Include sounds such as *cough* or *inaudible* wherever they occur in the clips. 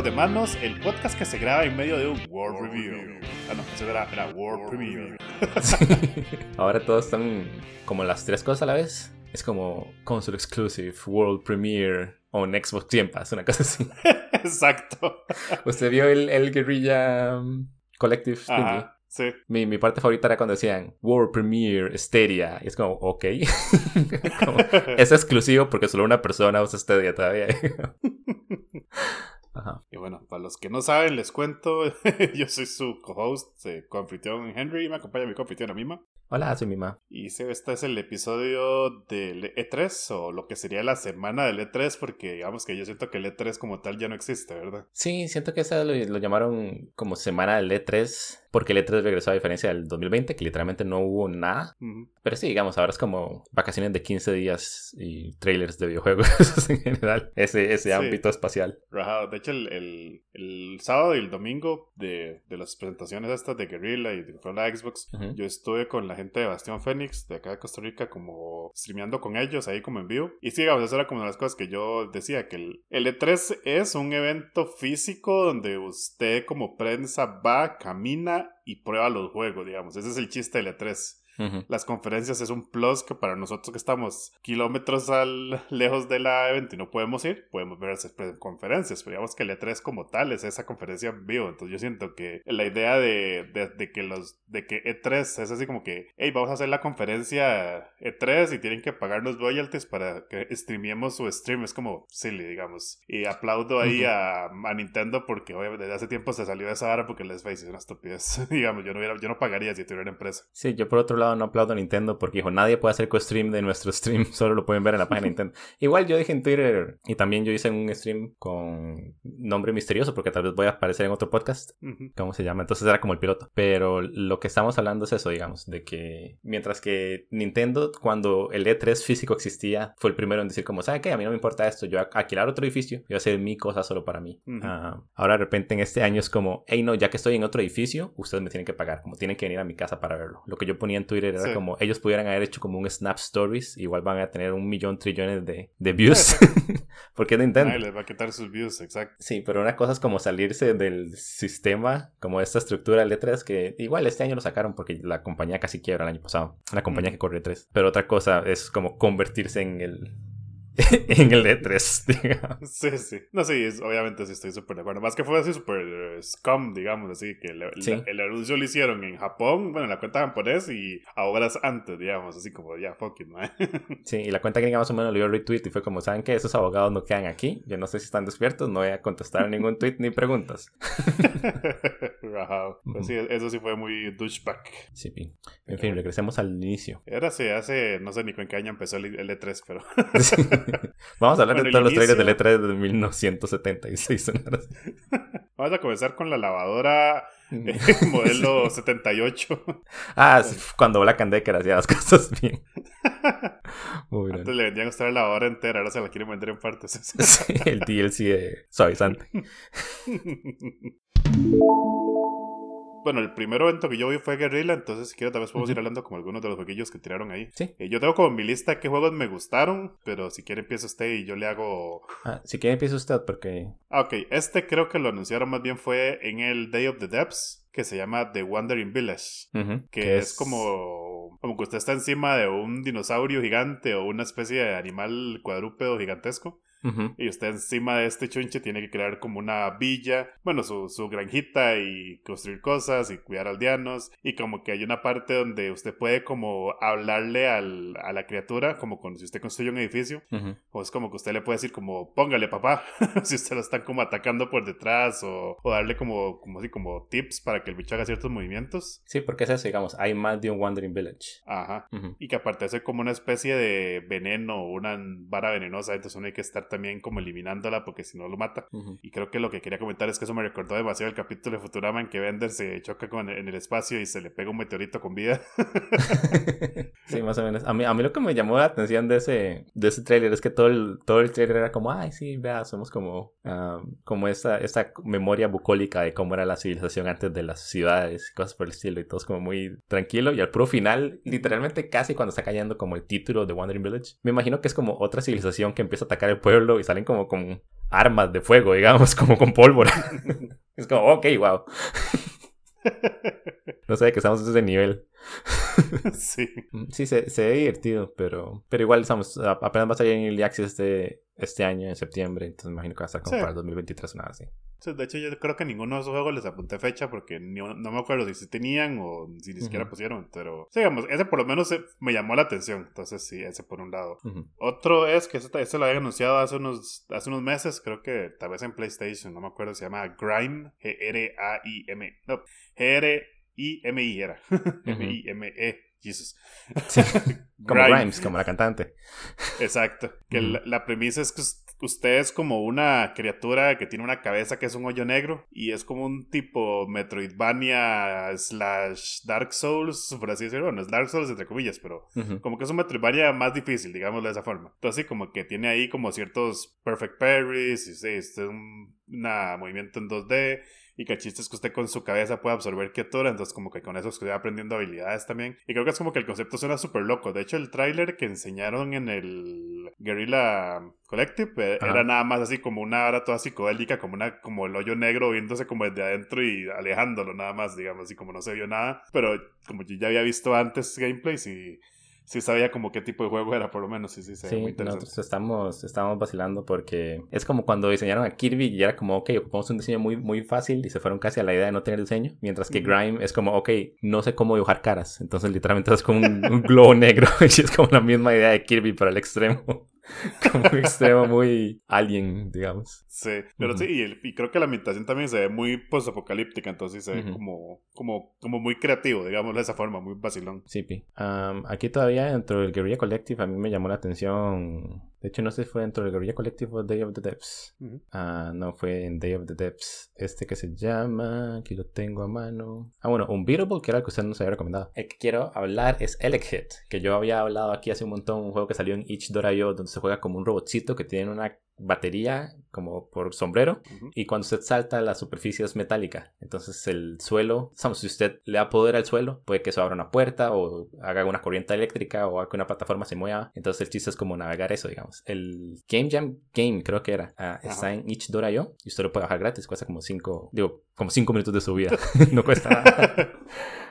Juegos de Manos, el podcast que se graba en medio de un World Review. Ah, no, eso era, era World Premiere. *laughs* Ahora todos están como las tres cosas a la vez. Es como Console Exclusive, World Premiere o Xbox Game Pass, una cosa así. *laughs* Exacto. ¿Usted vio el, el Guerrilla um, Collective? Ajá, sí. Mi, mi parte favorita era cuando decían World Premiere Stadia. Y es como, ok. *laughs* Como, es exclusivo porque solo una persona usa Stadia todavía. Ajá. Y bueno, para los que no saben, les cuento. *laughs* yo soy su co-host, eh, Henry, y me acompaña mi coanfitriona Mima. Hola, soy Mima. Y este es el episodio del E3, o lo que sería la semana del E3, porque digamos que yo siento que el E3 como tal ya no existe, ¿verdad? Sí, siento que esa lo, lo llamaron como semana del E3 porque el E3 regresó a diferencia del 2020, que literalmente no hubo nada. Ujú. Pero sí, digamos, ahora es como vacaciones de 15 días y trailers de videojuegos *laughs* en general. Ese, ese Sí. ámbito espacial. Rajado. De hecho, el, el, el sábado y el domingo de, de las presentaciones estas de Guerrilla y de fue la Xbox, yo estuve con la gente de Bastión Fénix de acá de Costa Rica como streameando con ellos ahí como en vivo. Y sí, digamos, eso era como una de las cosas que yo decía, que el, el E3 es un evento físico donde usted como prensa va, camina y prueba los juegos, digamos. Ese es el chiste del E3 Las conferencias es un plus que para nosotros que estamos kilómetros al, *laughs* lejos de la evento y no podemos ir, podemos ver esas conferencias. Pero digamos que el E3 como tal es esa conferencia en vivo. Entonces yo siento que la idea de, de, de que los de que E3 es así como que, hey, vamos a hacer la conferencia E3 y tienen que pagarnos royalties para que streamemos su stream. Es como silly, digamos. Y aplaudo ahí Ujú. a, a Nintendo porque obviamente desde hace tiempo se salió de esa hora porque les face es una estupidez. *laughs* digamos, yo no, hubiera, yo no pagaría si tuviera una empresa. Sí, yo por otro lado no aplaudo a Nintendo porque dijo, nadie puede hacer co-stream de nuestro stream, *laughs* solo lo pueden ver en la página de Nintendo. Igual yo dije en Twitter y también yo hice un stream con nombre misterioso porque tal vez voy a aparecer en otro podcast. Ujú. ¿Cómo se llama? Entonces era como el piloto. Pero lo que estamos hablando es eso, digamos, de que mientras que Nintendo, cuando el E3 físico existía, fue el primero en decir como, ¿sabe qué? A mí no me importa esto, yo voy a alquilar otro edificio y voy a hacer mi cosa solo para mí. Ujú. Ah, ahora de repente en este año es como, hey no, ya que estoy en otro edificio, ustedes me tienen que pagar, como tienen que venir a mi casa para verlo. Lo que yo ponía en Twitter era Sí. como, ellos pudieran haber hecho como un Snap Stories, igual van a tener un millón trillones de, de views, porque es Nintendo. Nadie les va a quitar sus views, exacto. Sí, pero una cosa es como salirse del sistema, como esta estructura del E3, que igual este año lo sacaron porque la compañía casi quiebra el año pasado, la compañía Mm. que corre E3. Pero otra cosa es como convertirse en el, *laughs* en el E3, *laughs* digamos. Sí, sí. No, sí, es- obviamente sí estoy súper de acuerdo. Más que fue así súper eh, scum, digamos, así que el, Sí. anuncio lo hicieron en Japón, bueno, en la cuenta japonés y a horas antes, digamos, así como ya, fuck it, man. *laughs* Sí, y la cuenta gringa más o menos le dio retweet y fue como, ¿saben qué? Esos abogados no quedan aquí, yo no sé si están despiertos, no voy a contestar ningún tweet ni preguntas. Pues sí, eso sí fue muy douchebag. Sí. En fin, regresemos al inicio. Era así, hace, no sé ni con qué año empezó el, el E3, pero *laughs* Vamos a hablar Bueno, de todos los trailers inicio- E3 de 1976. sonaras. vamos a comenzar con la lavadora eh, *laughs* modelo 78. Ah, sí, cuando Black and Decker hacía las *laughs* cosas bien. Muy bien. Antes le vendían a usted la lavadora entera, ahora se la quieren vender en partes. Sí, el DLC de suavizante. Bueno, el primer evento que yo vi fue Guerrilla, entonces si quiero tal vez podemos ir hablando como algunos de los jueguillos que tiraron ahí. Sí. Eh, yo tengo como mi lista qué juegos me gustaron, pero si quiere empieza usted y yo le hago... Ah, si quiere empieza usted porque... Ah, ok, este creo que lo anunciaron más bien fue en el Day of the Depths, que se llama The Wandering Village. Que es, como, como que usted está encima de un dinosaurio gigante o una especie de animal cuadrúpedo gigantesco. Ujú, Y usted encima de este chunche tiene que crear como una villa, bueno, su, su granjita y construir cosas y cuidar aldeanos. Y como que hay una parte donde usted puede como hablarle al, a la criatura, como cuando si usted construye un edificio. ujú. O es como que usted le puede decir como, póngale papá, *laughs* si usted lo están como atacando por detrás. O, o darle como, como, así, como tips para que el bicho haga ciertos movimientos. Sí, porque es eso, digamos, hay más de un Wandering Village. Ajá. Ujú. Y que aparte ser como una especie de veneno una vara venenosa, entonces uno hay que estar también como eliminándola porque si no lo mata. Y creo que lo que quería comentar es que eso me recordó demasiado el capítulo de Futurama en que Bender se choca con, en el espacio y se le pega un meteorito con vida. *laughs* sí, más o menos. A mí, a mí lo que me llamó la atención de ese, de ese trailer es que todo el, todo el trailer era como, ay, sí, vea, somos como, ah, como esta, esta memoria bucólica de cómo era la civilización antes de las ciudades y cosas por el estilo. Y todo es como muy tranquilo. Y al puro final, literalmente casi cuando está cayendo como el título de Wandering Village, me imagino que es como otra civilización que empieza a atacar el pueblo y salen como con armas de fuego, digamos, *laughs* como con pólvora. *laughs* es como, ok, wow. no sé que estamos a ese nivel. *laughs* sí. Sí, se, se ve divertido, pero, pero igual estamos, apenas va a salir en el Access este, este año, en septiembre, entonces me imagino que va a estar como para el 2023 o nada así. De hecho, yo creo que ninguno de esos juegos les apunté fecha porque no me acuerdo si tenían o si ni siquiera pusieron, pero digamos, ese por lo menos me llamó la atención, entonces sí, ese por un lado. Otro es que este, lo había anunciado hace unos, hace unos meses, creo que tal vez en PlayStation, no me acuerdo, se llama Grime, G-R-A-I-M, no, G-R-I-M-I era, *laughs* M-I-M-E. Jesus. *laughs* como Grimes. como la cantante. Exacto. Que la, premisa es que usted es como una criatura que tiene una cabeza que es un hoyo negro y es como un tipo Metroidvania slash Dark Souls, por así decirlo. Bueno, es Dark Souls entre comillas, pero como que es un Metroidvania más difícil, digámoslo de esa forma. Entonces, como que tiene ahí como ciertos perfect parries y sí, este es un movimiento en 2D y que el chiste es que usted con su cabeza puede absorber criatura, entonces como que con eso estoy aprendiendo habilidades también. Y creo que es como que el concepto suena súper loco. De hecho, el tráiler que enseñaron en el Guerrilla Collective eh, era nada más así como una hora toda psicodélica, como una como el hoyo negro viéndose como desde adentro y alejándolo nada más, digamos, así como no se vio nada. Pero como yo ya había visto antes gameplays y sí sabía como qué tipo de juego era, por lo menos. Sí, sí, sí muy nosotros estamos, estamos vacilando porque es como cuando diseñaron a Kirby y era como, ok, ocupamos un diseño muy, muy fácil y se fueron casi a la idea de no tener diseño. Mientras que Grime es como, ok, no sé cómo dibujar caras. Entonces, literalmente es como un, un globo *laughs* negro *laughs* y es como la misma idea de Kirby, pero al extremo. *laughs* como un extremo muy alien, digamos. Sí, pero sí, y, creo que la ambientación también se ve muy post-apocalíptica, entonces se ve como, como, como muy creativo, digamos, de esa forma, muy vacilón. Sí, pi. aquí todavía dentro del Guerrilla Collective a mí me llamó la atención de hecho, no sé si fue dentro del Guerrilla Collective o Day of the Depths. Ah, no, fue en Day of the Depths. Este que se llama. Aquí lo tengo a mano. Ah, bueno, un Unbeatable, que era el que usted nos había recomendado. El que quiero hablar es Hit, que yo había hablado aquí hace un montón. Un juego que salió en Itch.io, donde se juega como un robotcito que tiene una batería como por sombrero y cuando usted salta la superficie es metálica entonces el suelo si usted le da poder al suelo puede que eso abra una puerta o haga una corriente eléctrica o haga que una plataforma se mueva entonces el chiste es como navegar eso digamos el Game Jam Game creo que era ah, está en itch.io y usted lo puede bajar gratis cuesta como 5 digo como 5 minutos de su vida *laughs* no cuesta nada *laughs*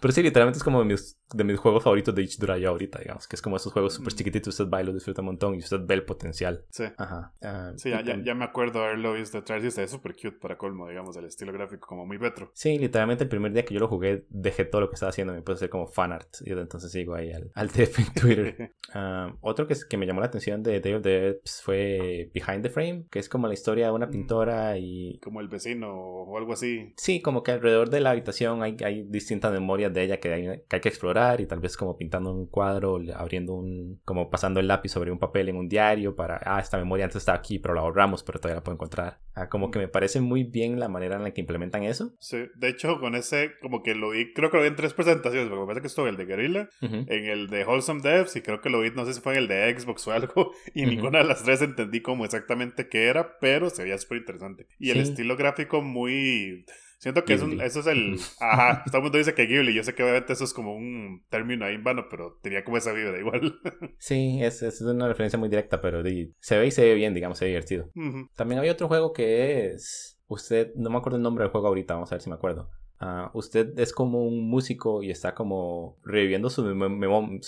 pero sí, literalmente es como de mis, de mis juegos favoritos de Ichidoraya ahorita, digamos. Que es como esos juegos súper mm. chiquititos, usted va y lo disfruta un montón y usted ve el potencial. Sí. Ajá. sí, ya, ya, me acuerdo haberlo visto atrás y está súper cute para colmo, digamos, el estilo gráfico como muy petro. Sí, literalmente el primer día que yo lo jugué, dejé todo lo que estaba haciendo, me puse a hacer como fanart y entonces sigo ahí al, al *laughs* TF en Twitter. *laughs* otro que, que me llamó la atención de Day of the fue Behind the Frame, que es como la historia de una mm. pintora y... Como el vecino o algo así. Sí, como que alrededor de la habitación hay, hay distintas memorias de ella que hay, que hay, que explorar y tal vez como pintando un cuadro, abriendo un, como pasando el lápiz sobre un papel en un diario para, ah, esta memoria antes estaba aquí, pero la borramos, pero todavía la puedo encontrar. Ah, como que me parece muy bien la manera en la que implementan eso. Sí, de hecho con ese como que lo vi, creo que lo vi en tres presentaciones, porque me parece que estuvo en el de Guerrilla, en el de Wholesome Devs y creo que lo vi, no sé si fue en el de Xbox o algo, *laughs* y ninguna de las tres entendí como exactamente qué era, pero se veía súper interesante. Y el estilo gráfico muy Siento que es un, eso es el. *laughs* Ajá, todo el mundo dice que Ghibli. Yo sé que obviamente eso es como un término ahí en vano, pero tenía como esa vibra igual. *laughs* Sí, es, es una referencia muy directa, pero se ve y se ve bien, digamos, se ve divertido. También había otro juego que es. Usted, no me acuerdo el nombre del juego ahorita, vamos a ver si me acuerdo. Uh, usted es como un músico y está como reviviendo sus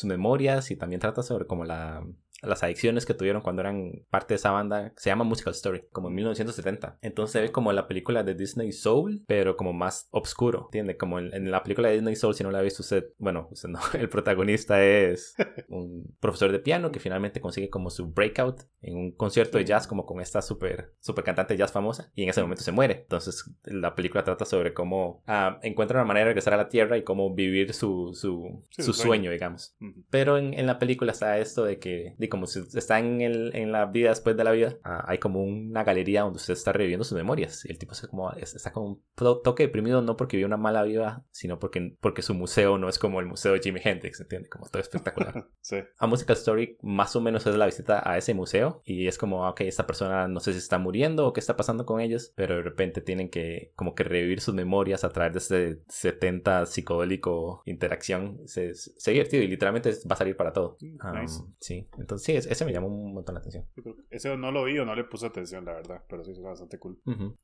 memorias y también trata sobre como la las adicciones que tuvieron cuando eran parte de esa banda. Se llama Musical Story, como en 1970. Entonces se ve como la película de Disney Soul, pero como más oscuro, ¿entiende? Como en, la película de Disney Soul, si no la ha visto usted, bueno, usted no, *laughs* el protagonista es un profesor de piano que finalmente consigue como su breakout en un concierto de jazz, como con esta super, super cantante de jazz famosa, y en ese momento se muere. Entonces la película trata sobre cómo ah, encuentra una manera de regresar a la Tierra y cómo vivir su, su, su sueño, digamos. Pero en, en, la película está esto de que como si está en, el, en la vida después de la vida, ah, hay como una galería donde usted está reviviendo sus memorias. Y el tipo está como, está como un toque deprimido, no porque vive una mala vida, sino porque, porque su museo no es como el museo de Jimi Hendrix, ¿entiende? Como todo espectacular. *laughs* sí. A Musical Story más o menos es la visita a ese museo y es como, ok, esta persona no sé si está muriendo o qué está pasando con ellos, pero de repente tienen que como que revivir sus memorias a través de ese 70 psicodélico interacción. Se, se divertido y literalmente va a salir para todo. Mm, sí, entonces Entonces, sí, ese me llamó un montón la atención. Ese no lo vi o no le puse atención, la verdad, pero sí, es bastante cool.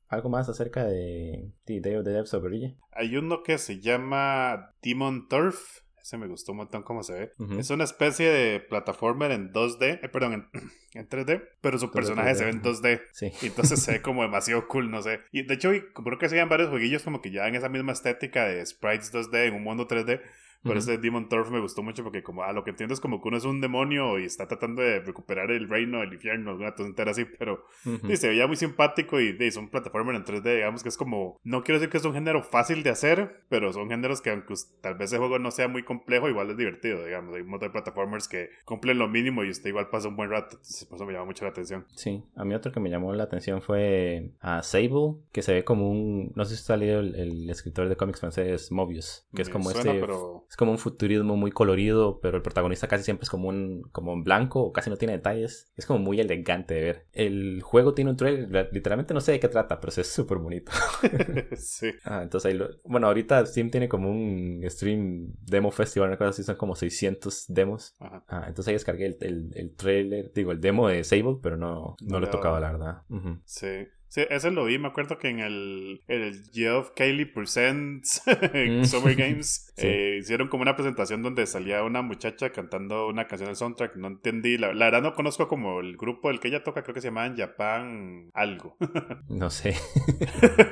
¿Algo más acerca de, de Day of the Hay uno que se llama Demon Turf ese me gustó un montón cómo se ve. Es una especie de plataformer en 2D, eh, perdón, en, *clears throat* 3D, pero su personaje se ve en 2D. Sí. Y entonces se ve *laughs* como demasiado cool, no sé. Y de hecho, creo que se varios jueguillos como que ya en esa misma estética de sprites 2D en un mundo 3D. Pero ese Demon Turf me gustó mucho porque como a ah, lo que entiendo es como que uno es un demonio y está tratando de recuperar el reino, el infierno, alguna tontera así, pero se veía muy simpático y es un plataforma en 3D, digamos que es como, no quiero decir que es un género fácil de hacer, pero son géneros que aunque tal vez el juego no sea muy complejo, igual es divertido, digamos, hay un montón de plataformers que cumplen lo mínimo y usted igual pasa un buen rato, entonces por eso me llama mucho la atención. Sí, a mí otro que me llamó la atención fue a Sable, que se ve como un, no sé si está leído el, escritor de cómics francés Mobius, que es como este, es como un futurismo muy colorido, pero el protagonista casi siempre es como un como en blanco o casi no tiene detalles. Es como muy elegante de ver. El juego tiene un trailer, literalmente no sé de qué trata, pero es súper bonito. *laughs* sí. Ah, entonces ahí lo... Bueno, ahorita Steam tiene como un stream demo festival, una cosa así, son como 600 demos. Ah, entonces ahí descargué el, el, trailer, digo, el demo de Sable, pero no, no, lo he tocado, la verdad. Sí. Sí, ese lo vi, me acuerdo que en el, el Geoff Kylie Presents *laughs* en mm. Summer Games *laughs* eh, hicieron como una presentación donde salía una muchacha cantando una canción del soundtrack. No entendí, la, verdad no conozco como el grupo del que ella toca, creo que se llama Japan algo. *laughs* no sé.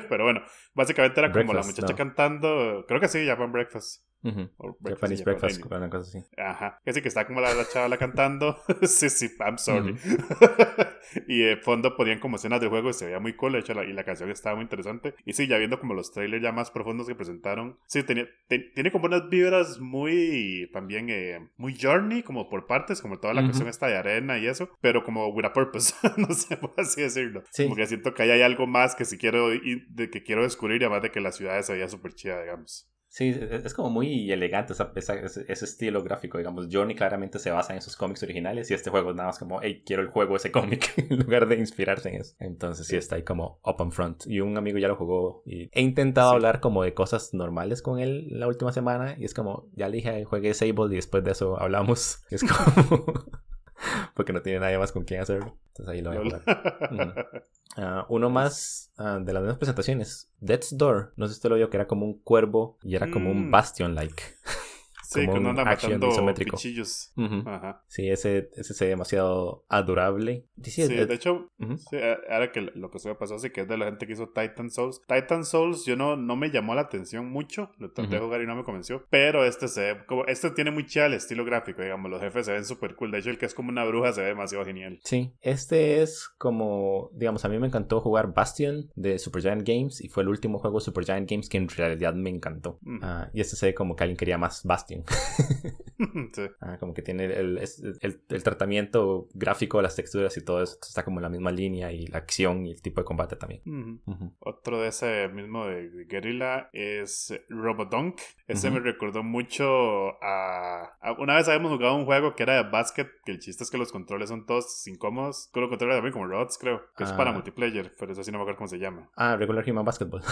Pero bueno, básicamente era como la muchacha cantando, creo que sí, Japan Breakfast. Japanese Breakfast, una cosa así. Ajá, que sí, que está como la, la chavala cantando. *laughs* sí, sí, I'm sorry. *laughs* y de fondo ponían como escenas de juego y se veía muy cool, de hecho, la, y la canción estaba muy interesante. Y sí, ya viendo como los trailers ya más profundos que presentaron, sí, tenía, tiene como unas vibras muy, también, eh, muy journey, como por partes, como toda la cuestión está de arena y eso, pero como with a purpose, *laughs* no sé, por así decirlo. Como que siento que ahí hay algo más que si quiero, de que quiero descubrir, además de que la ciudad se veía súper chida, digamos. Sí, es como muy elegante ese, estilo gráfico, digamos. Johnny claramente se basa en sus cómics originales y este juego es nada más como, hey, quiero el juego ese cómic *laughs* en lugar de inspirarse en eso. Entonces sí está ahí como open front. Y un amigo ya lo jugó y he intentado hablar como de cosas normales con él la última semana y es como, ya le dije, juegue Sable y después de eso hablamos. *laughs* Es como... *laughs* porque no tiene nadie más con quien hacerlo. Entonces ahí lo voy a jugar. Ah, uno más ah, de las mismas presentaciones, Death's Door. No sé si usted lo vio, que era como un cuervo y era como un mm. Bastion-like. *laughs* Sí, como anda matando isométrico. Sí, ese, ese se ve demasiado adorable. Sí, de hecho, ahora que lo que se me pasó, sí que es de la gente que hizo Titan Souls. Titan Souls, yo no, no me llamó la atención mucho. Lo traté de jugar y no me convenció. Pero este se ve como, este tiene muy chido el estilo gráfico, digamos. Los jefes se ven súper cool. De hecho, el que es como una bruja se ve demasiado genial. Sí, este es como, digamos, a mí me encantó jugar Bastion de Supergiant Games y fue el último juego de Supergiant Games que en realidad me encantó. Ah, y este se ve como que alguien quería más Bastion. *laughs* Ah, como que tiene el, el, tratamiento gráfico, las texturas y todo eso está como en la misma línea y la acción y el tipo de combate también. Otro de ese mismo de, Guerrilla es Robodunk. Ese me recordó mucho a, Una vez habíamos jugado un juego que era de básquet, que el chiste es que los controles son todos incómodos. Con los controles también como robots, creo. Que es para ah. multiplayer, pero eso sí no me acuerdo cómo se llama. Ah, Regular Human Basketball.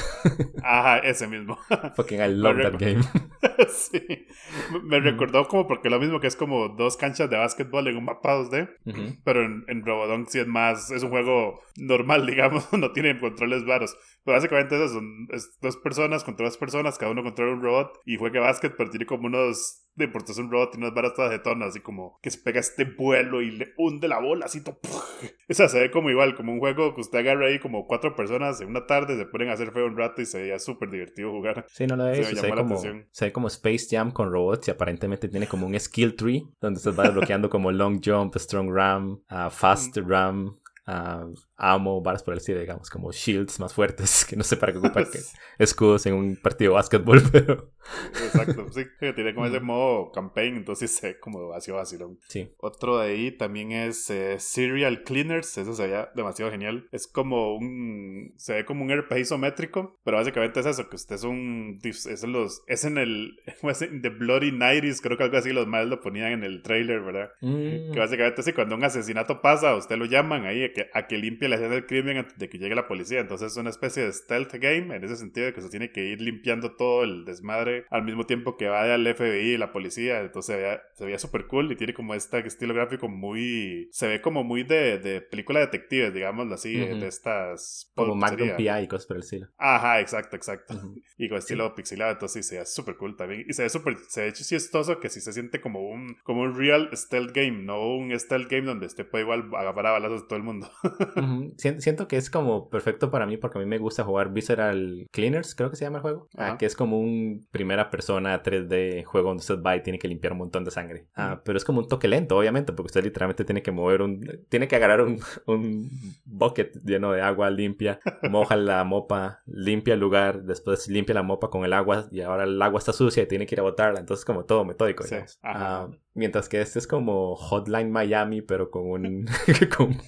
Ajá, ese mismo. *laughs* Fucking I love that game. *laughs* sí me recordó como porque lo mismo que es como dos canchas de básquetbol en un mapa 2D, pero en, en Robodunk sí es más, es un juego normal, *laughs* digamos, no tiene controles varos. Pero básicamente eso son dos personas contra dos personas, cada uno controla un robot y juega básquet, pero tiene como unos de por un robot y unas varas todas de tono, así como que se pega este vuelo y le hunde la bola, así todo. O sea, se ve como igual, como un juego que usted agarra ahí como cuatro personas en una tarde, se ponen a hacer feo un rato y se veía súper divertido jugar. Sí, no lo he visto. Se, ve como, se ve como Space Jam con robots y aparentemente tiene como un skill tree donde usted va desbloqueando como Long Jump, Strong Ram, uh, Fast Ram, uh, amo, varas por el estilo, digamos, como shields más fuertes, *laughs* que no sé para qué ocupar *laughs* escudos en un partido de básquetbol, *laughs* pero... Exacto, sí, que tiene como ese modo campaign, entonces se como vacío vacilón. Sí. Otro de ahí también es eh, Serial Cleaners, eso se veía demasiado genial. Es como un... se ve como un RPG isométrico, pero básicamente es eso, que usted es un... es en los... es en el... *laughs* es en The Bloody Nighties, creo que algo así los males lo ponían en el trailer, ¿verdad? Mm. Que básicamente sí, cuando un asesinato pasa, usted lo llaman ahí a que, a que limpie la escena del crimen antes de que llegue la policía. Entonces es una especie de stealth game en ese sentido de que se tiene que ir limpiando todo el desmadre al mismo tiempo que va al FBI y la policía. Entonces se veía, se veía súper cool y tiene como este estilo gráfico muy. Se ve como muy de, de película de detectives, digámoslo así, de estas. Como Magnum P.I. y cosas por el estilo. Ajá, exacto, exacto. *laughs* Y con estilo pixelado, entonces sí, se ve súper cool también. Y se ve súper. Se ve hecho chistoso que sí se siente como un, como un real stealth game, no un stealth game donde usted puede igual agarrar a balazos a todo el mundo. *laughs* Siento que es como perfecto para mí porque a mí me gusta jugar Visceral Cleaners, creo que se llama el juego. Ah, que es como un primera persona 3D juego donde usted va y tiene que limpiar un montón de sangre. Ah, pero es como un toque lento, obviamente, porque usted literalmente tiene que mover un. Tiene que agarrar un, *laughs* un bucket lleno de agua limpia, *laughs* moja la mopa, limpia el lugar, después limpia la mopa con el agua y ahora el agua está sucia y tiene que ir a botarla. Entonces, como todo metódico. Sí. Ah, mientras que este es como Hotline Miami, pero con un, *laughs* con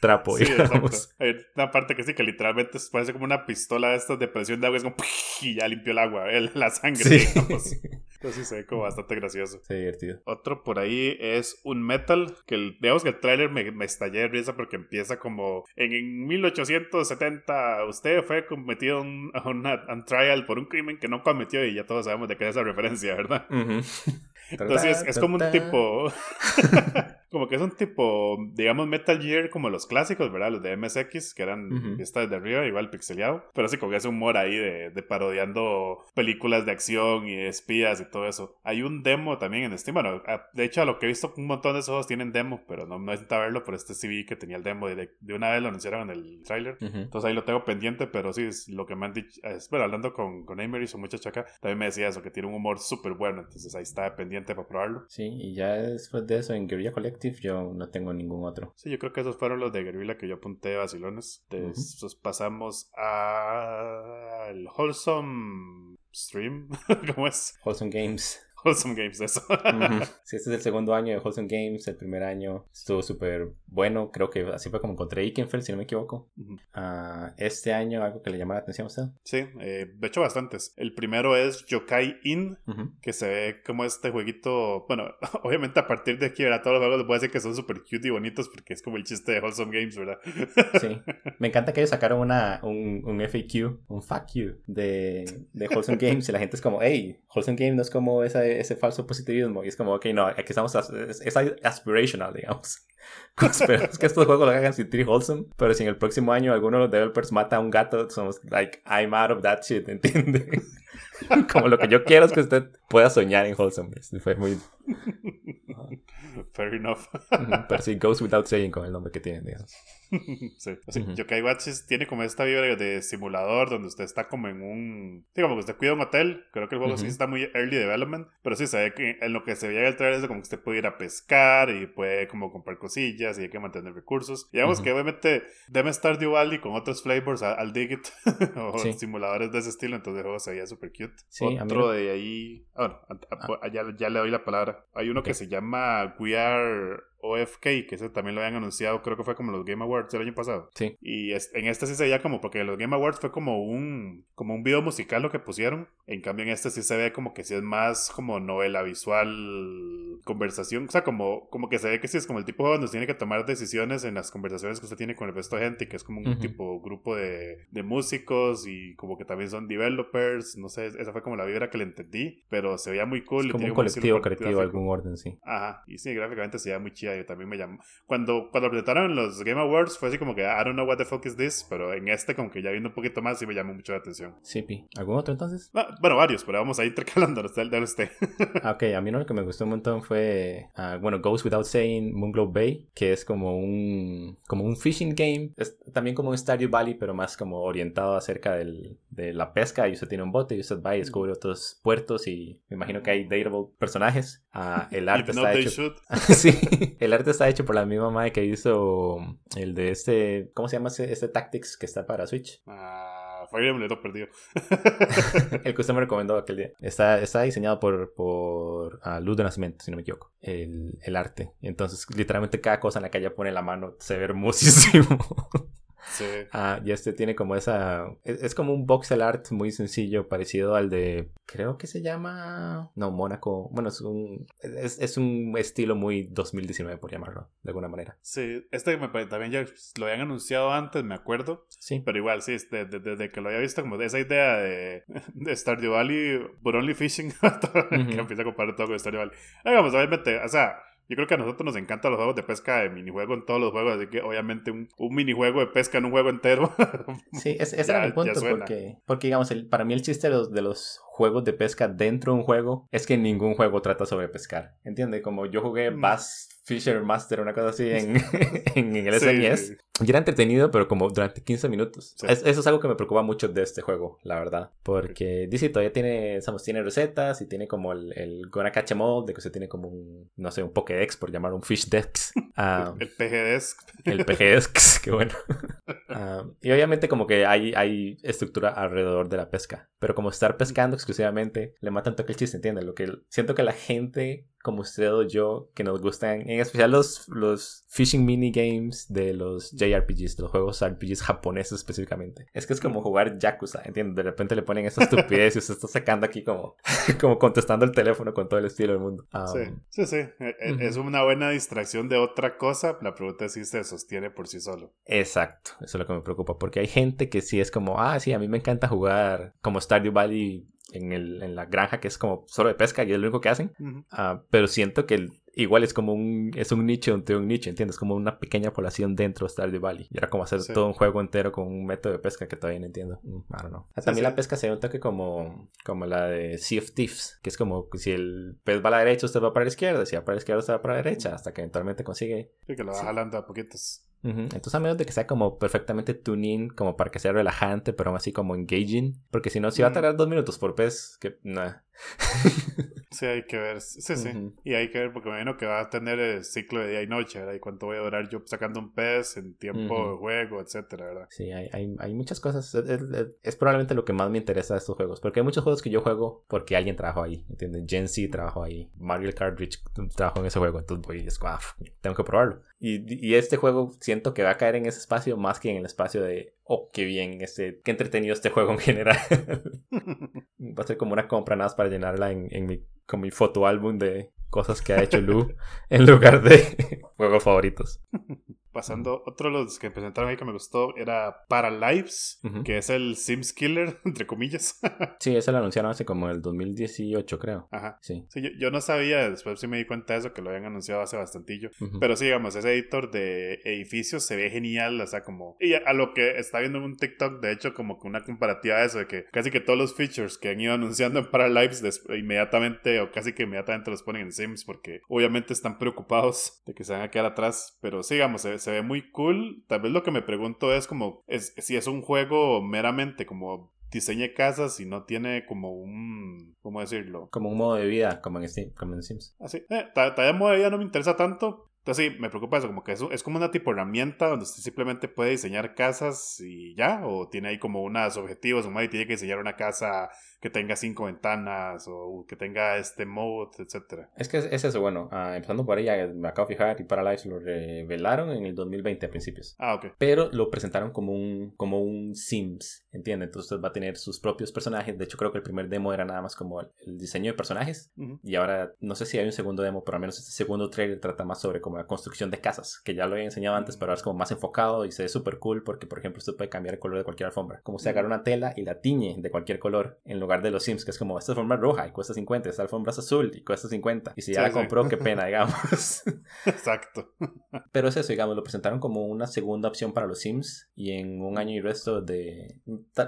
trapo. Sí, digamos. Hay una parte que sí, que literalmente parece como una pistola de estas de presión de agua, es como y ya limpió el agua, la sangre, sí. digamos. *laughs* Entonces se ve como bastante gracioso. Sí, divertido. Otro por ahí es un metal, que digamos que el tráiler me, me, estallé de risa porque empieza como en, 1870 usted fue cometido un, a un trial por un crimen que no cometió y ya todos sabemos de qué es esa referencia, ¿verdad? *laughs* Entonces es como un tipo. *laughs* como que es un tipo, digamos, Metal Gear como los clásicos, ¿verdad? Los de MSX, que eran uh de arriba, igual pixeleado. Pero sí, con ese humor ahí de, de, parodiando películas de acción y espías y todo eso. Hay un demo también en Steam. Bueno, de hecho, a lo que he visto, un montón de esos juegos tienen demo, pero no, no intentado verlo, por este sí que tenía el demo. De, de una vez lo anunciaron en el trailer. Entonces ahí lo tengo pendiente, pero sí, es lo que me han dicho. Es, bueno, hablando con, con Emery, su muchacha acá, también me decía eso, que tiene un humor súper bueno. Entonces ahí está pendiente para probarlo. Sí, y ya después de eso en Guerrilla Collective yo no tengo ningún otro. Sí, yo creo que esos fueron los de Guerrilla que yo apunté a vacilones. Después pasamos al Wholesome Stream. *laughs* ¿Cómo es? Wholesome Games. Wholesome Games, eso. *laughs* Sí, este es el segundo año de Wholesome Games. El primer año estuvo súper bueno. Creo que así fue como encontré Ikenfeld, si no me equivoco. Ah, este año, algo que le llamó la atención a usted. Sí, eh, de hecho, bastantes. El primero es Yokai In, que se ve como este jueguito. Bueno, *laughs* obviamente a partir de aquí, ¿verdad? Todos los juegos les puedo decir que son súper cute y bonitos porque es como el chiste de Wholesome Games, ¿verdad? *laughs* Sí. Me encanta que ellos sacaron una, un, un FAQ, un you de, de Wholesome Games y la gente es como, hey, Wholesome Games no es como esa ese falso positivismo. Y es como, ok, no, aquí estamos, es, aspirational, digamos. *laughs* Esperamos que estos juegos lo hagan sentir wholesome, pero si en el próximo año alguno de los developers mata a un gato, somos like, I'm out of that shit, ¿entiende? *laughs* como lo que yo quiero es que usted pueda soñar en wholesome. Fue muy... *laughs* Fair enough. pero sí, goes without saying con el nombre que tiene, digamos. *laughs* sí. Yokai Watches tiene como esta vibra de simulador donde usted está como en un. Sí, como que usted cuida un hotel. Creo que el juego sí está muy early development. Pero sí se ve que en lo que se veía en el trailer es como que usted puede ir a pescar y puede como comprar cosillas y hay que mantener recursos. Y digamos que obviamente debe estar Valley con otros flavors al Digit *laughs* o simuladores de ese estilo. Entonces el juego se veía súper cute. Otro de ahí. Ah, bueno, ah. ya, ya, le doy la palabra. Hay uno que se llama We Are OFK, que ese también lo habían anunciado, creo que fue como los Game Awards el año pasado. Sí. Y en este sí se veía como, porque los Game Awards fue como un, como un video musical lo que pusieron. En cambio, en este sí se ve como que sí es más como novela visual, conversación. O sea, como, como que se ve que sí es como el tipo de donde tiene que tomar decisiones en las conversaciones que usted tiene con el resto de gente, que es como un tipo grupo de, de músicos y como que también son developers. No sé, esa fue como la vibra que le entendí, pero se veía muy cool. como un colectivo creativo, algún orden, sí. Ajá, y sí, gráficamente se veía muy chida también me llamó. Cuando, cuando presentaron los Game Awards fue así como que I don't know what the fuck is this, pero en este como que ya viendo un poquito más sí me llamó mucho la atención. Sí, ¿Algún otro entonces? Ah, bueno, varios, pero vamos a ir *laughs* intercalando de usted. Ah, ok, a mí lo que me gustó un montón fue, uh, bueno, Goes Without Saying, Moonglow Bay, que es como un, como un fishing game, es también como un Stardew Valley, pero más como orientado acerca del, de la pesca y usted tiene un bote y usted va y descubre otros puertos y me imagino que hay dateable personajes. Uh, el *laughs* arte está hecho... *laughs* sí, el arte está hecho por la misma madre que hizo el de este. ¿Cómo se llama este, Tactics que está para Switch? Ah, Fire Emblem, lo perdido. *laughs* el que usted me recomendó aquel día. Está, está diseñado por, por uh, Luz de Nacimiento, si no me equivoco. El, el arte. Entonces, literalmente cada cosa en la que ella pone la mano se ve hermosísimo. *laughs* Sí. Ah, y este tiene como esa. Es, es como un voxel art muy sencillo, parecido al de. Creo que se llama. No, Mónaco. Bueno, es un. Es, es un estilo muy 2019, por llamarlo, de alguna manera. Sí, este me también ya lo habían anunciado antes, me acuerdo. Sí. Pero igual, sí, desde, desde- desde que lo había visto, como de esa idea de, *laughs* de Stardew Valley, but only fishing, *laughs* que empieza a comparar todo con Stardew Valley. Digamos, obviamente, o sea, yo creo que a nosotros nos encantan los juegos de pesca de minijuego en todos los juegos, así que obviamente un, un minijuego de pesca en un juego entero. *laughs* Sí, ese, ese Ya- era mi punto, porque, porque digamos, el- para mí el chiste de los, de los juegos de pesca dentro de un juego es que ningún juego trata sobre pescar, ¿entiendes? Como yo jugué Mm. Bass Fisher Master, una cosa así en, *laughs* en, en el Sí. SNES, y era entretenido, pero como durante 15 minutos. Sí. Es- eso es algo que me preocupa mucho de este juego, la verdad, porque DC todavía tiene, digamos, tiene recetas y tiene como el, el Gonna Catch 'em All, de que se tiene como un, no sé, un Pokédex, por llamar un Fish Dex. *laughs* Ah, El PGDesk. el PGDesk, *laughs* qué bueno. Ah, y obviamente como que hay, hay estructura alrededor de la pesca. Pero como estar pescando exclusivamente le mata un toque el chiste, ¿entiendes? Lo que siento que la gente como usted o yo que nos gustan, en especial los, los fishing minigames de los JRPGs, de los juegos RPGs japoneses específicamente. Es que es como jugar Yakuza, ¿entiendes? De repente le ponen esta estupidez y usted está sacando aquí como, *laughs* como contestando el teléfono con todo el estilo del mundo. Ah, Sí, sí, sí. E- e-. Es una buena distracción de otra cosa. La pregunta es si se sostiene por sí solo. Exacto, eso es lo que me preocupa, porque hay gente que sí es como, ah, sí, a mí me encanta jugar como Stardew Valley en, el, en la granja, que es como solo de pesca y es lo único que hacen. Ah, pero siento que el- igual es como un, es un nicho entre un nicho, ¿entiendes? Como una pequeña población dentro de Stardew Valley. Y era como hacer Sí. todo un juego entero con un método de pesca que todavía no entiendo. Mm, I don't know. Ah, Sí, También sí. la pesca se ve un toque como, como la de Sea of Thieves, que es como si el pez va a la derecha, usted va para la izquierda, si va para la izquierda, usted va para la derecha, hasta que eventualmente consigue Sí, que lo va jalando a poquitos. Entonces, a menos de que sea como perfectamente tuning, como para que sea relajante, pero aún así como engaging. Porque si no, si va a Mm. tardar dos minutos por pez, que nah. *laughs* Sí, hay que ver. Sí, sí. Y hay que ver porque me imagino que va a tener el ciclo de día y noche, ¿verdad? Y cuánto voy a durar yo sacando un pez en tiempo de juego, etcétera, ¿verdad? Sí, hay, hay, hay muchas cosas. Es, es- es- es probablemente lo que más me interesa de estos juegos. Porque hay muchos juegos que yo juego porque alguien trabajó ahí. ¿Entiendes? Gen Z trabajó ahí. Mario Cartridge trabajó en ese juego. Entonces voy y es ah, tengo que probarlo. Y, y este juego siento que va a caer en ese espacio más que en el espacio de, oh, qué bien, este, qué entretenido este juego en general. Va a ser como una compra nada más para llenarla en, en mi, con mi fotoálbum de cosas que ha hecho Lu *laughs* en lugar de *laughs* juegos favoritos. Pasando, otro de los que presentaron ahí que me gustó era Paralives, Ujú. que es el Sims Killer, *laughs* entre comillas. *laughs* Sí, eso lo anunciaron hace como el 2018, creo. Ajá. Sí. Sí, yo, yo no sabía, después sí me di cuenta de eso, que lo habían anunciado hace bastantillo. Ujú. Pero sí, digamos, ese editor de edificios se ve genial, o sea, como... Y a, lo que está viendo en un TikTok, de hecho, como que una comparativa de eso, de que casi que todos los features que han ido anunciando en Paralives inmediatamente o casi que inmediatamente los ponen en Sims, porque obviamente están preocupados de que se van a quedar atrás. Pero sí, digamos, se, se ve muy cool. Tal vez lo que me pregunto es como, es, si es un juego meramente como diseñe casas y no tiene como un... ¿Cómo decirlo? Como un modo de vida, como en, Steam, como en Sims. Así, eh, ta- todavía modo de vida no me interesa tanto. Entonces sí, me preocupa eso, como que eso es como una tipo herramienta donde usted simplemente puede diseñar casas y ya, o tiene ahí como unos objetivos, como ahí tiene que diseñar una casa que tenga cinco ventanas o que tenga este mode, etcétera. Es que es, es eso, bueno, ah, empezando por ya me acabo de fijar y Paralyze lo revelaron en el 2020 a principios. Ah, ok. Pero lo presentaron como un, como un Sims, ¿entiendes? Entonces usted va a tener sus propios personajes. De hecho, creo que el primer demo era nada más como el, el diseño de personajes. Ujú. Y ahora, no sé si hay un segundo demo, pero al menos este segundo trailer trata más sobre como la construcción de casas, que ya lo había enseñado antes, pero ahora es como más enfocado y se ve súper cool porque, por ejemplo, usted puede cambiar el color de cualquier alfombra. Como usted agarra una tela y la tiñe de cualquier color en lugar de los Sims, que es como esta alfombra roja y cuesta 50, esta alfombra es azul y cuesta 50. Y si ya Sí, la sí. compró, qué pena, *laughs* digamos. Exacto. Pero es eso, digamos, lo presentaron como una segunda opción para los Sims y en un año y resto de,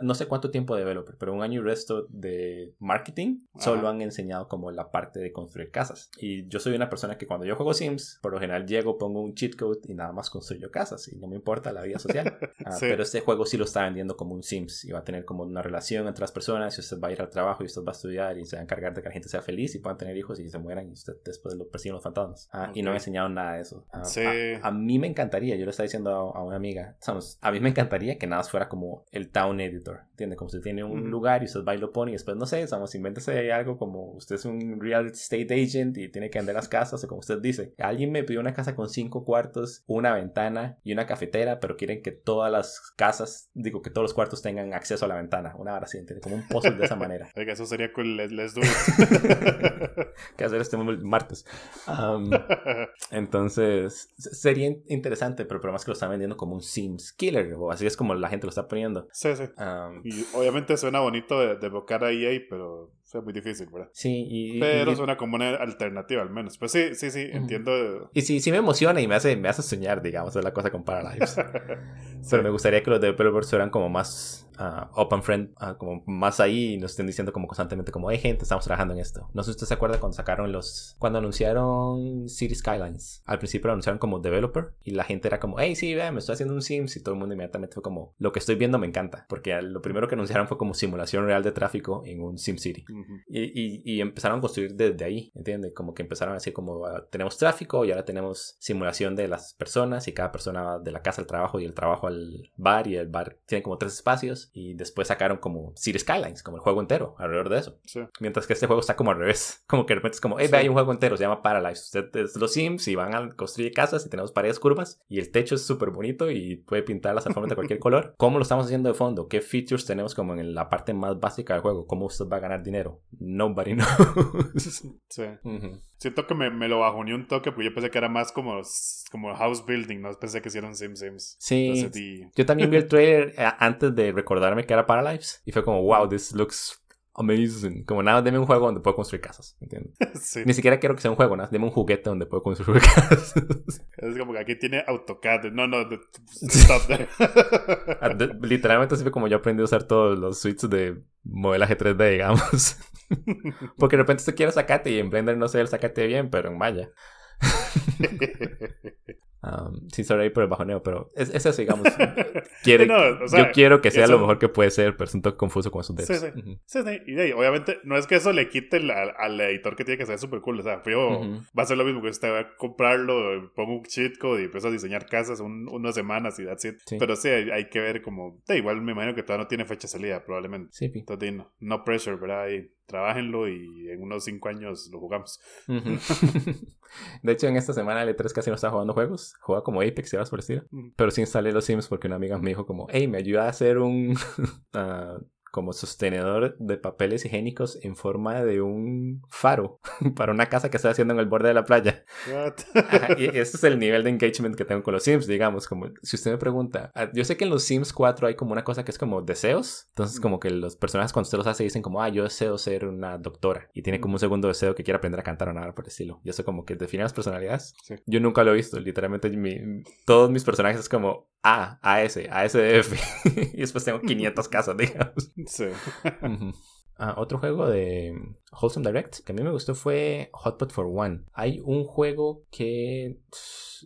no sé cuánto tiempo de developer, pero un año y resto de marketing, solo Ajá. han enseñado como la parte de construir casas. Y yo soy una persona que cuando yo juego Sims, por lo general llego, pongo un cheat code y nada más construyo casas y no me importa la vida social. *laughs* Ah, Sí. Pero este juego sí lo está vendiendo como un Sims y va a tener como una relación entre las personas y usted va va a ir al trabajo y usted va a estudiar y se va a encargar de que la gente sea feliz y puedan tener hijos y se mueran y usted después lo persiguen los fantasmas. Ah, Y no me enseñaron nada de eso. Ah, Sí. a, a mí me encantaría, yo le estaba diciendo a, a una amiga, sabes, a mí me encantaría que nada fuera como el town editor, ¿entiende? Como si tiene un Ujú. lugar y usted va y lo pone y después, no sé, sabes, invéntese algo como usted es un real estate agent y tiene que vender las casas o como usted dice. Alguien me pidió una casa con cinco cuartos, una ventana y una cafetera, pero quieren que todas las casas, digo, que todos los cuartos tengan acceso a la ventana, una hora así, ¿entiende? Como un puzzle de esa manera. Oiga, eso sería cool. Les, les do it. *laughs* que hacer este martes. *laughs* Entonces, sería in- interesante, pero el problema es que lo están vendiendo como un Sims Killer, o así es como la gente lo está poniendo. sí, sí. Y obviamente suena bonito de, de evocar a EA, pero es muy difícil, ¿verdad? sí, y, Pero y- suena como una alternativa al menos. Pues sí, sí, sí, entiendo. y sí, sí me emociona y me hace, me hace soñar, digamos, es la cosa con Paralives. *laughs* Sí. Pero me gustaría que los developers fueran como más ah, open friend, ah, como más ahí y nos estén diciendo como constantemente como, hey gente, estamos trabajando en esto. No sé si usted se acuerda cuando sacaron los, cuando anunciaron City Skylines. Al principio lo anunciaron como developer y la gente era como, hey sí, vea, me estoy haciendo un Sims y todo el mundo inmediatamente fue como, lo que estoy viendo me encanta. Porque lo primero que anunciaron fue como simulación real de tráfico en un Sim City. Ujú. Y, y- y empezaron a construir desde ahí, ¿entiendes? Como que empezaron a decir como ah, tenemos tráfico y ahora tenemos simulación de las personas y cada persona va de la casa al trabajo y el trabajo al bar y el bar tiene como tres espacios y después sacaron como City Skylines, como el juego entero alrededor de eso. Sí. Mientras que este juego está como al revés, *laughs* como que de repente es como, hey, Sí. hay un juego entero, se llama Paralyze. Usted es los Sims y van a construir casas y tenemos paredes curvas y el techo es súper bonito y puede pintarlas a forma de cualquier *laughs* color. ¿Cómo lo estamos haciendo de fondo? ¿Qué features tenemos como en la parte más básica del juego? ¿Cómo usted va a ganar dinero? Nobody knows. *laughs* Sí. Siento que me, me lo bajoné un toque, porque yo pensé que era más como, como house building, no pensé que hicieron Sim Sims. Sí. Entonces, Yo también vi el trailer eh, antes de recordarme que era Paralyze y fue como, wow, this looks amazing. Como nada, deme un juego donde puedo construir casas, ¿entiendes? *laughs* sí. Ni siquiera quiero que sea un juego, nada, deme un juguete donde puedo construir *laughs* casas. Es como que aquí tiene AutoCAD. No, no, stop *laughs* there. Ah, Literalmente así fue como yo aprendí a usar todos los suites de modelaje 3D, digamos. Porque de repente usted quiere sacate y en Blender no sé el sacate bien, pero en Maya. Um, sí, sorry por el bajoneo, pero es, es eso, digamos. *laughs* Quiere, No, o sea, yo quiero que sea eso- lo mejor que puede ser, pero es un toque confuso con esos devs. Sí, sí. Y ahí, obviamente, no es que eso le quite el- al, al editor que tiene que ser súper cool. O sea, yo va a ser lo mismo que usted va a comprarlo, pongo un cheat code y empiezo a diseñar casas un- unas semanas y that's it. Sí. Pero sí, hay, hay que ver como. igual me imagino que todavía no tiene fecha de salida, probablemente. Entonces, no, no pressure, ¿verdad? Ahí, trabajenlo y en unos cinco años lo jugamos. *laughs* De hecho, en esta semana el E3 casi no estaba jugando juegos. Juega como Apex y horas por estilo. Ujú. Pero sí instalé los Sims porque una amiga me dijo como, hey, me ayuda a hacer un *laughs* ah, como sostenedor de papeles higiénicos en forma de un faro *laughs* para una casa que estoy haciendo en el borde de la playa. *laughs* Ajá, y ese es el nivel de engagement que tengo con los Sims, digamos, como si usted me pregunta, ah, yo sé que en los Sims 4 hay como una cosa que es como deseos, entonces como que los personajes cuando usted los hace dicen como, ah, yo deseo ser una doctora y tiene como un segundo deseo que quiere aprender a cantar o nada por el estilo. Y eso como que define las personalidades. Sí. Yo nunca lo he visto, literalmente mi- todos mis personajes es como A, AS, ASDF *laughs* y después tengo 500 casas, digamos. Sí. Ah, otro juego de Wholesome Direct que a mí me gustó fue Hotpot for One. Hay un juego que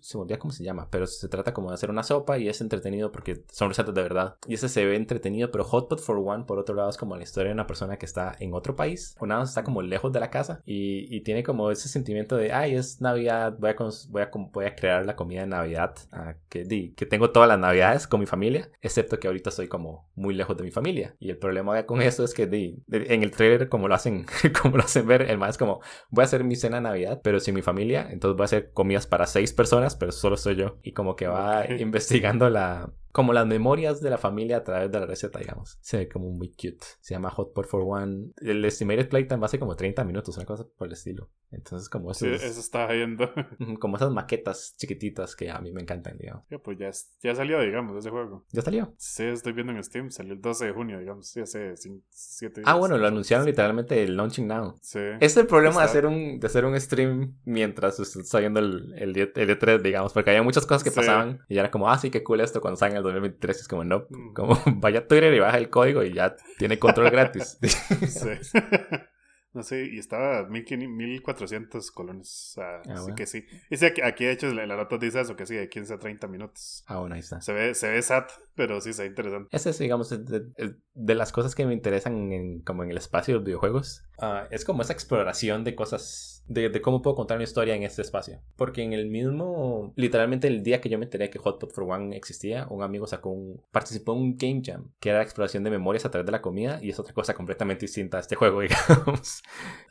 se me olvida cómo se llama, pero se trata como de hacer una sopa y es entretenido porque son recetas de verdad. Y ese se ve entretenido, pero Hotpot for One, por otro lado, es como la historia de una persona que está en otro país, o nada está como lejos de la casa y, y tiene como ese sentimiento de, ay, es Navidad, voy a, voy a, voy a crear la comida de Navidad, ah, que, di, que tengo todas las Navidades con mi familia, excepto que ahorita estoy como muy lejos de mi familia. Y el problema con eso es que di, en el trailer, como lo hacen, *laughs* *laughs* como lo hacen ver, el más es como, voy a hacer mi cena de Navidad, pero sin mi familia, entonces voy a hacer comidas para seis personas, pero solo soy yo. Y como que va Ok. investigando la, como las memorias de la familia a través de la receta, digamos. Se ve como muy cute. Se llama Hot Pot for One. El estimated playtime ser como 30 minutos, una cosa por el estilo. Entonces, como, Sí, esos- eso estaba viendo. *laughs* Como esas maquetas chiquititas que a mí me encantan, digamos. Ya, pues ya, ya salió, digamos, ese juego. ¿Ya salió? Sí, estoy viendo en Steam. Salió el 12 de junio, digamos. Sí, hace 7 días. Ah, bueno, lo anunciaron literalmente el launching now. Sí. Es el problema de Está- hacer un, de hacer un stream mientras está viendo el, el, el E3, digamos, porque había muchas cosas que Sí. pasaban y era como, ah, sí, qué cool esto cuando salga en el 2023. Es como, no, Mm. como *laughs* vaya a Twitter y baja el código y ya tiene control gratis. *laughs* Sí. *laughs* No sé, y estaba a 1400 colones. Ah, así bueno. que sí. Dice aquí, aquí, de hecho, la, la nota dice eso, que sí, de 15 a 30 minutos. Ah, bueno, ahí está. Se ve, se ve sad, pero sí se ve interesante. Ese es, digamos, de, de- de las cosas que me interesan en, como en el espacio de los videojuegos. Ah, es como esa exploración de cosas, de, de cómo puedo contar una historia en este espacio. Porque en el mismo, literalmente el día que yo me enteré que Hotpot for One existía, un amigo sacó un, participó en un Game Jam, que era la exploración de memorias a través de la comida, y es otra cosa completamente distinta a este juego, *laughs* digamos.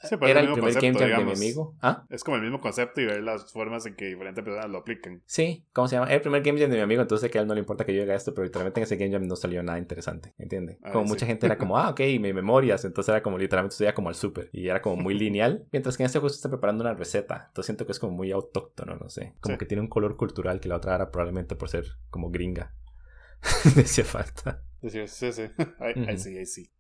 Sí, pero es era el el primer Game concepto, Jam de digamos. mi amigo. ¿Ah? Es como el mismo concepto y ver las formas en que diferentes personas lo aplican. Sí, ¿cómo se llama? Era el primer Game Jam de mi amigo, entonces que a él no le importa que yo haga esto, pero literalmente en ese Game Jam no salió nada interesante, ¿entiendes? Ah, Como mucha gente era como, ah, ok, mi memorias, entonces era como literalmente estudiaba como al súper y era como muy *laughs* lineal, mientras que en este se está preparando una receta, entonces siento que es como muy autóctono, no sé, como Sí. que tiene un color cultural que la otra era probablemente por ser como gringa. *laughs* Le hacía falta. Decir, sí, sí. *laughs* Ahí, sí, ahí sí.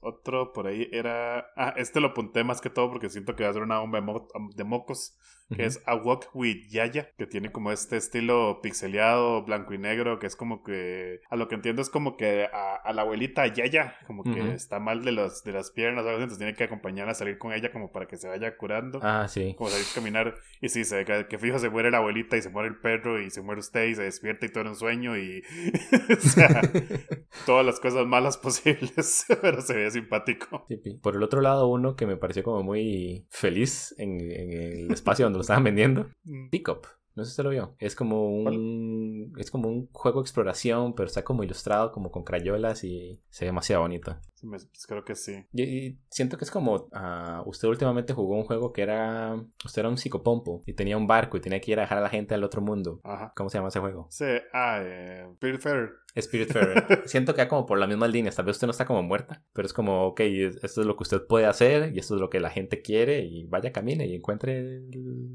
Otro por ahí era. Ah, este lo apunté más que todo porque siento que va a ser una bomba de, mo- de mocos. Que es A Walk with Yaya. Que tiene como este estilo pixeleado, blanco y negro. Que es como que. A lo que entiendo es como que a, a la abuelita Yaya. Como que está mal de, los, de las piernas. así, Entonces tiene que acompañarla a salir con ella como para que se vaya curando. Ah, sí. Como salir a caminar. Y sí, se que, que fijo se muere la abuelita y se muere el perro. Y se muere usted y se despierta y todo era un sueño. Y. *laughs* o sea *laughs* todas las cosas malas posibles, *laughs* pero se ve simpático. Sí. Por el otro lado, uno que me pareció como muy feliz en, en el espacio donde lo estaban vendiendo, Pickup. No sé si se lo vio. Es como un es como un juego de exploración, pero está como ilustrado como con crayolas y se ve demasiado bonito. Me- pues creo que sí. Y, y siento que es como ah, usted últimamente jugó un juego que era usted era un psicopompo y tenía un barco y tenía que ir a dejar a la gente al otro mundo. Ajá. ¿Cómo se llama ese juego? Sí, ah, eh, Spiritfarer. Spiritfarer. *laughs* Siento que va como por las mismas líneas. Tal vez usted no está como muerta, pero es como, ok, es- esto es lo que usted puede hacer y esto es lo que la gente quiere y vaya, camine y encuentre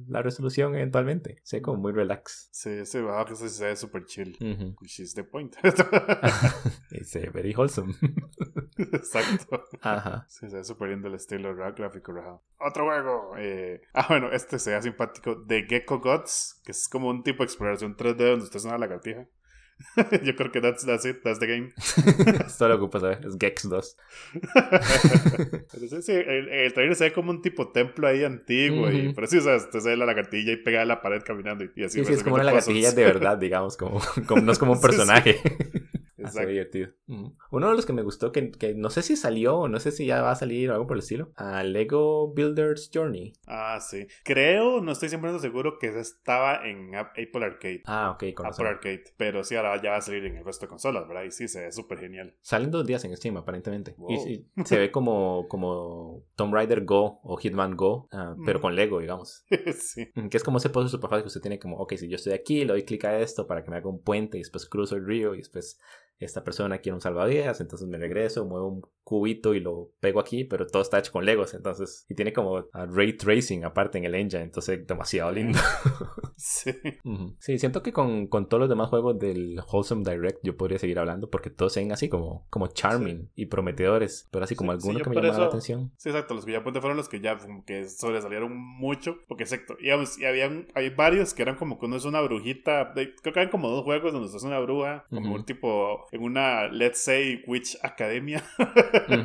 la resolución eventualmente. Ve como muy relax. Sí, sí, wow, que se ve súper chill. Ujú. Which is the point. *laughs* *laughs* Se ve very wholesome. Exacto. Ajá. Sí, se ve súper lindo el estilo gráfico rajado. Otro juego. eh, Ah, bueno, este se ve simpático. The Gecko Gods, que es como un tipo de exploración 3D donde usted es una lagartija. *laughs* Yo creo que that's, that's it, that's the game. *laughs* Esto lo ocupa saber. Es Gex 2. Pero sí, sí, el, el trailer se ve como un tipo templo ahí antiguo. y, Ujú. pero sí, o sea, usted se ve la lagartilla y pegada a la pared caminando y, y así. Sí, sí, es como una puzzles. de verdad, digamos. Como, como- no es como un *laughs* Sí, sí. Exacto. divertido. Uno de los que me gustó, que, que no sé si salió o no sé si ya va a salir o algo por el estilo, a Lego Builder's Journey. Ah, sí. Creo, no estoy 100% seguro que estaba en App- Apple Arcade. Ah, ok, con Apple. Arcade. Pero sí, ahora ya va a salir en el resto de consolas, ¿verdad? Y sí, se ve súper genial. Salen dos días en Steam, aparentemente. Y, Wow. y se ve como, como Tomb Raider Go o Hitman Go, ah, pero Mm. con Lego, digamos. *laughs* sí. Que es como ese puzzle super fácil que usted tiene como, ok, si yo estoy aquí, le doy clic a esto para que me haga un puente y después cruzo el río y después esta persona quiere un salvavidas, entonces me regreso, muevo un cubito y lo pego aquí, pero todo está hecho con Legos, entonces, y tiene como ah, ray tracing aparte en el engine, entonces demasiado lindo. *laughs* Sí. Sí, siento que con, con todos los demás juegos del Wholesome Direct yo podría seguir hablando porque todos se ven así como, como charming y prometedores, pero así como Sí, alguno que me por llama la atención. Sí, exacto. Los que ya fueron los que ya como que sobresalieron mucho. Porque, exacto. Digamos, y habían, hay varios que eran como que uno es una brujita. creo que eran como dos juegos donde usted es una bruja. Como un tipo en una, let's say, Witch Academia. *laughs*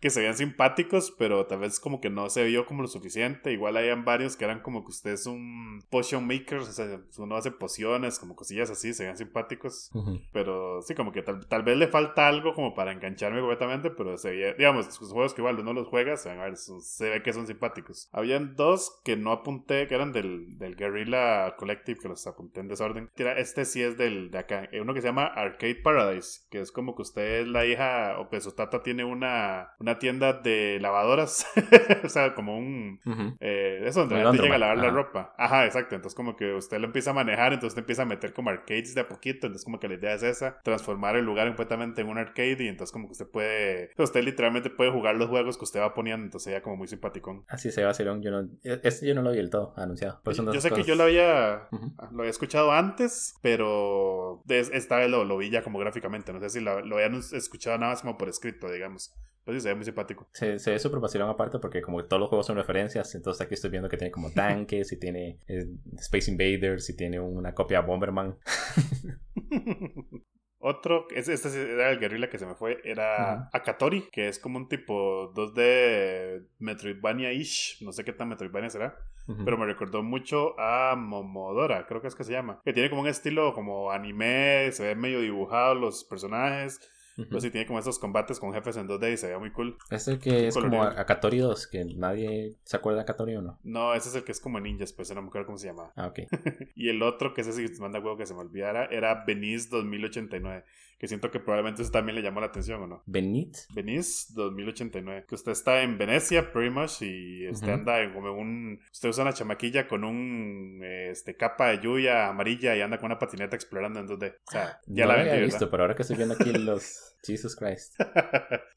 Que se veían simpáticos, pero tal vez como que no se vio como lo suficiente. Igual habían varios que eran como que usted es un potion maker, o sea, uno hace pociones, como cosillas así, se veían simpáticos. Pero sí, como que tal, tal vez le falta algo como para engancharme completamente, pero se veía, digamos, los juegos que igual uno los juega, se, ven, a ver, son- se ve que son simpáticos. Habían dos que no apunté, que eran del, del Guerrilla Collective, que los apunté en desorden. Este sí es del de acá, Eh, uno que se llama Arcade Paradise, que es como que usted es la hija, o que su tata tiene una, una tienda de lavadoras, *laughs* o sea, como un... Ujú. Eh, eso donde la gente llega a lavar la ropa. Ajá, exacto. Entonces como que usted lo empieza a manejar, entonces usted empieza a meter como arcades de a poquito. Entonces como que la idea es esa, transformar el lugar completamente en un arcade y entonces como que usted puede, usted literalmente puede jugar los juegos que usted va poniendo, entonces ya como muy simpaticón. Así se va a hacer yo no Este yo no lo vi del todo anunciado. Por eso no yo sé que yo lo había, lo había escuchado antes, pero esta vez lo, lo vi ya como gráficamente. No sé si lo, lo habían escuchado nada más como por escrito, digamos. Pero sí, se ve muy simpático. Se, se ve súper vacilón aparte porque como todos los juegos son referencias, entonces aquí estoy viendo que tiene como tanques y tiene eh, Space Invaders y tiene una copia de Bomberman. *laughs* Otro, este, este era el guerrilla que se me fue, era Akatori, que es como un tipo 2D Metroidvania-ish, no sé qué tan Metroidvania será. Pero me recordó mucho a Momodora, creo que es que se llama. Que tiene como un estilo como anime, se ve medio dibujado los personajes pero sí tiene como esos combates con jefes en 2D y se ve muy cool. ¿Es el que es como Akatori 2? Que nadie se acuerda de Akatori o no. No, ese es el que es como ninjas, pues no me acuerdo cómo se llama. Ah, ok. *laughs* y el otro, que ese sí manda huevo que se me olvidara, era Venice 2089 que siento que probablemente eso también le llamó la atención, ¿o no? Benit. Venice 2089. Que usted está en Venecia, pretty much, y usted anda en como un... Usted usa una chamaquilla con un este, capa de lluvia amarilla y anda con una patineta explorando en donde... O sea, ya la había visto, pero ahora que estoy viendo aquí *laughs* los... Jesus Christ. *laughs*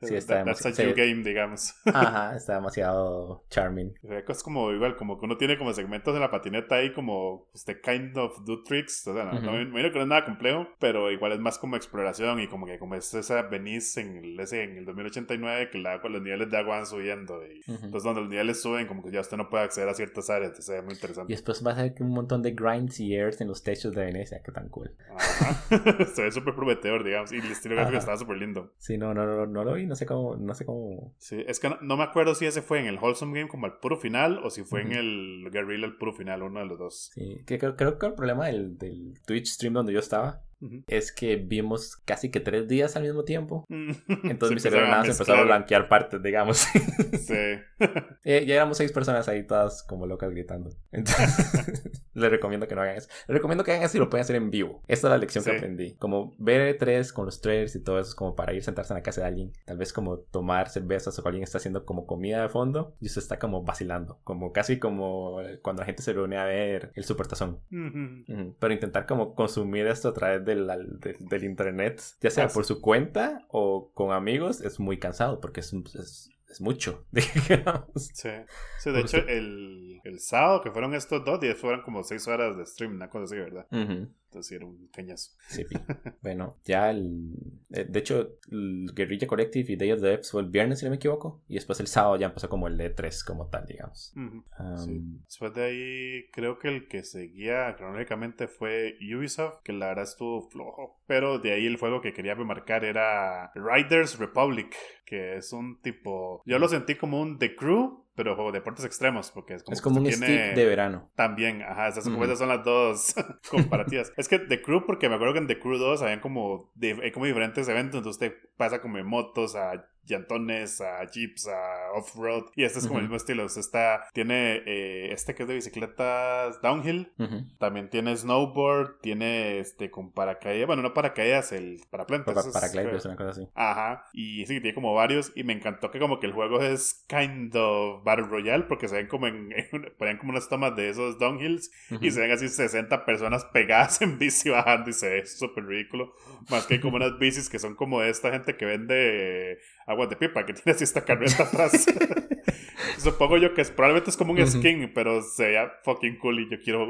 Sí, está demasiado... That's a game, digamos. Ajá, *laughs* está demasiado charming. Es como igual, como que uno tiene como segmentos de la patineta ahí como... Este kind of do tricks. O sea, no, me imagino que no es nada complejo, pero igual es más como explorar y como que como es esa Venice en el, ese, en el 2089 que la, los niveles de agua van subiendo y entonces donde los niveles suben como que ya usted no puede acceder a ciertas áreas, entonces es muy interesante. Y después va a ser un montón de grinds y airs en los techos de Venecia, que tan cool. *laughs* Se ve súper prometedor, digamos, y el estilo gráfico estaba súper lindo. Sí, no, no, no, no lo vi, no sé cómo, no sé cómo. Sí, es que no, me acuerdo si ese fue en el Wholesome Game como el puro final o si fue en el Guerrilla el puro final, uno de los dos. Sí, que creo, creo que el problema del, del Twitch stream donde yo estaba es que vimos casi que tres días al mismo tiempo. Mm. Entonces mi cerebro nada se empezó a blanquear partes, digamos. sí. *laughs* Eh, ya éramos seis personas ahí todas como locas gritando. Entonces, *laughs* les recomiendo que no hagan eso. Les recomiendo que hagan eso y lo pueden hacer en vivo. Esta es la lección que aprendí. Como ver tres con los trailers y todo eso es como para ir a sentarse en la casa de alguien. Tal vez como tomar cervezas o alguien está haciendo como comida de fondo y usted está como vacilando. Como casi como cuando la gente se reúne a ver el supertazón. Pero intentar como consumir esto a través de del, internet, ya sea por su cuenta o con amigos, es muy cansado porque es, es, es mucho, *laughs* Sí. sí, de hecho, el, el, sábado que fueron estos dos días fueron como seis horas de stream, una cosa así, ¿verdad? Entonces era un cañazo. Sí, *laughs* bueno, ya el. Eh, de hecho, el Guerrilla Collective y Day of the Devs fue el viernes, si no me equivoco. Y después el sábado ya empezó como el E3 como tal, digamos. Después de ahí, creo que el que seguía cronológicamente fue Ubisoft, que la verdad estuvo flojo. Pero de ahí el juego que quería remarcar era Riders Republic, que es un tipo. Yo lo sentí como un The Crew, pero juego de deportes extremos, porque es como, es como un stick de verano. También, ajá, esas, son las dos *laughs* comparativas. es que The Crew, porque me acuerdo que en The Crew 2 habían como, de, como diferentes eventos, entonces usted pasa como motos a llantones, a jeeps, a off-road. Y este es como el mismo estilo. está, tiene eh, este que es de bicicletas downhill. También tiene snowboard. Tiene este con paracaídas. Bueno, no paracaídas, el paraplantas. Para, paracaídas, una cosa así. Ajá. Y sí, tiene como varios. Y me encantó que como que el juego es kind of Battle Royale. Porque se ven como en, *laughs* ponen como unas tomas de esos downhills. Y se ven así 60 personas pegadas en bici *laughs* bajando. Y se ve súper ridículo. Más que como unas bicis que son como de esta gente que vende aguas de pipa que *laughs* tiene así esta carreta *laughs* atrás. Supongo yo que es, probablemente es como un skin, pero sería fucking cool y yo quiero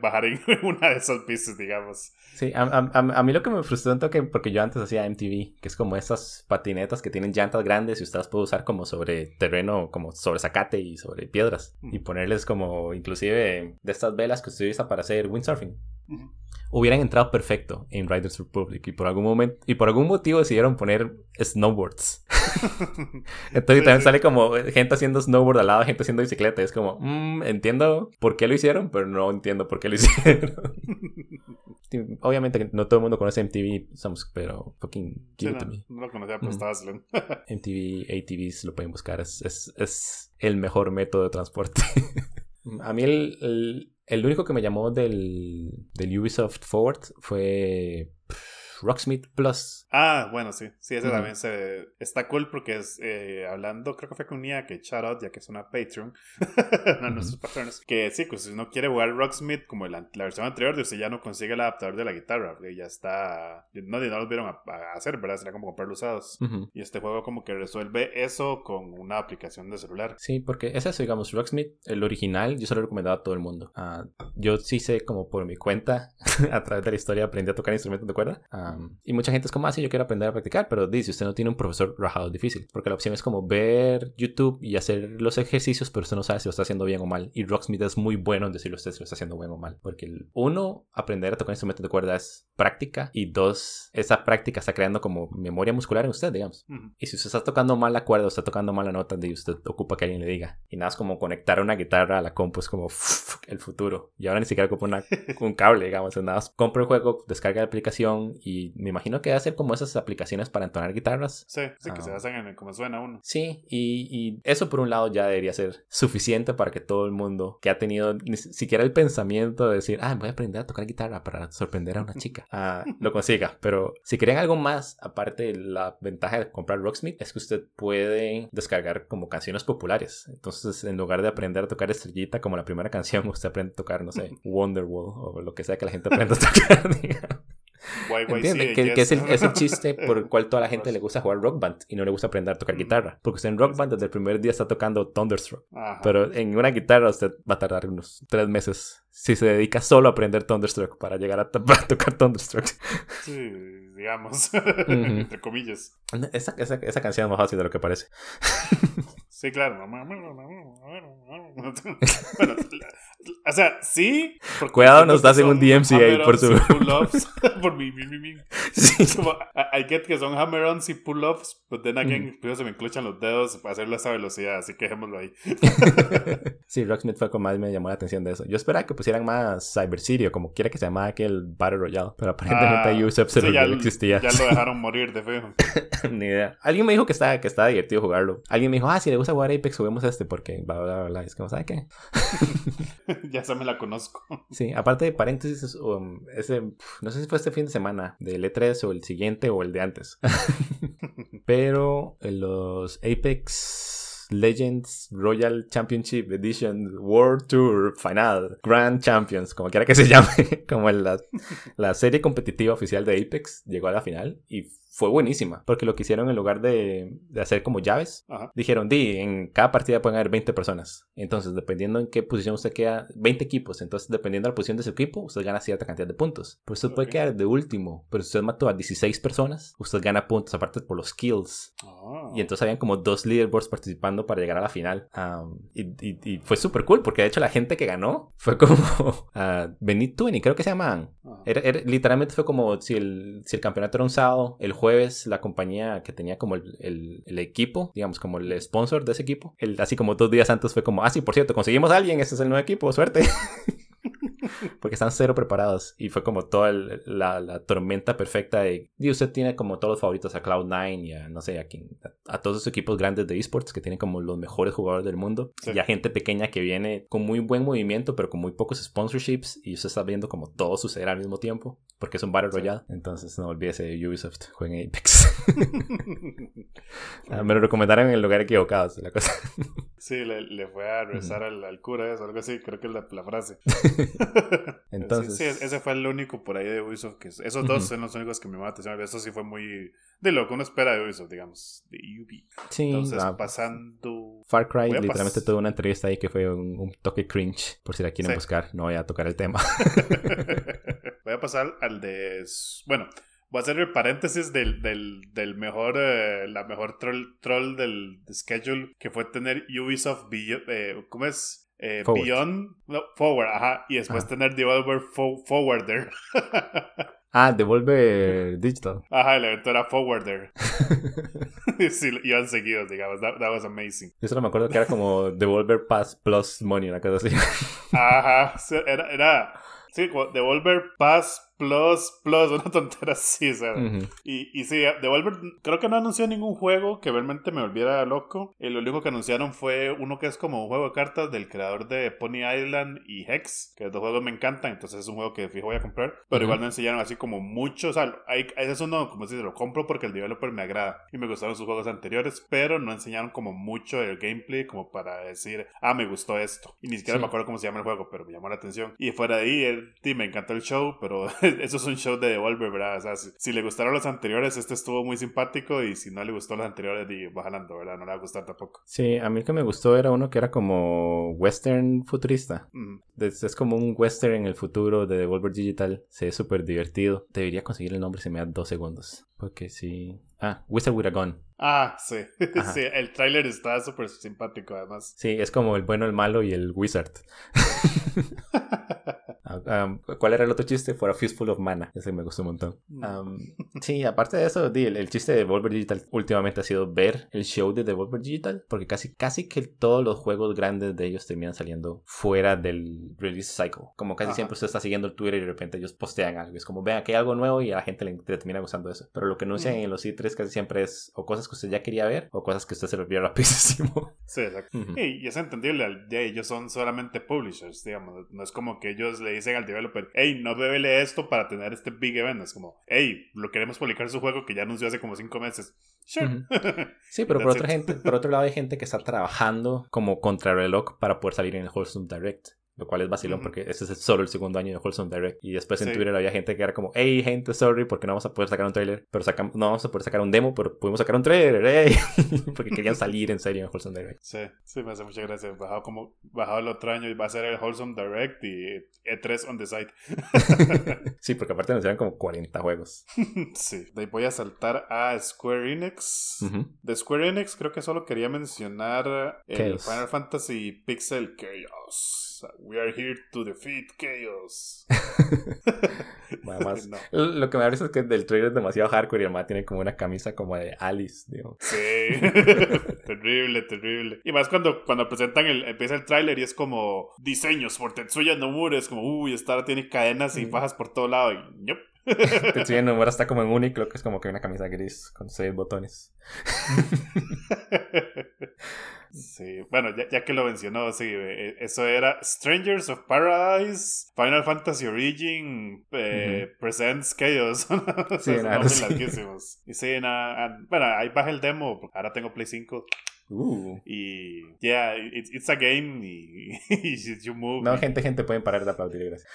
bajar en *laughs* una de esas bicis, digamos. Sí, a, a, mí lo que me frustró un toque, porque yo antes hacía MTV, que es como esas patinetas que tienen llantas grandes y usted las puede usar como sobre terreno, como sobre zacate y sobre piedras. Y ponerles como, inclusive, de estas velas que usted usa para hacer windsurfing hubieran entrado perfecto en Riders Republic y por algún momento y por algún motivo decidieron poner snowboards. *laughs* Entonces también sale como gente haciendo snowboard al lado, gente haciendo bicicleta. Es como, mm, entiendo por qué lo hicieron, pero no entiendo por qué lo *laughs* hicieron. Obviamente no todo el mundo conoce MTV, pero fucking give to me. No lo conocía, pero estaba *laughs* MTV, ATVs lo pueden buscar, es, es, es el mejor método de transporte. A mí el, el único que me llamó del, del Ubisoft Forward fue Rocksmith Plus. Ah, bueno, sí. Sí, ese también se, está cool porque es eh, hablando, creo que fue con Nia, que shout out, ya que es una Patreon, *laughs* no, nuestros patrones, que sí, pues si uno quiere jugar Rocksmith como la, la versión anterior, de usted ya no consigue el adaptador de la guitarra, porque ya está, no, no los vieron a, hacer, ¿verdad? Será como comprarlo usados. Y este juego como que resuelve eso con una aplicación de celular. Sí, porque es eso, digamos, Rocksmith, el original, yo se lo he recomendado a todo el mundo. Uh, yo sí sé como por mi cuenta, *laughs* a través de la historia, aprendí a tocar instrumentos de cuerda. Uh, y mucha gente es como, ah, sí, yo quiero aprender a practicar, pero dice, usted no tiene un profesor rajado difícil, porque la opción es como ver YouTube y hacer los ejercicios, pero usted no sabe si lo está haciendo bien o mal. Y Rocksmith es muy bueno en decirle usted si lo está haciendo bien o mal, porque uno, aprender a tocar instrumentos de cuerda es práctica, y dos, esa práctica está creando como memoria muscular en usted, digamos. Y si usted está tocando mal la cuerda o está tocando mal la nota, de usted ocupa que alguien le diga. Y nada, es como conectar una guitarra a la compu, es como el futuro. Y ahora ni siquiera ocupa *laughs* un cable, digamos, nada compra el juego, descarga la aplicación y me imagino que va a ser como esas aplicaciones para entonar guitarras. Sí, sí, que se ah. basan en cómo suena uno. Sí, y, y, eso por un lado ya debería ser suficiente para que todo el mundo que ha tenido ni siquiera el pensamiento de decir, ah, voy a aprender a tocar guitarra para sorprender a una chica, ah, *laughs* lo consiga. Pero si quieren algo más, aparte la ventaja de comprar Rocksmith, es que usted puede descargar como canciones populares. Entonces, en lugar de aprender a tocar estrellita como la primera canción, usted aprende a tocar, no sé, *laughs* Wonderwall o lo que sea que la gente aprenda a tocar. *laughs* ¿Entiende? Que, es, el, chiste *laughs* por el cual toda la gente le gusta jugar Rock Band y no le gusta aprender a tocar guitarra. Porque usted en Rock Band desde el primer día está tocando Thunderstruck. Pero en una guitarra usted va a tardar unos tres meses si se dedica solo a aprender Thunderstruck para llegar a, *laughs* tocar Thunderstruck. Sí, digamos, *laughs* entre comillas. Esa, esa, esa canción es más fácil de lo que parece. Sí, claro. *laughs* bueno, o sea, sí. Cuidado, nos das en un DMCA por su. *laughs* *laughs* por mi, mi, mi, Sí. Como, I get que son hammer-ons y pull-ups, pero then again, mm. se me encluchan los dedos para hacerlo a esa velocidad, así que dejémoslo ahí. sí, Rocksmith fue como más me llamó la atención de eso. Yo esperaba que pusieran más Cyber City o como quiera que se llamara aquel Battle Royale, pero aparentemente ah, Ubisoft se ya, existía. Ya lo dejaron morir de feo. Ni idea. Alguien me dijo que estaba, que estaba divertido jugarlo. Alguien me dijo, ah, si le gusta jugar Apex, juguemos este porque bla, bla, bla. Es como, ¿sabe qué? *laughs* ya se me la conozco. Sí, aparte de paréntesis, um, ese, no sé si fue este fin de semana, del E3 o el siguiente o el de antes. *laughs* Pero los Apex Legends Royal Championship Edition World Tour Final Grand Champions, como quiera que se *laughs* llame, como la, la serie competitiva oficial de Apex, llegó a la final y fue buenísima, porque lo que hicieron en lugar de, de hacer como llaves, dijeron, di, en cada partida pueden haber 20 personas. Entonces, dependiendo en qué posición usted queda, 20 equipos, entonces dependiendo de la posición de su equipo, usted gana cierta cantidad de puntos. Pues usted puede quedar de último, pero si usted mató a 16 personas, usted gana puntos, aparte por los kills. Ah. Y entonces habían como dos leaderboards participando para llegar a la final. y, fue súper cool, porque de hecho la gente que ganó fue como uh, Benit y creo que se llamaban. Ah. literalmente fue como si el, si el campeonato era un sábado, el jueves la compañía que tenía como el, el, equipo, digamos como el sponsor de ese equipo, el, así como dos días antes fue como, ah, sí, por cierto, conseguimos a alguien, ese es el nuevo equipo, suerte. *laughs* porque están cero preparados y fue como toda la, tormenta perfecta de, y usted tiene como todos los favoritos a Cloud9 y a, no sé, a, a, todos esos equipos grandes de esports que tienen como los mejores jugadores del mundo y a gente pequeña que viene con muy buen movimiento pero con muy pocos sponsorships y usted está viendo como todo suceder al mismo tiempo porque es un Battle Royale. Entonces no olvídese Ubisoft, jueguen Apex. *laughs* Ah, me lo recomendaron en el lugar equivocado, la cosa. sí, le, fue a rezar al, cura eso, algo así, creo que es la, frase. *laughs* *laughs* Entonces... Sí, ese fue el único por ahí de Ubisoft. Que, esos dos son los únicos que me llamaron atención. Eso sí fue muy... De lo que uno espera de Ubisoft, digamos, de Ubi. Sí, Entonces, pasando... Far Cry, literalmente tuvo una entrevista ahí que fue un, toque cringe, por si la quieren buscar. No voy a tocar el tema. Voy a pasar al de... Bueno, voy a hacer el paréntesis del, del, del mejor, eh, la mejor troll, troll del schedule que fue tener Ubisoft, eh, ¿cómo es? Eh, Beyond, no, Forward, ajá, y después tener Devolver Forwarder. *laughs* ah, Devolver Digital. Ajá, el evento era Forwarder. *laughs* *laughs* sí, iban seguidos, digamos, that, that, was amazing. Yo solo me acuerdo que era como Devolver Pass Plus Money, una cosa así. ajá, era, era sí, Devolver Pass Plus, Plus, *laughs* una tontera así, ¿sabes? y, y sí, Devolver creo que no anunció ningún juego que realmente me volviera loco. El lo único que anunciaron fue uno que es como un juego de cartas del creador de Pony Island y Hex, que los dos juegos me encantan, entonces es un juego que fijo voy a comprar. Pero igual no enseñaron así como mucho, o sea, hay, ese es uno, como si lo compro porque el developer me agrada y me gustaron sus juegos anteriores, pero no enseñaron como mucho el gameplay como para decir, ah, me gustó esto. Y ni siquiera me acuerdo cómo se llama el juego, pero me llamó la atención. Y fuera de ahí, trailer, sí, me encantó el show, pero *laughs* *laughs* eso es un show de Devolver, ¿verdad? O sea, si, le gustaron los anteriores, este estuvo muy simpático y si no le gustó los anteriores, va jalando, ¿verdad? No le va a gustar tampoco. Sí, a mí el que me gustó era uno que era como western futurista. es, como un western en el futuro de Devolver Digital. Se ve súper divertido. Debería conseguir el nombre si me da dos segundos. Porque sí. Ah, Wizard with a Gun. Ah, sí. *laughs* sí, el tráiler está súper simpático además. Sí, es como el bueno, el malo y el wizard. *laughs* Ah, ¿Cuál era el otro chiste? Fuera Fistful of Mana. Ese me gustó un montón. Mm. sí, aparte de eso, el, chiste de Devolver Digital últimamente ha sido ver el show de Devolver Digital, porque casi, casi que todos los juegos grandes de ellos terminan saliendo fuera del release cycle. Como casi siempre usted está siguiendo el Twitter y de repente ellos postean algo. Es como, vean que hay algo nuevo y a la gente le, termina gustando eso. Pero lo que anuncian en los E3 casi siempre es o cosas que usted ya quería ver o cosas que usted se lo vio rapidísimo. Sí, exacto. y, es entendible. Ellos son solamente publishers, digamos. No es como que ellos le dicen al developer, hey, no bebele esto para tener este big event. Es como, hey, lo queremos publicar su juego que ya anunció hace como cinco meses. Sure. *laughs* Sí, pero por, otra gente, por otro lado hay *laughs* gente que está trabajando como contrarreloj para poder salir en el Wholesome Direct. Lo cual es vacilón porque ese es solo el segundo año de Wholesome Direct. Y después en Twitter había gente que era como, hey, gente, sorry, porque no vamos a poder sacar un trailer. Pero sacamos, no vamos a poder sacar un demo, pero pudimos sacar un trailer, hey. *laughs* porque querían salir en serio en Wholesome Direct. Sí, sí, me hace mucha gracia. Bajado, como, bajado el otro año y va a ser el Wholesome Direct y E3 on the site. *laughs* sí, porque aparte nos llevan como 40 juegos. *laughs* sí. De ahí voy a saltar a Square Enix. De Square Enix creo que solo quería mencionar el Final Fantasy Pixel Chaos we are here to defeat chaos. *laughs* *laughs* Lo que me parece es que el trailer es demasiado hardcore y el tiene como una camisa como de Alice, digo. Sí, *laughs* terrible, terrible. Y más cuando, cuando presentan el, empieza el trailer y es como diseños por Tetsuya Nomura, es como, uy, esta tiene cadenas y fajas por todo lado y yep. *laughs* Tetsuya Nomura está como en Uniqlo, que es como que una camisa gris con seis botones. *laughs* Sí, bueno, ya, que lo mencionó, sí, eh, eso era Strangers of Paradise, Final Fantasy Origin, eh, Presents Chaos. *laughs* sí, nada, larguísimos. Y sí, nada, bueno, ahí baja el demo, ahora tengo Play 5. Uh. Y yeah, it's, it's a game y, *laughs* you move. No, gente, gente, pueden parar de aplaudir, gracias.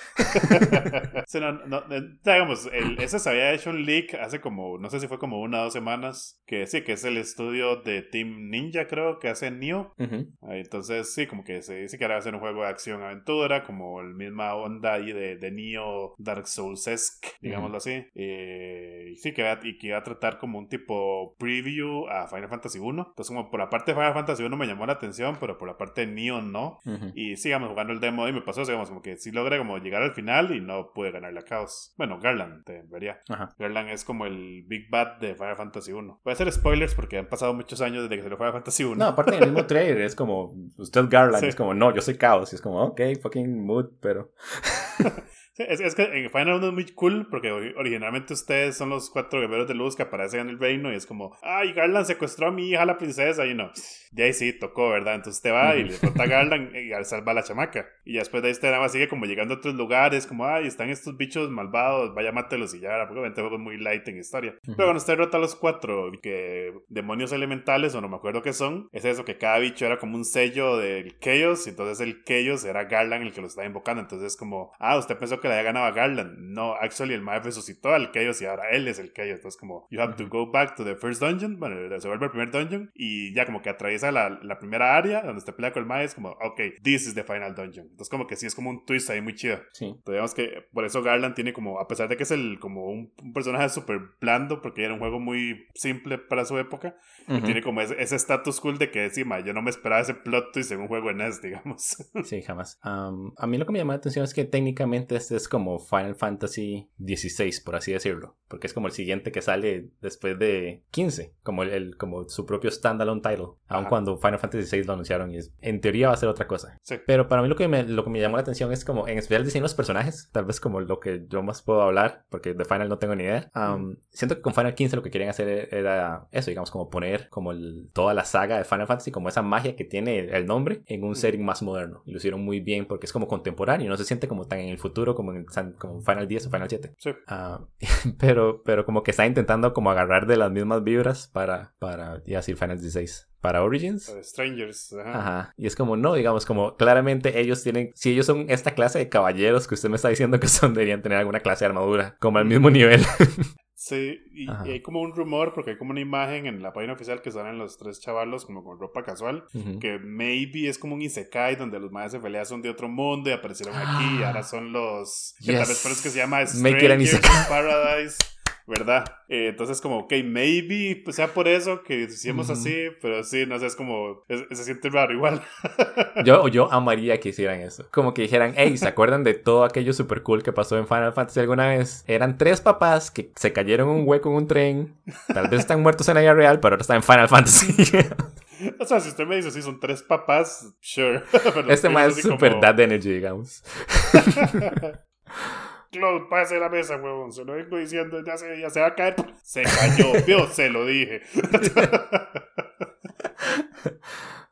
*laughs* no, no, digamos, el, ese se había hecho un leak hace como, no sé si fue como una o dos semanas, que sí, que es el estudio de Team Ninja, creo, que hace Neo. Entonces, sí, como que se dice que ahora ser un juego de acción-aventura, como el misma onda ahí de, de Neo Dark Souls-esque, digámoslo así. Eh, y sí, que va, y que va a tratar como un tipo preview a Final Fantasy 1. Entonces, como por la parte de Final Fantasy 1 me llamó la atención, pero por la parte de Neon no. Y sigamos jugando el demo y me pasó, digamos, como que sí logré como llegar al final y no pude ganarle a Chaos. Bueno, Garland, te vería. Garland es como el Big Bad de Final Fantasy 1. Voy a hacer spoilers porque han pasado muchos años desde que se lo Final Fantasy 1. No, aparte del mismo *laughs* trailer, es como, usted Garland, es como, no, yo soy Chaos. Y es como, ok, fucking mood, pero... *laughs* es, es, que en Final 1 es muy cool porque originalmente ustedes son los cuatro guerreros de luz que aparecen en el reino y es como, ay, Garland secuestró a mi hija la princesa y no. De ahí sí, tocó, ¿verdad? Entonces te va y le corta a Garland y salva a la chamaca. Y después de ahí usted nada más sigue como llegando a otros lugares, como, ay, están estos bichos malvados, vaya, mátelos y ya, porque obviamente juego muy light en historia. Pero cuando usted derrota a los cuatro, que demonios elementales, o no me acuerdo qué son, es eso, que cada bicho era como un sello del Chaos, y entonces el Chaos era Garland el que lo estaba invocando. Entonces es como, ah, usted pensó que le había ganado a Garland. No, actually el Mae resucitó al Chaos y ahora él es el Chaos. Entonces como, you have to go back to the first dungeon, bueno, se vuelve el primer dungeon, y ya como que atraviesa la, la primera área donde se pelea con el Mae, es como, ok, this is the final dungeon. Entonces, como que sí es como un twist ahí muy chido. Sí. Entonces, digamos que por eso Garland tiene como, a pesar de que es el como un, personaje súper blando, porque era un juego muy simple para su época, tiene como ese, ese status cool de que encima yo no me esperaba ese plot twist en un juego en NES, *laughs* digamos. Sí, jamás. a mí lo que me llama la atención es que técnicamente este es como Final Fantasy XVI, por así decirlo, porque es como el siguiente que sale después de 15, como el, como su propio standalone title, aun cuando Final Fantasy VI lo anunciaron y es, en teoría va a ser otra cosa. Pero para mí lo que, me, lo que me llamó la atención es como, en especial el diseño de los personajes, tal vez como lo que yo más puedo hablar, porque de Final no tengo ni idea. Siento que con Final 15 lo que querían hacer era eso, digamos, como poner como toda la saga de Final Fantasy, como esa magia que tiene el nombre, en un setting más moderno. Y lo hicieron muy bien porque es como contemporáneo, no se siente como tan en el futuro, como en como Final 10 o Final 7. Sí. Ah, *laughs* pero, pero como que está intentando como agarrar de las mismas vibras para, para ya decir Final 16 para Origins. Para Strangers. Ajá. Ajá. Y es como, no, digamos, como claramente ellos tienen, si ellos son esta clase de caballeros que usted me está diciendo que son, deberían tener alguna clase de armadura, como al mismo nivel. *laughs* Sí, y, y, hay como un rumor, porque hay como una imagen en la página oficial que salen los tres chavalos como con ropa casual, que maybe es como un isekai donde los madres de pelea son de otro mundo y aparecieron aquí y *gasps* ahora son los... Que tal Yes. vez por eso es que se llama Strangers in Paradise, ¿verdad? Eh, entonces como, ok, maybe pues, sea por eso que hicimos Ujú. así, pero sí, no sé, es como... es- se siente raro igual. Yo, *laughs* yo amaría que hicieran eso. Como que dijeran, hey, ¿se acuerdan de todo aquello super cool que pasó en Final Fantasy alguna vez? Eran tres papás que se cayeron un hueco en un tren. Tal vez están muertos en la vida real, pero ahora están en Final Fantasy. *laughs* o sea, si usted me dice, sí, son tres papás, sure. *laughs* Pero este más es super como- dad energy, digamos. Claude, pase la mesa, huevón. Se lo vengo diciendo, ya se, ya se va a caer. Se cayó, vio, se lo dije. *laughs*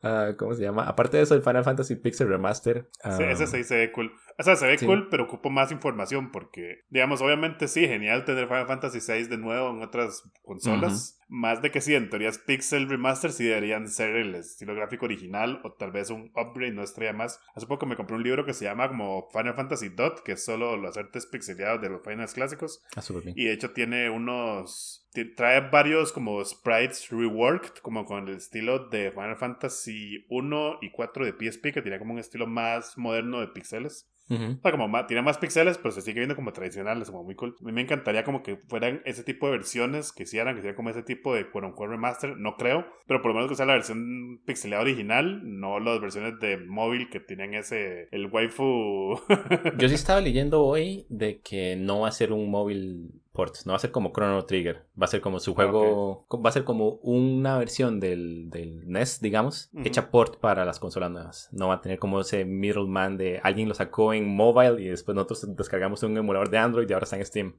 Ah, ¿Cómo se llama? Aparte de eso, el Final Fantasy Pixel Remaster. Sí, ah, ese sí se ve cool. O sea, se ve Sí. cool, pero ocupo más información porque, digamos, obviamente sí, genial tener Final Fantasy VI de nuevo en otras consolas. Más de que sí, en teoría es Pixel Remaster, sí deberían ser el estilo gráfico original o tal vez un upgrade, no estrella más. Hace poco me compré un libro que se llama como Final Fantasy Dot, que es solo los artes pixelados de los finals clásicos. ah. Y de hecho tiene unos. Trae varios como sprites reworked, como con el estilo de Final Fantasy 1 y 4 de PSP, que tenía como un estilo más moderno de pixeles. Ujú. O sea, como más, tiene más pixeles, pero se sigue viendo como tradicionales, como muy cool. A mí me encantaría como que fueran ese tipo de versiones que hicieran, que hicieran como ese tipo de quote unquote remaster. No creo, pero por lo menos que sea la versión pixelada original, no las versiones de móvil que tienen ese. el waifu. *laughs* Yo sí estaba leyendo hoy de que no va a ser un móvil port, no va a ser como Chrono Trigger, va a ser como su juego, va a ser como una versión del, del NES, digamos, Ujú. hecha port para las consolas nuevas. No va a tener como ese middleman de alguien lo sacó en mobile y después nosotros descargamos un emulador de Android y ahora está en Steam.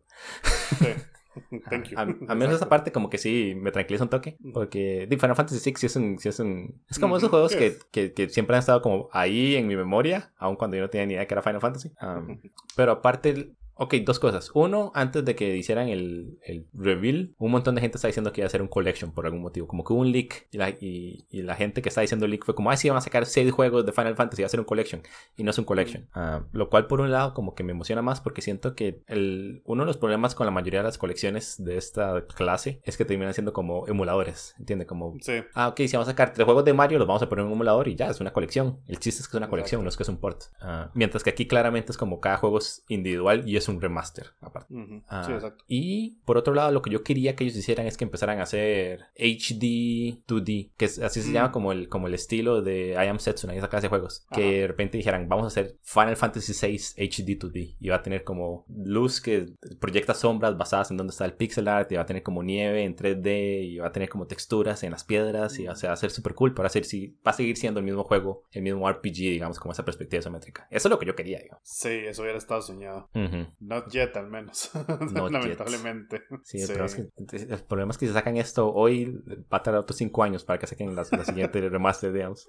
Sí. *laughs* Thank you. A, a menos esa parte como que sí me tranquiliza un toque. Porque Final Fantasy VI sí es un... sí es, un- es como esos juegos que, que, que siempre han estado como ahí en mi memoria, aun cuando yo no tenía ni idea que era Final Fantasy. Um, pero aparte... Ok, dos cosas. Uno, antes de que hicieran el, el reveal, un montón de gente está diciendo que iba a hacer un collection por algún motivo. Como que hubo un leak y la, y, y la gente que está diciendo leak fue como, ah, sí, van a sacar seis juegos de Final Fantasy, va a ser un collection. Y no es un collection. Ah, lo cual, por un lado, como que me emociona más porque siento que el, uno de los problemas con la mayoría de las colecciones de esta clase es que terminan siendo como emuladores. ¿Entiendes? Como Sí. Ah, ok, si vamos a sacar tres juegos de Mario, los vamos a poner en un emulador y ya, es una colección. El chiste es que es una colección, Exacto. no es que es un port. Ah, mientras que aquí claramente es como cada juego es individual y es un remaster, aparte. Ujú. Ah, Sí, exacto. y por otro lado, lo que yo quería que ellos hicieran es que empezaran a hacer HD 2D, que es, así se Mm. llama como el, como el estilo de I Am Setsuna y esa clase de juegos. Ajá. Que de repente dijeran, vamos a hacer Final Fantasy VI HD 2D. Y va a tener como luz que proyecta sombras basadas en donde está el pixel art, y va a tener como nieve en 3D, y va a tener como texturas en las piedras, y o sea, va a ser súper cool, pero va a, ser, sí, va a seguir siendo el mismo juego, el mismo RPG, digamos, como esa perspectiva isométrica. Eso es lo que yo quería, digamos. Sí, eso hubiera estado soñado. Ujú. Not yet, al menos. *laughs* Not Lamentablemente. Sí, el, Problema es que, el problema es que si sacan esto hoy, va a tardar otros 5 años para que saquen la, la siguiente *laughs* remaster, digamos.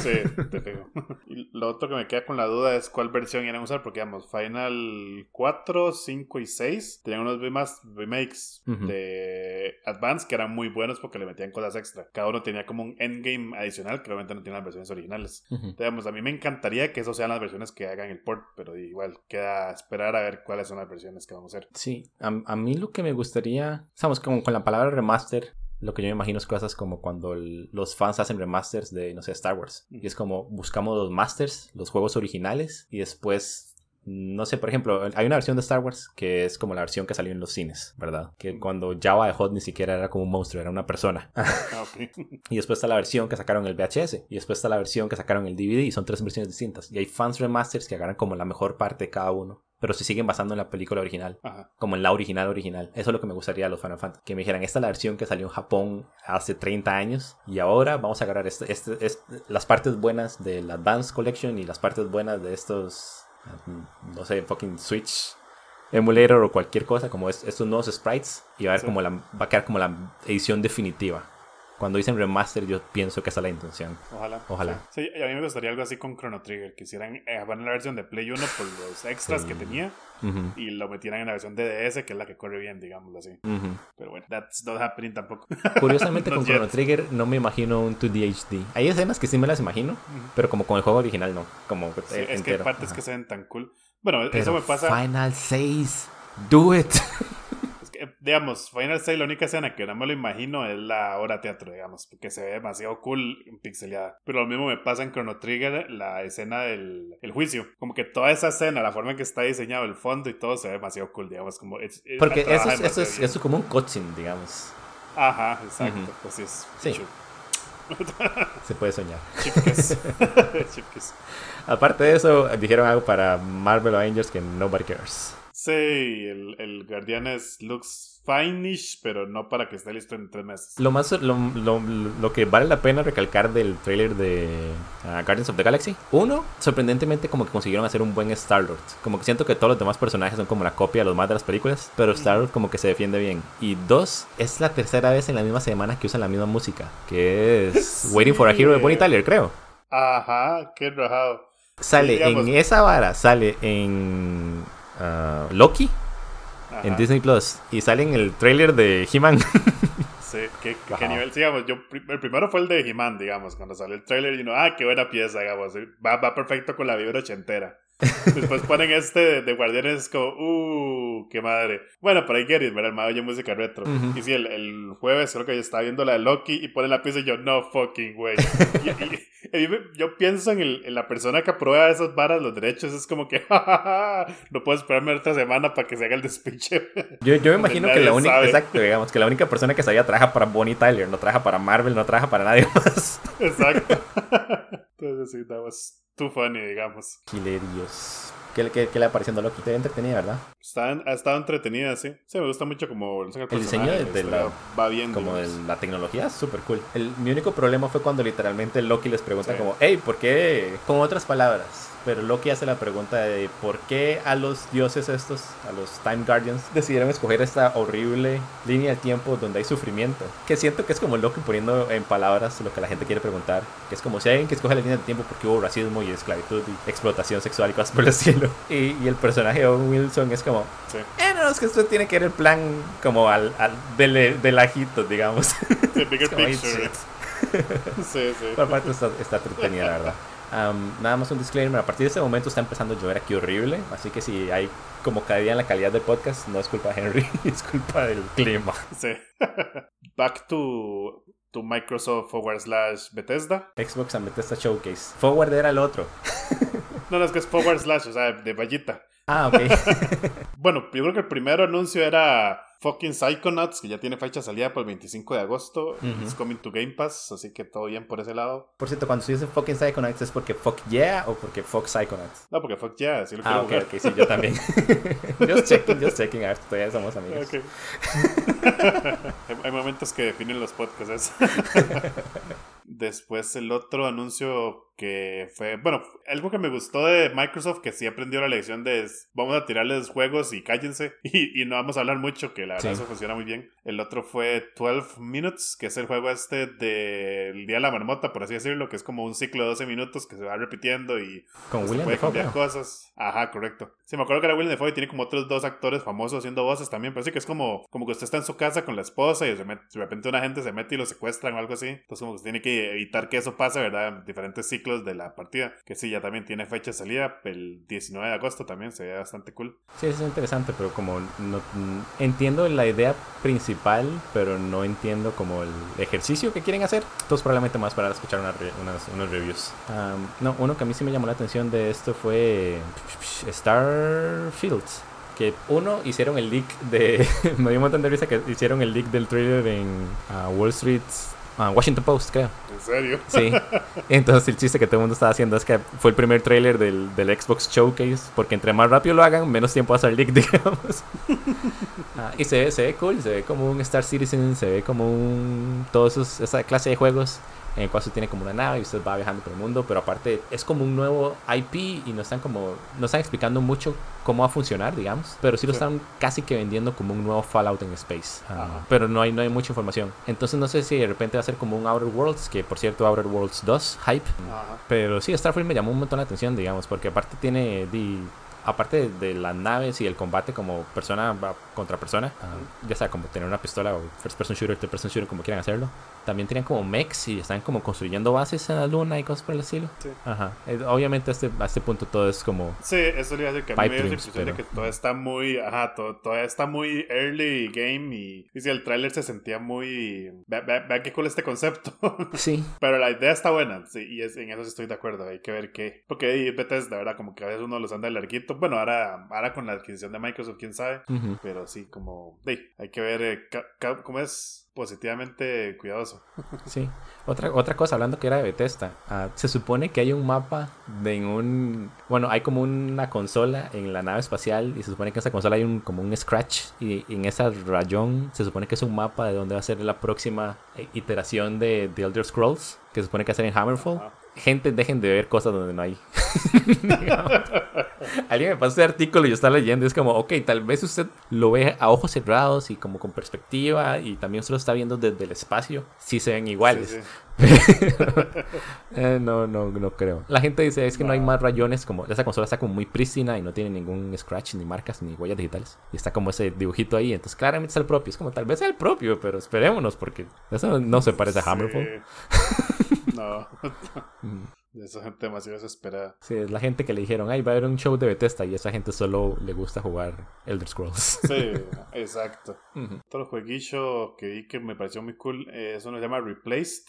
Sí, te *laughs* pego. Y lo otro que me queda con la duda es cuál versión iban a usar, porque digamos, Final 4, 5 y 6 tenían unos remas- remakes Ujú. de Advance que eran muy buenos porque le metían cosas extra. Cada uno tenía como un endgame adicional que obviamente no tiene las versiones originales. Ujú. Entonces, digamos, a mí me encantaría que eso sean las versiones que hagan el port, pero igual queda esperar a ver cuáles son las versiones que vamos a hacer. Sí, a, a mí lo que me gustaría, sabemos, como con la palabra remaster, lo que yo me imagino es cosas como cuando el- los fans hacen remasters de, no sé, Star Wars. Y es como buscamos los masters, los juegos originales, y después, no sé, por ejemplo, hay una versión de Star Wars que es como la versión que salió en los cines, ¿verdad? Que cuando Java de Hot ni siquiera era como un monstruo, era una persona. Ah. *laughs* Y después está la versión que sacaron el VHS. Y después está la versión que sacaron el DVD. Y son tres versiones distintas. Y hay fans remasters que agarran como la mejor parte de cada uno. Pero se siguen basando en la película original. Ajá. Como en la original original. Eso es lo que me gustaría de los Final Fantasy. Que me dijeran, esta es la versión que salió en Japón hace 30 años. Y ahora vamos a agarrar este, este- este- las partes buenas del Advanced Collection y las partes buenas de estos, mm, no sé, fucking Switch emulator o cualquier cosa. Como es- estos nuevos sprites. Y va a, Sí. como la, va a quedar como la edición definitiva. Cuando dicen remaster, yo pienso que esa es la intención. Ojalá. Ojalá. Sí, y a mí me gustaría algo así con Chrono Trigger, que hicieran eh, van en la versión de Play 1 por los extras Sí. que tenía Ujú, y lo metieran en la versión de DS, que es la que corre bien, digámoslo así. ujú. Pero bueno, that's not happening tampoco. *laughs* Curiosamente con yet. Chrono Trigger no me imagino un 2D HD. Hay escenas que sí me las imagino, pero como con el juego original no, como Sí, eh, es que hay partes Ajá. que se ven tan cool. Bueno, eso Pero me pasa. Final 6, do it. *laughs* Digamos, Final 6, la única escena que no me lo imagino es la hora teatro, digamos, porque se ve demasiado cool pixeleada. Pero lo mismo me pasa en Chrono Trigger, la escena del el juicio. Como que toda esa escena, la forma en que está diseñado el fondo y todo, se ve demasiado cool, digamos. Como Porque eso es, eso es, eso es como un cutscene, digamos. Ajá, exacto. Ujú. Así es. Sí. *laughs* Se puede soñar. chip kiss. *laughs* Chip kiss. Aparte de eso, dijeron algo para Marvel Avengers que nobody cares. Sí, el, el Guardianes looks fine-ish, pero no para que esté listo en tres meses. Lo más lo, lo- lo que vale la pena recalcar del trailer de ah, Guardians of the Galaxy. Uno, sorprendentemente como que consiguieron hacer un buen Star-Lord. Como que siento que todos los demás personajes son como la copia de los más de las películas, pero Star-Lord como que se defiende bien. Y dos, es la tercera vez en la misma semana que usan la misma música, que es *laughs* Sí. Waiting for a Hero de Bonnie Tyler, creo. Ajá, qué rajado. Sale digamos- en esa vara, sale en Loki, Ajá. en Disney Plus, y sale en el trailer de He-Man. *laughs* Sí, ¿qué, nivel? Sí, digamos, yo, el primero fue el de He-Man, digamos, cuando salió el trailer y uno, ah, qué buena pieza, digamos, va, va perfecto con la vibra ochentera. *laughs* Después ponen este de, Guardianes como, uh, qué madre. Bueno, pero hay get it, ¿verdad? El mago oye música retro. Ujú. Y sí, el, el jueves creo que yo estaba viendo la de Loki y pone la pieza y yo, no fucking way. *laughs* Y, y- y yo pienso en, el- en la persona que aprueba esas varas, los derechos, es como que, no puedo esperarme otra semana para que se haga el despiche. *laughs* Yo, yo me imagino que la única, sabe. exacto, digamos, que la única persona que sabía trabaja para Bonnie Tyler, no trabaja para Marvel, no trabaja para nadie más. Exacto. Entonces sí, that was too funny, digamos. Hilarios. ¿Qué, qué, qué le va pareciendo Loki? Te entretenida, ¿verdad? Está, ha estado entretenida, sí. Sí, me gusta mucho como el, El diseño de- de la- va bien. Como de la tecnología, súper cool. El, mi único problema fue cuando literalmente Loki les pregunta Sí. como, hey, ¿por qué? Con otras palabras. Pero Loki hace la pregunta de por qué a los dioses estos, a los Time Guardians, decidieron escoger esta horrible línea del tiempo donde hay sufrimiento. Que siento que es como Loki poniendo en palabras lo que la gente quiere preguntar. Que es como si hay alguien que escoge la línea del tiempo porque hubo racismo y esclavitud y explotación sexual y cosas por el *laughs* estilo. Y, y el personaje de Owen Wilson es como, Sí. eh, no, es que esto tiene que ver el plan como al, al del, del ajito, digamos. The bigger *laughs* Es como, "Ay, picture. shit". *laughs* Sí, sí. Por parte está, está entretenida, la verdad. Nada más un disclaimer, a partir de este momento está empezando a llover aquí horrible, así que si hay como caída en la calidad del podcast, no es culpa de Henry, *laughs* es culpa del clima. Sí. *laughs* Back to, to Microsoft forward slash Bethesda. Xbox and Bethesda Showcase. Forward era el otro. No, no, es que es forward slash, o sea, de vallita. Ah, ok. *laughs* Bueno, yo creo que el primer anuncio era fucking Psychonauts, que ya tiene fecha de salida para el 25 de agosto. Ujú. It's coming to Game Pass, así que todo bien por ese lado. Por cierto, cuando se dice fucking Psychonauts, ¿es porque fuck yeah o porque fuck Psychonauts? No, porque fuck yeah, así lo Ah, quiero ok, jugar. ok, sí, yo también. *laughs* just checking, just checking, a ver, todavía somos amigos. Ok. *laughs* hay, hay momentos que definen los podcasts. *laughs* Después el otro anuncio que fue, bueno, algo que me gustó de Microsoft que sí aprendió la lección de es, vamos a tirarles juegos y cállense *laughs* y, y no vamos a hablar mucho, que la verdad Sí. eso funciona muy bien. El otro fue 12 Minutes, que es el juego este del Día de la Marmota, por así decirlo, que es como un ciclo de 12 minutos que se va repitiendo y Con se William puede cambiar cosas. Ajá, correcto. Sí, me acuerdo que era Willem Dafoe y tiene como otros dos actores famosos haciendo voces también, pero sí que es como, como que usted está en su casa con la esposa y de de repente una gente se mete y lo secuestran o algo así. Entonces como que tiene que evitar que eso pase, ¿verdad? En diferentes ciclos de la partida. Que sí, ya también tiene fecha de salida, el 19 de agosto también, se ve bastante cool. Sí, eso es interesante, pero como no, entiendo la idea principal, pero no entiendo como el ejercicio que quieren hacer. Entonces probablemente más para escuchar unas re- unas- unos reviews. Am, no, uno que a mí sí me llamó la atención de esto fue Starfield. Que uno, hicieron el leak de... *laughs* me dio un montón de risa que hicieron el leak del trailer en ah, Wall Street... ah, Washington Post, creo. ¿En serio? Sí. *laughs* Entonces el chiste que todo el mundo estaba haciendo es que fue el primer trailer del, del Xbox Showcase, porque entre más rápido lo hagan, menos tiempo va a leak, *laughs* digamos. Ah, y se ve, se ve cool, se ve como un Star Citizen, se ve como un... Todos esos, esa clase de juegos. En el cual se tiene como una nave y usted va viajando por el mundo, pero aparte es como un nuevo IP y no están como, no están explicando mucho cómo va a funcionar, digamos, pero sí lo están casi que vendiendo como un nuevo Fallout en Space, ah, pero no hay, no hay mucha información. Entonces no sé si de repente va a ser como un Outer Worlds, que por cierto Outer Worlds 2, hype, pero sí, Starfield me llamó un montón la atención, digamos, porque aparte tiene... aparte de, las naves y el combate como persona contra persona, ah, ya sea como tener una pistola o first person shooter, third person shooter, como quieran hacerlo, también tenían como mechs y están como construyendo bases en la luna y cosas por el estilo. Sí. Ajá. obviamente a este, a este punto todo es como. Sí, eso le hace que a mí me la impresión de que todo está muy. Ajá, todo, todavía está muy early game y, y si el tráiler se sentía muy. Vean qué cool este concepto. *laughs* sí. Pero la idea está buena, sí, y es, en eso estoy de acuerdo. Hay que ver qué. Porque Bethesda, verdad, como que a veces uno los anda larguito. Bueno, ahora, ahora con la adquisición de Microsoft, quién sabe. Pero sí, como. hay que ver eh, cómo es positivamente cuidadoso. Sí. Otra, otra cosa, hablando que era de Bethesda, uh, se supone que hay un mapa de un... Bueno, hay como una consola en la nave espacial y se supone que en esa consola hay un, como un scratch y, en esa rayón se supone que es un mapa de donde va a ser la próxima eh, iteración de The Elder Scrolls, que se supone que va a ser en Hammerfall gente, dejen de ver cosas donde no hay. *laughs* Alguien me pasó ese artículo y yo estaba leyendo es como, ok, tal vez usted lo ve a ojos cerrados y como con perspectiva y también usted lo está viendo desde el espacio. Sí se ven iguales. *laughs* Eh, no, no, no creo. La gente dice es que no. hay más rayones, como esa consola está como muy prístina y no tiene ningún scratch, ni marcas, ni huellas digitales. Y está como ese dibujito ahí, entonces claramente es el propio. Es como tal vez sea el propio, pero esperémonos porque eso no se parece a Hammerfall. no. *laughs* *laughs* Esa gente demasiado desesperada. Sí, es la gente que le dijeron, ay, va a haber un show de Bethesda y esa gente solo le gusta jugar Elder Scrolls. *laughs* Sí, exacto. Otro jueguillo que vi que me pareció muy cool es uno que se llama Replaced,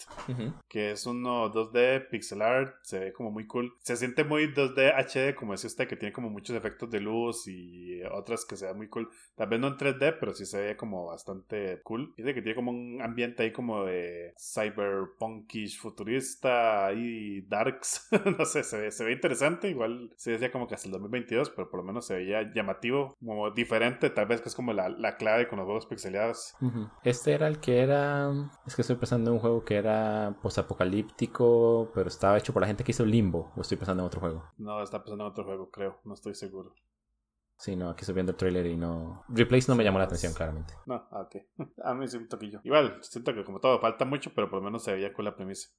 que es uno 2D pixel art, se ve como muy cool. Se siente muy 2D HD, como decía usted, que tiene como muchos efectos de luz y otras que se ven muy cool. Tal vez no en 3D, pero sí se ve como bastante cool. Dice que tiene como un ambiente ahí como de cyberpunkish futurista y dark *laughs* no sé, se ve, se ve interesante. Igual se decía como que hasta el 2022, pero por lo menos se veía llamativo, como diferente, tal vez que es como la, la clave con los juegos pixelados. Este era el que era. Es que estoy pensando en un juego que era posapocalíptico, pero estaba hecho por la gente que hizo Limbo. O estoy pensando en otro juego. No, está pensando en otro juego, creo. No estoy seguro. Sí, no, aquí estoy viendo el trailer y no. Replace no me llamó la atención, claramente. No, ah, ok. *laughs* A mí sí un toquillo. Igual, siento que como todo, falta mucho, pero por lo menos se veía con la premisa.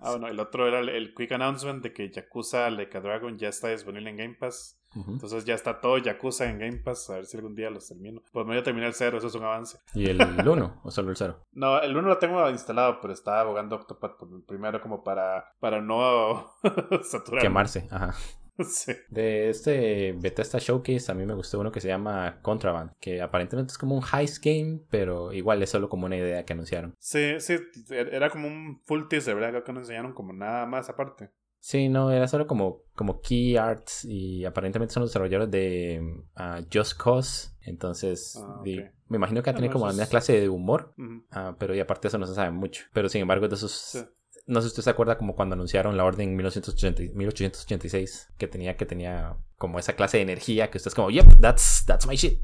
Ah, bueno, el otro era el, quick announcement de que Yakuza Like Dragon ya está disponible en Game Pass. Entonces ya está todo Yakuza en Game Pass. A ver si algún día los termino. Pues me voy a terminar el 0, eso es un avance. ¿Y el *laughs* 1 o solo el 0? No, el 1 lo tengo instalado, pero estaba abogando Octopath primero como para, para no *laughs* saturar. Quemarse, ajá. *laughs* De este Bethesda Showcase, a mí me gustó uno que se llama Contraband, que aparentemente es como un heist game, pero igual es solo como una idea que anunciaron. Sí, sí, era como un full teaser, ¿verdad? Que no enseñaron como nada más aparte. Sí, no, era solo como, como Key Arts y aparentemente son los desarrolladores de uh, Just Cause. Entonces, ah, me imagino que tiene como la misma clase de humor, uh, pero y aparte de eso no se sabe mucho. Pero sin embargo, de esos no sé si usted se acuerda como cuando anunciaron la orden en 1886, que tenía, que tenía como esa clase de energía que usted es como, yep, that's, that's my shit.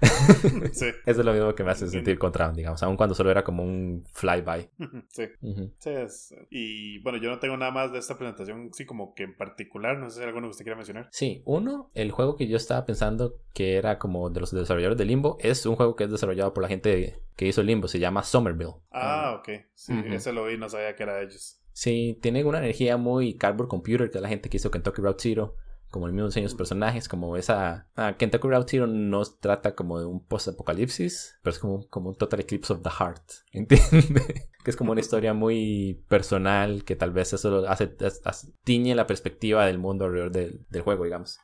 *laughs* sí. Eso es lo mismo que me hace sentir contra, digamos, aun cuando solo era como un flyby. Sí. sí Y bueno, yo no tengo nada más de esta presentación, sí, como que en particular, no sé si hay alguno que usted quiera mencionar. Sí, uno, el juego que yo estaba pensando que era como de los desarrolladores de Limbo, es un juego que es desarrollado por la gente que hizo Limbo, se llama Somerville. Ah, ok. Sí, ese lo vi, no sabía que era de ellos. Sí, tiene una energía muy cardboard computer, que es la gente que hizo Kentucky Route Zero como el mismo diseño de los personajes, como esa... Ah, Kentucky Route no trata como de un post-apocalipsis, pero es como, como un total eclipse of the heart, *laughs* ¿entiendes? que es como una historia muy personal, que tal vez eso hace, tiñe la perspectiva del mundo alrededor del, juego, digamos.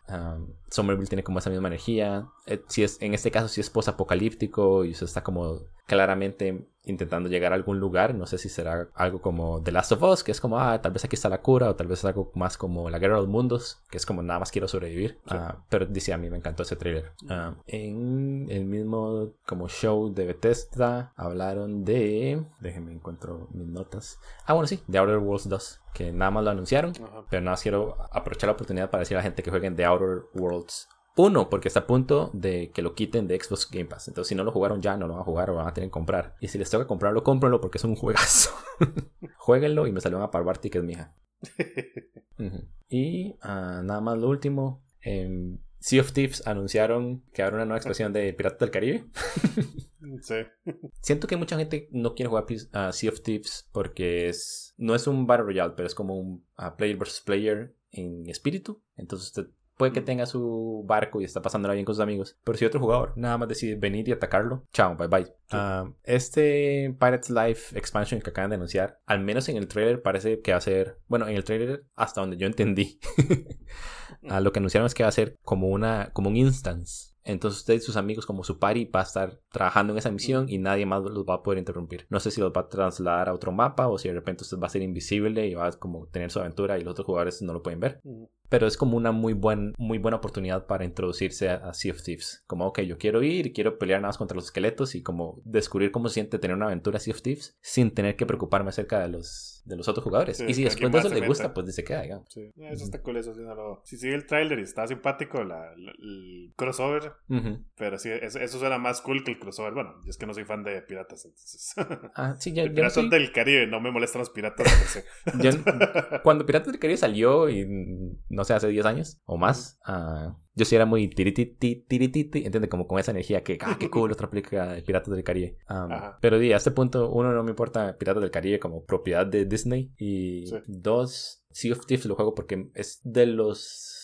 Somerville tiene como esa misma energía. Eh, si es, en este caso, si es post-apocalíptico y eso está como claramente intentando llegar a algún lugar. No sé si será algo como The Last of Us, que es como, ah, tal vez aquí está la cura, o tal vez es algo más como La Guerra de los Mundos, que es como nada más quiero sobrevivir. Ah, pero dice, a mí me encantó ese trailer. Ah, en el mismo como show de Bethesda hablaron de... Déjenme encuentro mis notas. Ah, bueno, sí, The Outer Worlds 2, que nada más lo anunciaron, pero nada más quiero aprovechar la oportunidad para decir a la gente que jueguen The Outer Worlds Uno, porque está a punto de que lo quiten de Xbox Game Pass. Entonces, si no lo jugaron ya, no lo van a jugar o van a tener que comprar. Y si les toca comprarlo, cómprenlo porque es un juegazo. *laughs* Jueguenlo y me salieron a par que es mi hija. Y ah, nada más lo último. En Sea of Thieves anunciaron que habrá una nueva expresión de Piratas del Caribe. *laughs* sí. Siento que mucha gente no quiere jugar a Sea of Thieves porque es no es un Battle Royale, pero es como un player versus player en espíritu. Entonces usted puede que tenga su barco y está pasándola bien con sus amigos. Pero si otro jugador nada más decide venir y atacarlo, chao, bye bye. Ah, este Pirates Life Expansion que acaban de anunciar, al menos en el trailer parece que va a ser, bueno, en el trailer hasta donde yo entendí, *laughs* ah, lo que anunciaron es que va a ser como una, como un instance entonces usted y sus amigos como su party va a estar trabajando en esa misión y nadie más los va a poder interrumpir. No sé si los va a trasladar a otro mapa o si de repente usted va a ser invisible y va a como tener su aventura y los otros jugadores no lo pueden ver. Pero es como una muy, buen, muy buena oportunidad para introducirse a, Sea of Thieves. Como, ok, yo quiero ir y quiero pelear nada más contra los esqueletos y como descubrir cómo se siente tener una aventura Sea of Thieves sin tener que preocuparme acerca de los de los otros jugadores. y si después de eso le gusta, pues dice que digamos. Sí, eso está cool, eso sí no lo... Si sigue el trailer y está simpático la, el crossover, pero sí, eso, eso, suena más cool que el crossover. Bueno, yo es que no soy fan de piratas, entonces... Ah, sí, ya, *laughs* ya Piratas soy... del Caribe, no me molestan los piratas. *laughs* cuando Piratas del Caribe salió, y no sé, hace 10 años o más, uh, yo sí era muy tirititi, tirititi, entiende, como con esa energía que, ah, qué cool, otra película de Piratas del Caribe. pero di, a este punto, uno, no me importa Piratas del Caribe como propiedad de Disney. Y dos, Sea of Thieves lo juego porque es de los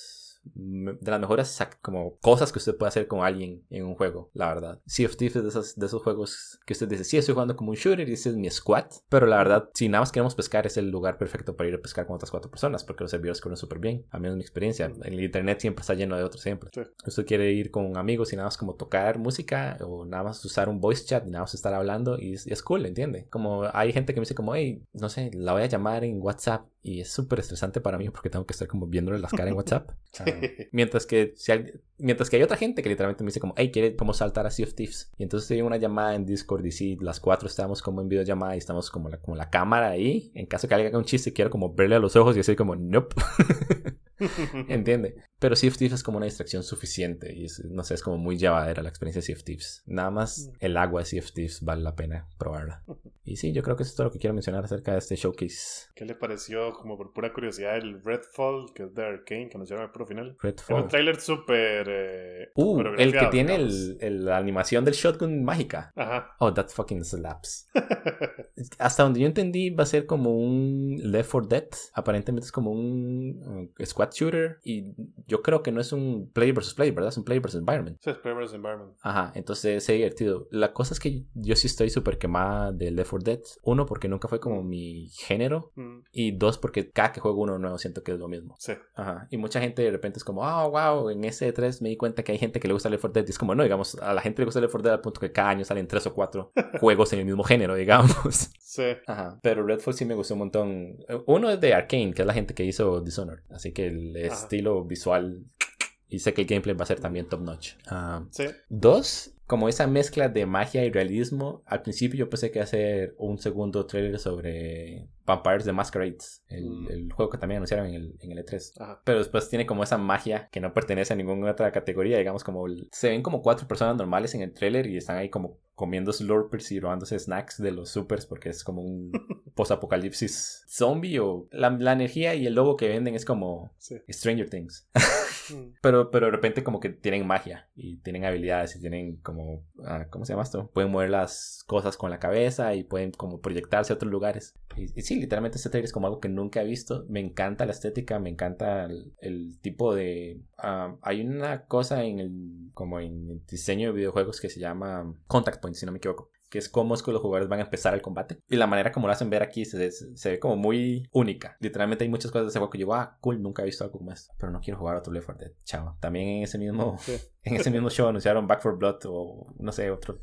de las mejores como cosas que usted puede hacer con alguien en un juego, la verdad. Sea of Thieves es de esos, de esos juegos que usted dice, sí, estoy jugando como un shooter y ese es mi squad, pero la verdad, si nada más queremos pescar, es el lugar perfecto para ir a pescar con otras cuatro personas, porque los servidores corren súper bien. A mí es mi experiencia. En el internet siempre está lleno de otros siempre. Usted quiere ir con amigos y nada más como tocar música o nada más usar un voice chat y nada más estar hablando y, y es cool, ¿entiende? Como hay gente que me dice como, hey, no sé, la voy a llamar en WhatsApp y es súper estresante para mí porque tengo que estar como viéndole las caras en WhatsApp. *laughs* Ah, mientras, que, si hay, mientras que hay otra gente que literalmente me dice como, hey, ¿quiere cómo saltar a Sea of Thieves? Y entonces hay una llamada en Discord y sí, las cuatro estamos como en videollamada y estamos como la, como la cámara ahí. En caso que alguien haga un chiste, quiero como verle a los ojos y decir como, nope. *laughs* *laughs* ¿Entiende? Pero Sea of Thieves es como una distracción suficiente y no sé, es como muy llevadera la experiencia de Sea of Thieves. Nada más mm. el agua de Sea of Thieves vale la pena probarla. *laughs* Y sí, yo creo que eso es todo lo que quiero mencionar acerca de este showcase. ¿Qué le pareció, como por pura curiosidad, el Redfall, que es de Arkane, que anunciaron el pro final? Redfall. un trailer súper... Eh, uh, el que tiene el, la animación del shotgun mágica. Ajá. Oh, that fucking slaps. *laughs* Hasta donde yo entendí, va a ser como un Left 4 Dead. Aparentemente es como un squad shooter. Y yo creo que no es un player versus player, ¿verdad? Es un player versus environment. Sí, es player versus environment. Ajá, entonces se divertido. La cosa es que yo sí estoy súper quemada de Left 4 Dead. Uno, porque nunca fue como mi género. Mm. Y dos, porque cada que juego uno nuevo siento que es lo mismo. Sí. Ajá. Y mucha gente de repente es como, oh, wow, en ese 3 me di cuenta que hay gente que le gusta Left 4 Dead. Y es como, no, digamos, a la gente le gusta Left 4 Dead al punto que cada año salen tres o cuatro *laughs* juegos en el mismo género, digamos. Sí. Ajá. Pero Redfall sí me gustó un montón. Uno es de Arkane, que es la gente que hizo Dishonored. Así que el estilo visual y sé que el gameplay va a ser también top notch. Ah, sí. Dos, como esa mezcla de magia y realismo. Al principio yo pensé que hacer un segundo trailer sobre Vampires the Masquerades, el, mm. el, juego que también anunciaron en el, en el E3. Pero después tiene como esa magia que no pertenece a ninguna otra categoría, digamos como se ven como cuatro personas normales en el trailer y están ahí como comiendo slurpers y robándose snacks de los supers porque es como un *laughs* post-apocalipsis zombie o la, la, energía y el logo que venden es como Stranger Things. *laughs* Mm. pero, pero de repente como que tienen magia y tienen habilidades y tienen como, ah, ¿cómo se llama esto? Pueden mover las cosas con la cabeza y pueden como proyectarse a otros lugares. Y, sí, literalmente este trailer es como algo que nunca he visto. Me encanta la estética, me encanta el, tipo de... Ah, hay una cosa en el, como en el diseño de videojuegos que se llama Contact Point, si no me equivoco que es cómo es que los jugadores van a empezar el combate. Y la manera como lo hacen ver aquí se, se, ve como muy única. Literalmente hay muchas cosas de ese juego que yo, ah, cool, nunca he visto algo como esto. Pero no quiero jugar otro Left 4 Dead, chao. También en ese mismo, *laughs* en ese mismo show anunciaron Back for Blood o no sé, otro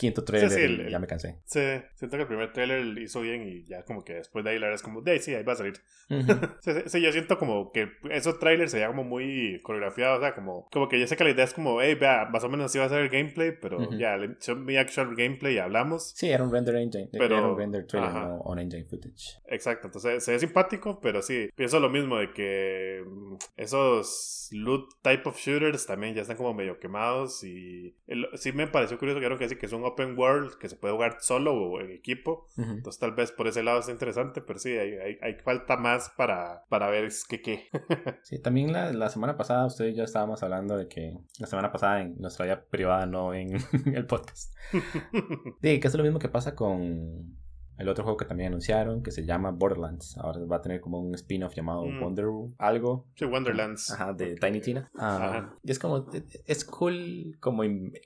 quinto trailer y ya me cansé. Sí, siento que el primer trailer hizo bien y ya como que después de ahí la verdad es como, de sí, ahí va a salir. *laughs* sí, yo siento como que esos trailers se veía como muy coreografiados, o sea, como, como que yo sé que la idea es como, hey, vea, más o menos así va a ser el gameplay, pero ya, mi actual gameplay gameplay y hablamos. Sí, era un render engine. Pero- era un render trailer, ajá. no on-engine footage. Exacto, entonces se ve simpático, pero sí, pienso lo mismo de que mm, esos loot type of shooters también ya están como medio quemados y el- sí me pareció curioso que que que es un open world que se puede jugar solo o en equipo, Ujú. entonces tal vez por ese lado está interesante, pero sí, hay, hay, hay falta más para, para ver es que qué. *laughs* Sí, también la, la semana pasada usted y yo estábamos hablando de que la semana pasada en nuestra vida privada, no en *laughs* el podcast. *laughs* *laughs* Sí, que es lo mismo que pasa con el otro juego que también anunciaron, que se llama Borderlands. Ahora va a tener como un spin-off llamado Mm. Wonder algo. sí, Wonderlands. Ajá, de Tiny Tina. Ah, Ajá. y es como, es cool como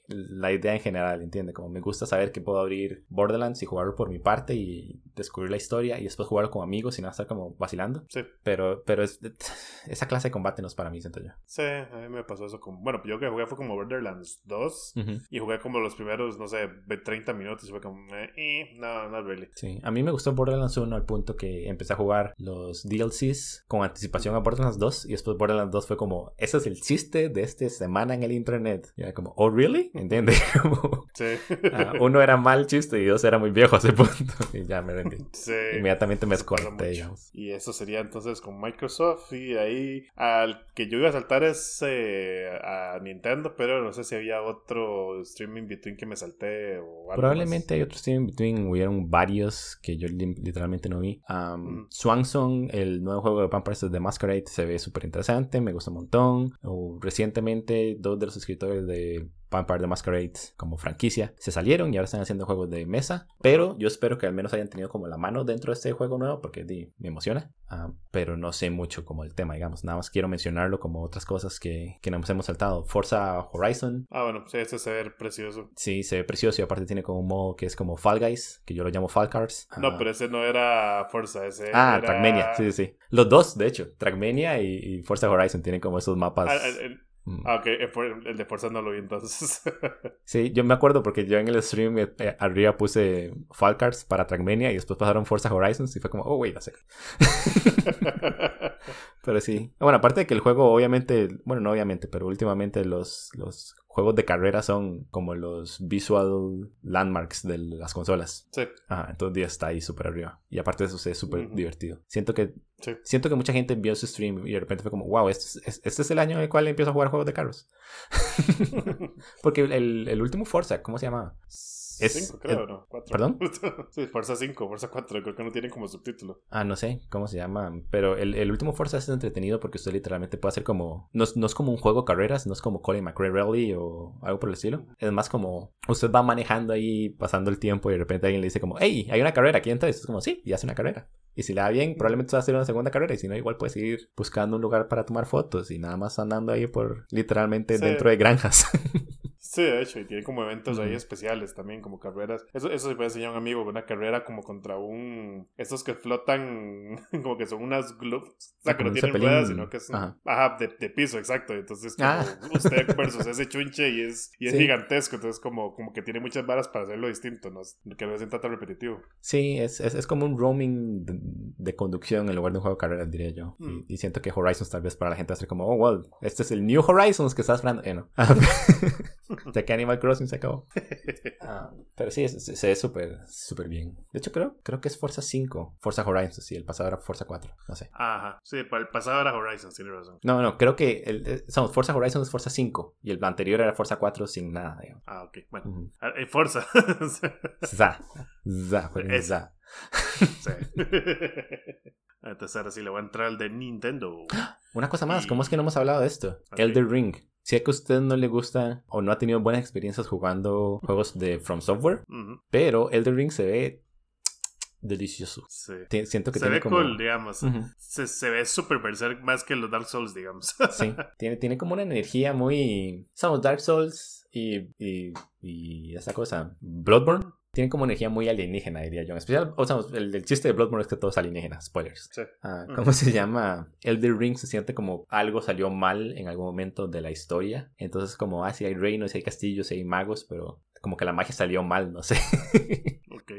la idea en general, ¿entiende? Como me gusta saber que puedo abrir Borderlands y jugarlo por mi parte y descubrir la historia y después jugarlo con amigos y no estar como vacilando. Sí, Pero, pero es, *sighs* esa clase de combate no es para mí, siento yo. sí, a mí me pasó eso como, bueno, yo que jugué fue como Borderlands 2 Ujú. y jugué como los primeros, no sé, 30 minutos y fue como, eh, eh, no, not really. Sí, a mí me gustó Borderlands 1 al punto que empecé a jugar los DLCs con anticipación a Borderlands 2 y después Borderlands 2 fue como, ese es el chiste de esta semana en el internet. Y era como, oh, really? ¿Entiendes? *laughs* Sí. *laughs* ah, uno era mal chiste y dos era muy viejo a ese punto. *laughs* Y ya me *laughs* sí. Inmediatamente me escorté, digamos. Y eso sería entonces con Microsoft. Y ahí al que yo iba a saltar es eh, a Nintendo, pero no sé si había otro streaming between que me salté o algo Probablemente hay otros Steam Between, hubieron varios que yo li- literalmente no vi. Um, Mm. Swansong, el nuevo juego de Vampire the Masquerade, se ve súper interesante, me gusta un montón. O, recientemente, dos de los escritores de Vampire the Masquerade como franquicia se salieron y ahora están haciendo juegos de mesa. Pero yo espero que al menos hayan tenido como la mano dentro de este juego nuevo porque di, me emociona. Ah, pero no sé mucho como el tema, digamos. Nada más quiero mencionarlo como otras cosas que, que nos hemos saltado. Forza Horizon, Ah, bueno, sí, ese se ve precioso. Sí, se ve precioso y aparte tiene como un modo que es como Fall Guys, que yo lo llamo Fall Cars. No, Ah. pero ese no era Forza, ese Ah, era... Trackmania, sí, sí, sí. Los dos, de hecho, Trackmania y, y Forza Horizon tienen como esos mapas. Ah, el, el- Mm. Ah, ok, el, de Forza no lo vi entonces. *laughs* Sí, yo me acuerdo porque yo en el stream eh, eh, arriba puse Fall Cars para Trackmania y después pasaron Forza Horizon y fue como, oh, wait a second. *laughs* Pero sí. Bueno, aparte de que el juego, obviamente, bueno, no obviamente, pero últimamente los, los juegos de carrera son como los visual landmarks de las consolas. sí, Ajá, entonces ya está ahí súper arriba. Y aparte de eso, es súper Ujú. divertido. Siento que sí. siento que mucha gente vio su stream y de repente fue como, wow, este es, este es el año en el cual empiezo a jugar juegos de carros. *laughs* *laughs* Porque el, el último Forza, ¿cómo se llama? Es- Cinco, creo, es- ¿no? Cuatro. ¿Perdón? *laughs* sí, Forza 5, Forza 4, creo que no tienen como subtítulo. Ah, no sé cómo se llama. Pero el, el último Forza es entretenido porque usted literalmente puede hacer como. No, es- no es como un juego de carreras, no es como Colin McRae Rally o algo por el estilo. Es más como. Usted va manejando ahí, pasando el tiempo y de repente alguien le dice como, hey, hay una carrera aquí entonces. Es como, sí, y hace una carrera. Y si le da bien, probablemente va a hacer una segunda carrera. Y si no, igual puede seguir buscando un lugar para tomar fotos y nada más andando ahí por literalmente Sí. dentro de granjas. *laughs* Sí, de hecho, y tiene como eventos ahí especiales también, como carreras. Eso, eso se puede enseñar a un amigo, una carrera como contra un... Estos que flotan, *laughs* como que son unas globes, o sea, Ah, que no un tienen ruedas, sino que es... Ajá. Ajá, de, de piso, exacto. Entonces, como Ah. usted versus ese chunche y es, y es Sí. gigantesco, entonces como, como que tiene muchas varas para hacerlo distinto, ¿no? que no se sienta tan repetitivo. Sí, es, es, es como un roaming de, de conducción en lugar de un juego de carreras, diría yo. Mm. Y, y siento que Horizons tal vez para la gente va a ser como, oh, well, este es el New Horizons que estás esperando. Eh, no. *laughs* *laughs* ya que Animal Crossing se acabó. *laughs* Ah, pero sí, se ve súper, súper bien. De hecho, creo, creo que es Forza 5. Forza Horizons, sí, el pasado era Forza 4. No sé. Ajá, sí, para el pasado era Horizon, tiene razón. No, no, creo que el, eh, somos Forza Horizons es Forza 5 y el anterior era Forza 4 sin nada, digamos. Ah, ok, bueno. Eh, Forza. *laughs* Za. Za, *laughs* Es- za. sí. Entonces ahora sí le voy a entrar al de Nintendo. *gasps* Una cosa más, ¿cómo es que no hemos hablado de esto? Ok. Elder Ring. Si es que a usted no le gusta o no ha tenido buenas experiencias jugando juegos de From Software, pero Elder Ring se ve delicioso. Sí. Siento que Se tiene ve como... cool, digamos. Se, se ve super berserk más que los Dark Souls, digamos. Sí, *laughs* tiene, tiene como una energía muy... Somos Dark Souls y, y, y esta cosa, Bloodborne. Tiene como energía muy alienígena, diría yo. En especial, o sea, el, el chiste de Bloodborne es que todo es alienígena, spoilers. Sí. Ah, Mm. ¿Cómo se llama? Elder Ring se siente como algo salió mal en algún momento de la historia. Entonces, como, ah, sí hay reinos, sí hay castillos, sí hay magos, pero como que la magia salió mal, no sé. *laughs* Ok.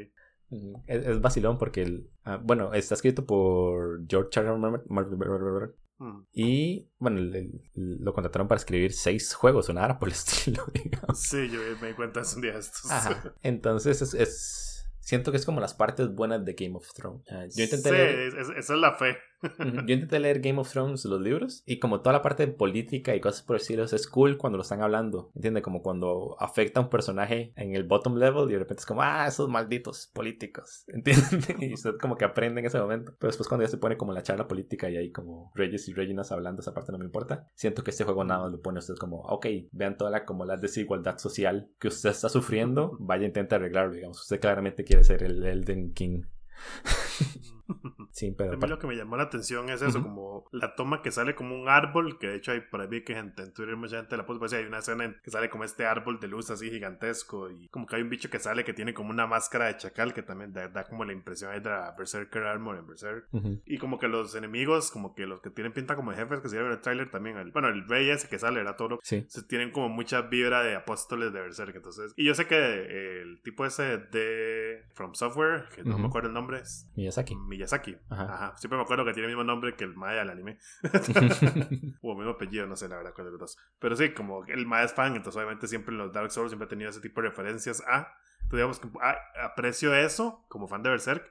Es, es vacilón porque, el, ah, bueno, está escrito por George R. Mm. Y bueno, le- lo contrataron para escribir seis juegos o nada por el *laughs* estilo, digamos. Sí, yo me di cuenta hace un día de estos. Ajá. Entonces es, es- Siento que es como las partes buenas de Game of Thrones. Ah, yo intenté sí, leer. es- es- esa es la fe. Yo intenté leer Game of Thrones, los libros, y como toda la parte de política y cosas por estilo, es cool cuando lo están hablando, ¿entiendes? Como cuando afecta a un personaje en el bottom level y de repente es como, ah, esos malditos políticos, *laughs* ¿entiendes? Y usted como que aprende en ese momento. Pero después cuando ya se pone como la charla política y hay como reyes y reinas hablando, esa parte no me importa. Siento que este juego nada más lo pone a usted como, ok, vean toda la, como la desigualdad social que usted está sufriendo, vaya intenta arreglarlo, digamos. Usted claramente quiere ser el Elden King. *laughs* *laughs* Sí, pero... A mí lo que me llamó la atención es eso, Ujú. como la toma que sale como un árbol, que de hecho hay por ahí que gente, en Twitter mucha gente la puso, pues hay una escena en que sale como este árbol de luz así gigantesco y como que hay un bicho que sale que tiene como una máscara de chacal que también da, da como la impresión de la Berserker Armor en Berserk. Ujú. Y como que los enemigos, como que los que tienen pinta como de jefes que se en el trailer también, el- bueno, el rey ese que sale, era todo Sí. se tienen como mucha vibra de apóstoles de Berserk. Entonces, y yo sé que el tipo ese de From Software, que no Ujú. me acuerdo el nombre, es Miyazaki. Miyazaki. Ajá. Ajá. Siempre me acuerdo que tiene el mismo nombre que el Maya del anime. *laughs* o el mismo apellido, no sé la verdad cuál de los dos. Pero sí, como el Maya es fan, entonces obviamente siempre en los Dark Souls siempre he tenido ese tipo de referencias a. Entonces, digamos que aprecio eso como fan de Berserk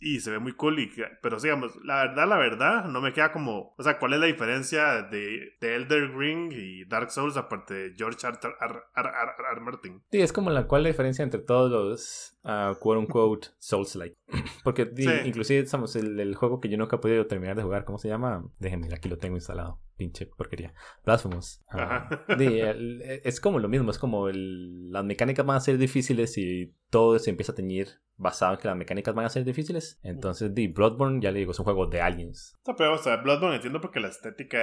Y se ve muy cool. Y, pero digamos, la verdad, la verdad, no me queda como. O sea, ¿cuál es la diferencia de, de Elder Ring y Dark Souls aparte de George R. R. R. R. Martin? Sí, es como la cual la diferencia entre todos los ah, quote unquote Souls-like. *clears throat* Porque Sí. inclusive estamos el, el juego que yo nunca he podido terminar de jugar, ¿cómo se llama? Déjenme, aquí lo tengo instalado. Pinche porquería. Blasphemous. *laughs* El- es como lo mismo, es como el- las mecánicas van a ser difíciles y todo se empieza a teñir basado en que las mecánicas van a ser difíciles. Entonces, di, Bloodborne, ya le digo, es un juego de aliens. No, pero vamos a ver, Bloodborne entiendo porque la estética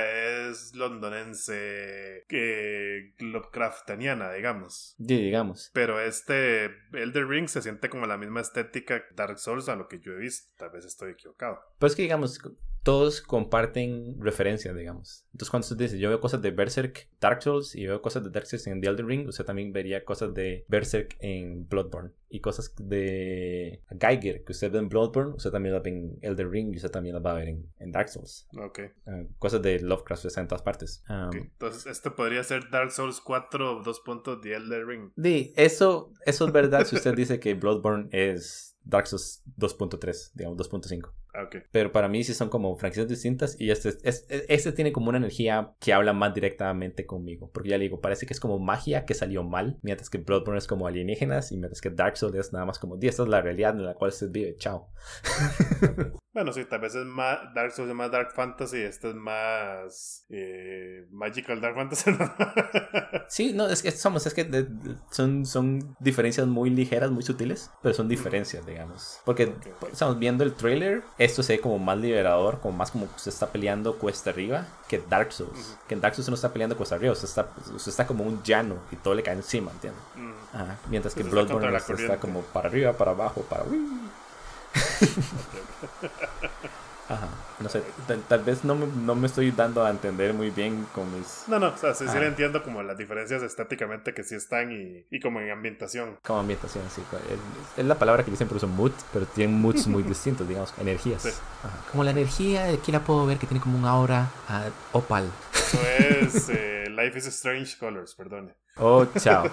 es londonense, que Lovecraftaniana, digamos. Di, digamos. Pero este Elder Ring se siente como la misma estética Dark Souls a lo que yo he visto. Tal vez estoy equivocado. Pues que digamos, todos comparten referencias, digamos. Entonces cuando usted dice, yo veo cosas de Berserk, Dark Souls, y veo cosas de Dark Souls en The Elden Ring, usted también vería cosas de Berserk en Bloodborne. Y cosas de Geiger, que usted ve en Bloodborne, usted también las ve en Elden Ring, y usted también las va a ver en, en Dark Souls. Ok. Ah, cosas de Lovecraft están en todas partes. Um. Entonces, esto podría ser Dark Souls 4, dos puntos de Elder Ring. Di, eso, eso es verdad si usted dice que Bloodborne es Dark Souls 2.3, digamos 2.5. Ah, ok. Pero para mí sí son como franquicias distintas y este, es- este tiene como una energía que habla más directamente conmigo. Porque ya le digo, parece que es como magia que salió mal, mientras que Bloodborne es como alienígenas y mientras que Dark Souls es nada más como, "Di, esta es la realidad en la cual se vive, chao. *laughs* Bueno, sí, tal vez es más Dark Souls es más Dark Fantasy, este es más eh, Magical Dark Fantasy. *laughs* Sí, no, es que somos, es que de- de- son, son diferencias muy ligeras, muy sutiles, pero son diferencias, digamos. Porque Ok, ok. estamos viendo el trailer, esto se ve como más liberador, como más como usted está peleando cuesta arriba que Dark Souls. Ujú. Que en Dark Souls no está peleando cuesta arriba, usted está, usted está como un llano y todo le cae encima, ¿entiendes? Mm. Ajá, Mientras que está Bloodborne está corriente. como para arriba, para abajo, para... *laughs* Ajá, no sé, tal, tal vez no me, no me estoy dando a entender muy bien con mis... No, no, o sea, sí, sí le entiendo como las diferencias estáticamente que sí están y, y como en ambientación. Como ambientación, sí. Es, es la palabra que yo siempre uso, mood, pero tienen moods muy *laughs* distintos, digamos, energías. Sí. Ajá. Como la energía, aquí la puedo ver que tiene como un aura ah, opal. Eso es *laughs* eh, Life is Strange Colors, perdone. Oh, chao.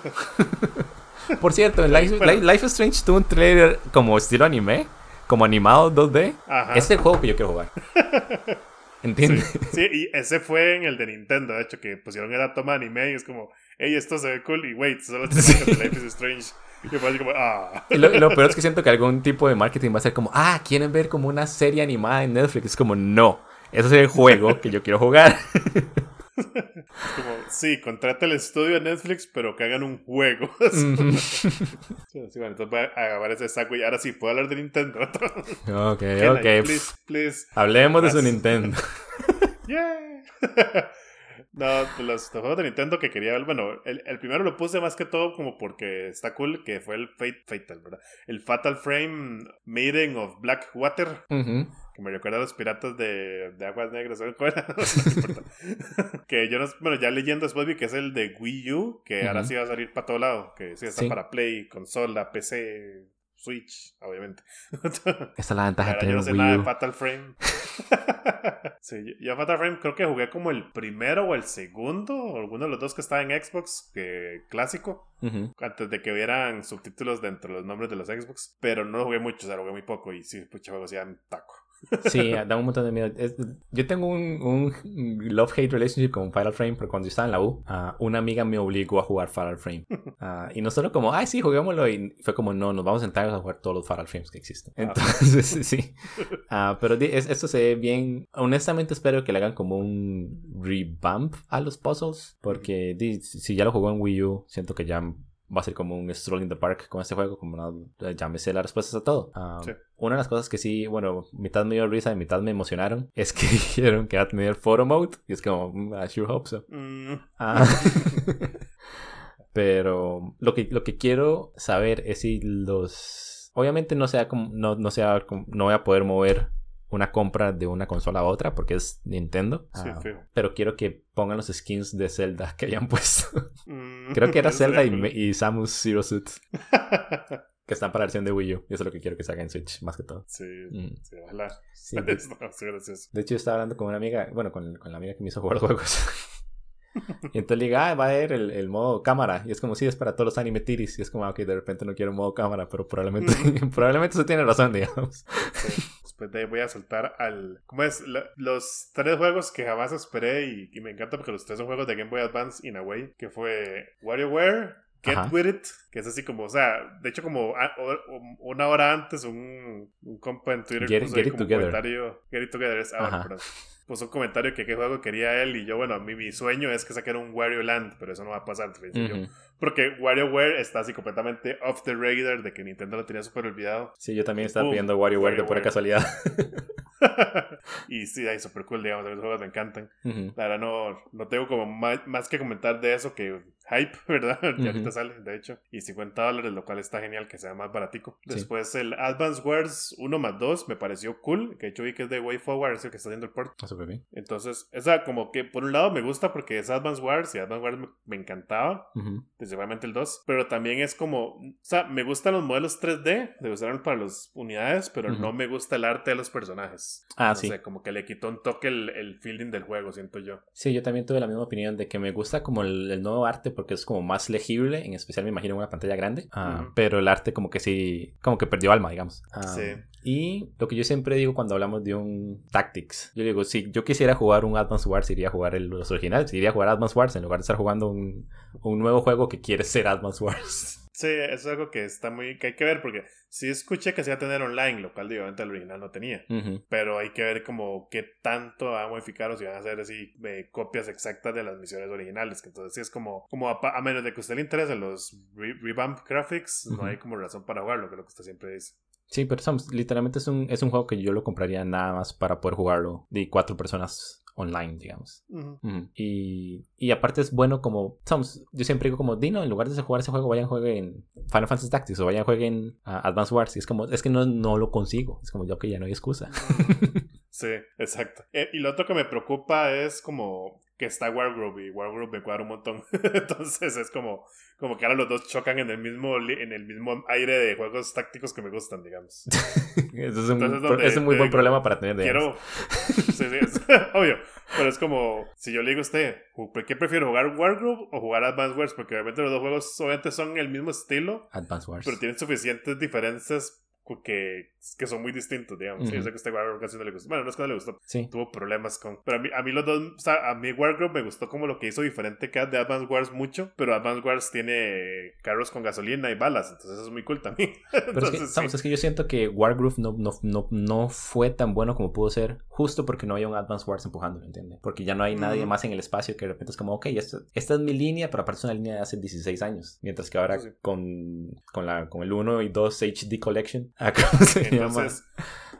*laughs* Por cierto, Life, Bueno. Life- Life is Strange tuvo un trailer como estilo anime, como animado 2D. Ajá. Es el juego que yo quiero jugar. *laughs* ¿Entiendes? Sí, y ese fue en el de Nintendo, de hecho, que pusieron esa toma de anime y es como, hey, esto se ve cool, y wait, solo te Sí. Life is Strange. Y fue así como, ah. Y lo, lo peor es que siento que algún tipo de marketing va a ser como, ah, ¿quieren ver como una serie animada en Netflix? Es como, no, ese es el juego que yo quiero jugar. *laughs* Como, sí, contrata el estudio de Netflix, pero que hagan un juego. *laughs* Sí, sí, bueno, entonces voy a agarrar ese saco y ahora sí, puedo hablar de Nintendo. *laughs* ok, Can I, ok. Please, please. Hablemos de su. Nintendo. *laughs* Yeah. No, los, los juegos de Nintendo que quería ver, bueno, el, el primero lo puse más que todo como porque está cool, que fue el Fate, Fatal, ¿verdad? El Fatal Frame Maiden of Blackwater, Ujú. Que me recuerda a los piratas de, de Aguas Negras, ¿sabes cuál era? *laughs* No importa. *laughs* que yo no, bueno, ya leyendo después vi que es el de Wii U, que ahora sí va a salir para todo lado, que sí está Sí. para Play, consola, PC, Switch, obviamente. *laughs* Esa es la ventaja de tener yo no un sé Wii nada de U. Fatal Frame. sí, yo Fatal Frame creo que jugué como el primero o el segundo, o alguno de los dos que estaba en Xbox, que clásico, antes de que hubieran subtítulos dentro de los nombres de los Xbox. Pero no lo jugué mucho, o sea, lo jugué muy poco y sí, pucha, juegos ya en taco. Sí, *laughs* da un montón de miedo. Es- yo tengo un, un love-hate relationship con Fatal Frame, pero cuando yo estaba en la U, ah, una amiga me obligó a jugar Fatal Frame. *laughs* Ah, y no solo como, ay, sí, juguémoslo. Y fue como, no, nos vamos a sentar a jugar todos los Fatal Frames que existen. Entonces, *laughs* sí. Ah, pero es- esto se ve bien. Honestamente, espero que le hagan como un revamp a los puzzles. Porque si ya lo jugó en Wii U, siento que ya va a ser como un stroll in the park con este juego, como no, ya me sé las respuestas a todo. Ah, Sí. Una de las cosas que sí, bueno, mitad me dio risa y mitad me emocionaron *laughs* es que dijeron que va a tener photo mode y es como, mm, I sure hope so. Mm, Ah. *laughs* Pero lo que, lo que quiero saber es si los... Obviamente no sea como, no, no sea como- no voy a poder mover una compra de una consola a otra porque es Nintendo. sí, Ah, pero quiero que pongan los skins de Zelda que hayan puesto. *laughs* Mm, Creo que era *laughs* Zelda y, y Samus Zero Suit *laughs* que están para la versión de Wii U. Y eso es lo que quiero que salga en Switch, más que todo. sí, Mm. sí, ojalá. Sí, gracioso. De hecho, yo estaba hablando con una amiga, bueno, con, con la amiga que me hizo jugar los juegos. y entonces le digo, ah, va a haber el, el modo cámara. Y es como, sí, es para todos los anime tiris. Y es como, ah, ok, de repente no quiero modo cámara, pero probablemente, probablemente eso tiene razón, digamos. Sí. Después de ahí voy a soltar al. ¿Cómo es? La- los tres juegos que jamás esperé y, y me encanta porque los tres son juegos de Game Boy Advance in a way. Que fue WarioWare, Get Ajá. With It, que es así como, o sea, de hecho, como a- o- o- una hora antes, un, un compa en Twitter Get- puso Get ahí It como Together. comentario. Get It Together es ahora, perdón. Puso un comentario que qué juego quería él y yo, bueno, a mí mi sueño es que saquen un Wario Land, pero eso no va a pasar, pensé yo. Porque WarioWare está así completamente off the radar de que Nintendo lo tenía súper olvidado. Sí, yo también estaba Boom, pidiendo WarioWare de pura casualidad. *laughs* y sí, ahí súper cool, digamos, los juegos me encantan. Ujú. La verdad no, no tengo como más, más que comentar de eso que hype, *laughs* ¿verdad? Ya ahorita sale, de hecho. Y 50 dólares, lo cual está genial que sea más baratico. Sí. Después el Advance Wars 1 más 2 me pareció cool, que de hecho vi que es de Way Forward, es el que está haciendo el port. Ah, súper bien. Entonces, esa como que por un lado me gusta porque es Advance Wars y Advance Wars me, me encantaba, Ujú. principalmente el 2, pero también es como, o sea, me gustan los modelos 3D, de usarlo para las unidades, pero no me gusta el arte de los personajes. Ah, no sí. sé, como que le quitó un toque el, el feeling del juego, siento yo. Sí, yo también tuve la misma opinión de que me gusta como el, el nuevo arte porque es como más legible, en especial me imagino en una pantalla grande. Ah, Ujú. Pero el arte como que sí, como que perdió alma, digamos. Ah, Sí. Y lo que yo siempre digo cuando hablamos de un Tactics, yo digo, si yo quisiera jugar un Advance Wars, iría a jugar el- los originales, iría a jugar Advance Wars en lugar de estar jugando un, un nuevo juego que quiere ser Advance Wars. *laughs* Sí, eso es algo que está muy, que hay que ver, porque sí escuché que se iba a tener online, lo cual obviamente el original no tenía. Pero hay que ver como qué tanto van a modificar o si van a hacer así eh, copias exactas de las misiones originales. Que entonces sí es como, como a, menos de que a usted le interesen los re- revamp graphics, no hay como razón para jugarlo, que es lo que usted siempre dice. Sí, pero Sam, literalmente es un, es un juego que yo lo compraría nada más para poder jugarlo de cuatro personas online, digamos. Y, y aparte es bueno como, Sams, yo siempre digo como, Dino, en lugar de jugar ese juego, vayan jueguen Final Fantasy Tactics o vayan jueguen uh, Advance Wars. Y es como, es que no, no lo consigo. Es como, ya que ya no hay excusa. *laughs* Sí, exacto. Eh, y lo otro que me preocupa es como que está Wargroup y Wargroup me cuadra un montón. *laughs* Entonces es como, como que ahora los dos chocan en el mismo en el mismo aire de juegos tácticos que me gustan, digamos. *laughs* Eso es un, Entonces, donde es un muy buen digo, problema para tener, digamos. Quiero. *laughs* Sí, sí, es obvio. Pero es como, si yo le digo a usted, ¿por ¿qué prefiero jugar Wargroup o jugar Advance Wars? Porque obviamente los dos juegos obviamente son el mismo estilo, Advance Wars. pero tienen suficientes diferencias que, que son muy distintos, digamos. Sí, yo sé que a usted Wargroup casi no le gustó. Bueno, no es que no le gustó, Sí. tuvo problemas con. Pero a mí, a mí los dos, o sea, a mí Wargroup me gustó como lo que hizo diferente que de Advance Wars mucho, pero Advance Wars tiene carros con gasolina y balas, entonces eso es muy cool también. *laughs* Pero es que, entonces, es que yo siento que Wargroove no, no, no, no fue tan bueno como pudo ser justo porque no había un Advance Wars empujando, ¿me entiendes? Porque ya no hay nadie más en el espacio que de repente es como, ok, esta, esta es mi línea, pero aparte es una línea de hace 16 años. Mientras que ahora Sí, con, con, la, con el 1 y 2 HD Collection, *laughs* ah, ¿cómo se llama? Entonces,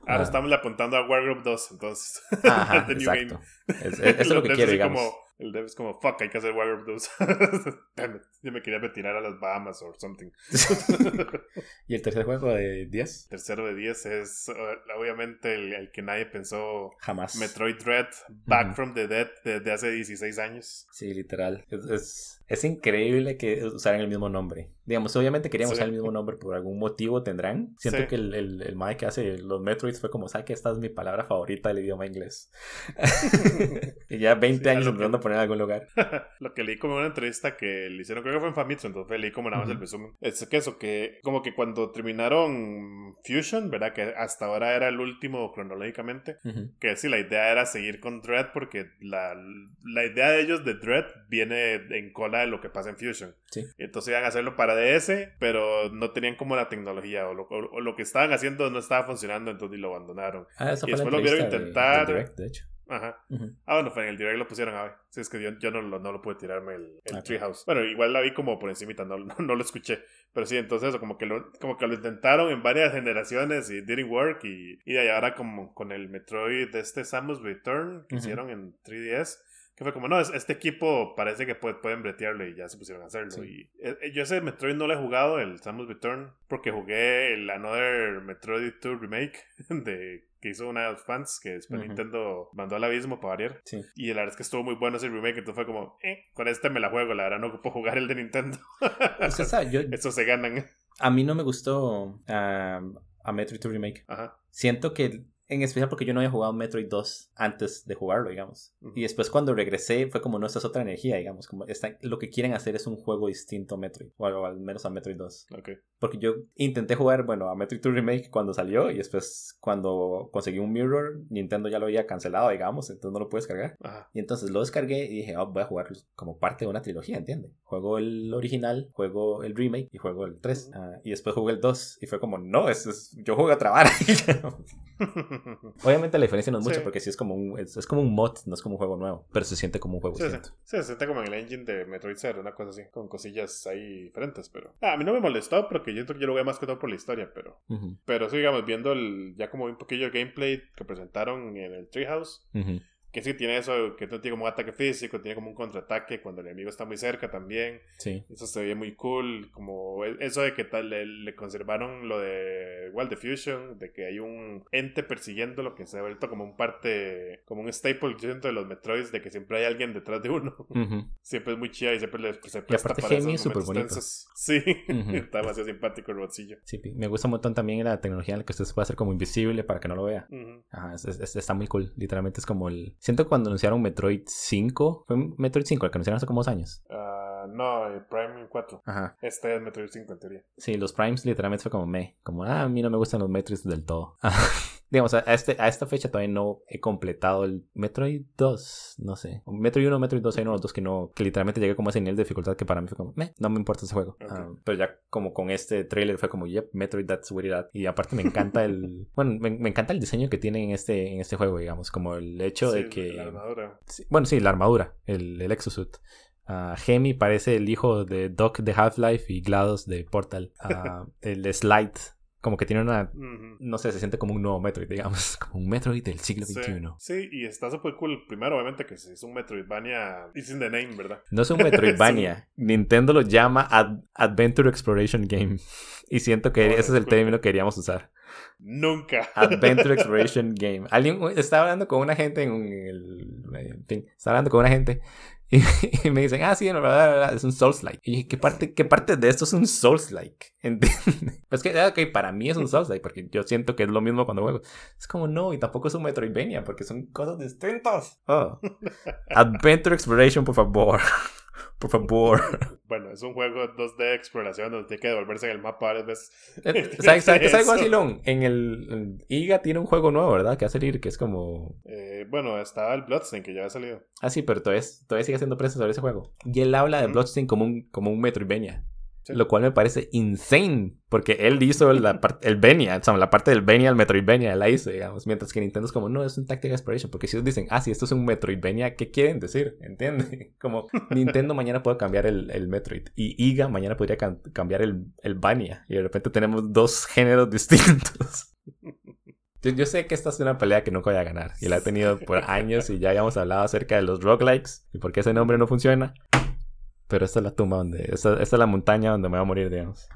ahora Ah. estamos apuntando a Wargroup 2, entonces. *laughs* Ajá, The New Game. exacto. Es- es- eso es lo *laughs* que quiero, digamos. Como, El dev es como, fuck, hay que hacer Warrior 2. *laughs* Yo me quería retirar a las Bahamas o something. *laughs* ¿Y el tercer juego de 10? Tercero de 10 es uh, obviamente el, que nadie pensó. Jamás. Metroid Dread, Back from the Dead, desde hace 16 años. Sí, literal. es, es increíble que usaran el mismo nombre. Digamos, obviamente queríamos usar el mismo nombre por algún motivo tendrán. Siento que el, el, el Mike que hace los Metroids fue como, ¿sabes que esta es mi palabra favorita del idioma inglés? *laughs* y ya 20 años intentando poner en algún lugar. *laughs* lo que leí como en una entrevista que le hicieron, creo que fue en Famitsu, entonces leí como nada más el resumen. Es que eso, que como que cuando terminaron Fusion, ¿verdad? Que hasta ahora era el último cronológicamente, que sí, la idea era seguir con Dread porque la, la idea de ellos de Dread viene en cola de lo que pasa en Fusion. Sí. Entonces iban a hacerlo para DS, pero no tenían como la tecnología o lo, o, lo que estaban haciendo no estaba funcionando, entonces lo abandonaron. Ah, eso y fue después lo vieron intentar. de hecho. Ajá. Ah, bueno, en el direct lo pusieron a ver. Si es que yo, yo no, lo, no lo pude tirarme el, el Treehouse. Bueno, igual la vi como por encimita, no, no, lo escuché. Pero sí, entonces eso, como que lo, como que lo intentaron en varias generaciones y didn't work. Y, y ahora como con el Metroid de este Samus Return que hicieron en 3DS que fue como, no, este equipo parece que pueden bretearlo y ya se pusieron a hacerlo. Y eh, yo ese Metroid no lo he jugado, el Samus Return, porque jugué el Another Metroid 2 Remake *laughs* de que hizo una de los fans que después Nintendo mandó al abismo para variar. Y la verdad es que estuvo muy bueno ese remake, entonces fue como, eh, con este me la juego, la verdad no ocupo jugar el de Nintendo. *laughs* Eso se ganan. A mí no me gustó a Metroid 2 Remake. Ajá. Siento que en especial porque yo no había jugado Metroid 2 antes de jugarlo, digamos. Y después cuando regresé fue como, no, esta es otra energía, digamos. Como está, lo que quieren hacer es un juego distinto a Metroid. O al menos a Metroid 2. Okay. Porque yo intenté jugar, bueno, a Metroid 2 Remake cuando salió. Y después cuando conseguí un Mirror, Nintendo ya lo había cancelado, digamos. Entonces no lo puedes cargar. Y entonces lo descargué y dije, oh, voy a jugar como parte de una trilogía, ¿entiendes? Juego el original, juego el remake y juego el 3. Ah, y después jugué el 2. Y fue como, no, es, yo juego a trabar. *laughs* *laughs* Obviamente la diferencia no es mucho porque sí es como un es, como un mod, no es como un juego nuevo, pero se siente como un juego. Sí, sí, se siente como en el engine de Metroid Zero, una cosa así, con cosillas ahí diferentes, pero ah, a mí no me molestó porque yo, yo lo veo más que todo por la historia, pero pero sí, digamos, viendo el, ya como un poquillo el gameplay que presentaron en el Treehouse. Que sí tiene eso, que tiene como un ataque físico, tiene como un contraataque cuando el enemigo está muy cerca también. Sí. Eso se ve muy cool. Como e, eso de que tal le, conservaron lo de Wild Diffusion, de que hay un ente persiguiendo lo que se ha vuelto como un parte, como un staple de los Metroids, de que siempre hay alguien detrás de uno. *laughs* Siempre es muy chida y siempre le, se presta para es súper bonito. Sí, *laughs* está demasiado simpático el robotcillo. Sí, me gusta un montón también la tecnología en la que usted se puede hacer como invisible para que no lo vea. Ajá, está muy cool. Literalmente es como el Siento cuando anunciaron Metroid 5. Fue Metroid 5 el que anunciaron hace como dos años. Uh, no, el Prime 4. Ajá. Este es Metroid 5 en teoría. Sí, los Primes literalmente fue como me. Como, ah, a mí no me gustan los Metroids del todo. *laughs* digamos, a, este, a esta fecha todavía no he completado el Metroid 2, no sé. Metroid 1, Metroid 2, hay uno de los dos que no, que literalmente llegué como a ese nivel de dificultad que para mí fue como, me, no me importa ese juego. Ah, pero ya como con este trailer fue como, yep, Metroid, that's what it is. Y aparte me encanta el, *laughs* bueno, me, encanta el diseño que tiene en este, en este juego, digamos, como el hecho de que... La armadura. bueno, sí, la armadura, el, el exosuit. Uh, Gemi parece el hijo de Doc de Half-Life y GLaDOS de Portal. Uh, *laughs* el Slide como que tiene una, no sé, se siente como un nuevo Metroid, digamos, *laughs* como un Metroid del siglo XXI. Sí, y está súper cool. Primero, obviamente, que es un Metroidvania, it's in the name, ¿verdad? No es un Metroidvania. *laughs* Nintendo lo llama Adventure Exploration Game. Y siento que ese es el término que queríamos usar. Nunca. *laughs* Adventure Exploration Game. Alguien estaba hablando con una gente en el. En fin, estaba hablando con una gente *laughs* Y, me dicen, ah, sí, es un Souls-like. Y dije, ¿qué parte, ¿qué parte de esto es un Souls-like? Pues *laughs* que, ah, ok, para mí es un Souls-like, porque yo siento que es lo mismo cuando juego. Es como, no, y tampoco es un Metroidvania, porque son cosas distintas. Oh. *laughs* Adventure Exploration, por favor. Por favor. *laughs* Bueno, es un juego 2D exploración donde tiene que devolverse en el mapa varias veces. Eh, *laughs* ¿Sabes, algo así, Long? En el, IGA tiene un juego nuevo, ¿verdad? Que va a salir, que es como... Eh, bueno, está el Bloodstain, que ya ha salido. Ah, sí, pero todavía, todavía sigue haciendo prensa sobre ese juego. Y él habla de Bloodstain como un, como un Metroidvania. Lo cual me parece insane, porque él hizo la *laughs* el Benia, o sea, la parte del Benia, el Metroidvania, la hizo, digamos, mientras que Nintendo es como, no, es un Tactic Exploration, porque si ellos dicen, ah, si esto es un Metroidvania, ¿qué quieren decir? ¿Entiendes? *laughs* Como Nintendo *laughs* mañana puede cambiar el, el Metroid y Iga mañana podría cambiar el, el Bania, y de repente tenemos dos géneros distintos. Yo, yo, sé que esta es una pelea que nunca voy a ganar. Y la he tenido por años y ya habíamos hablado acerca de los roguelikes y por qué ese nombre no funciona. Pero esta es la tumba donde... Esta, esta es la montaña donde me voy a morir, digamos.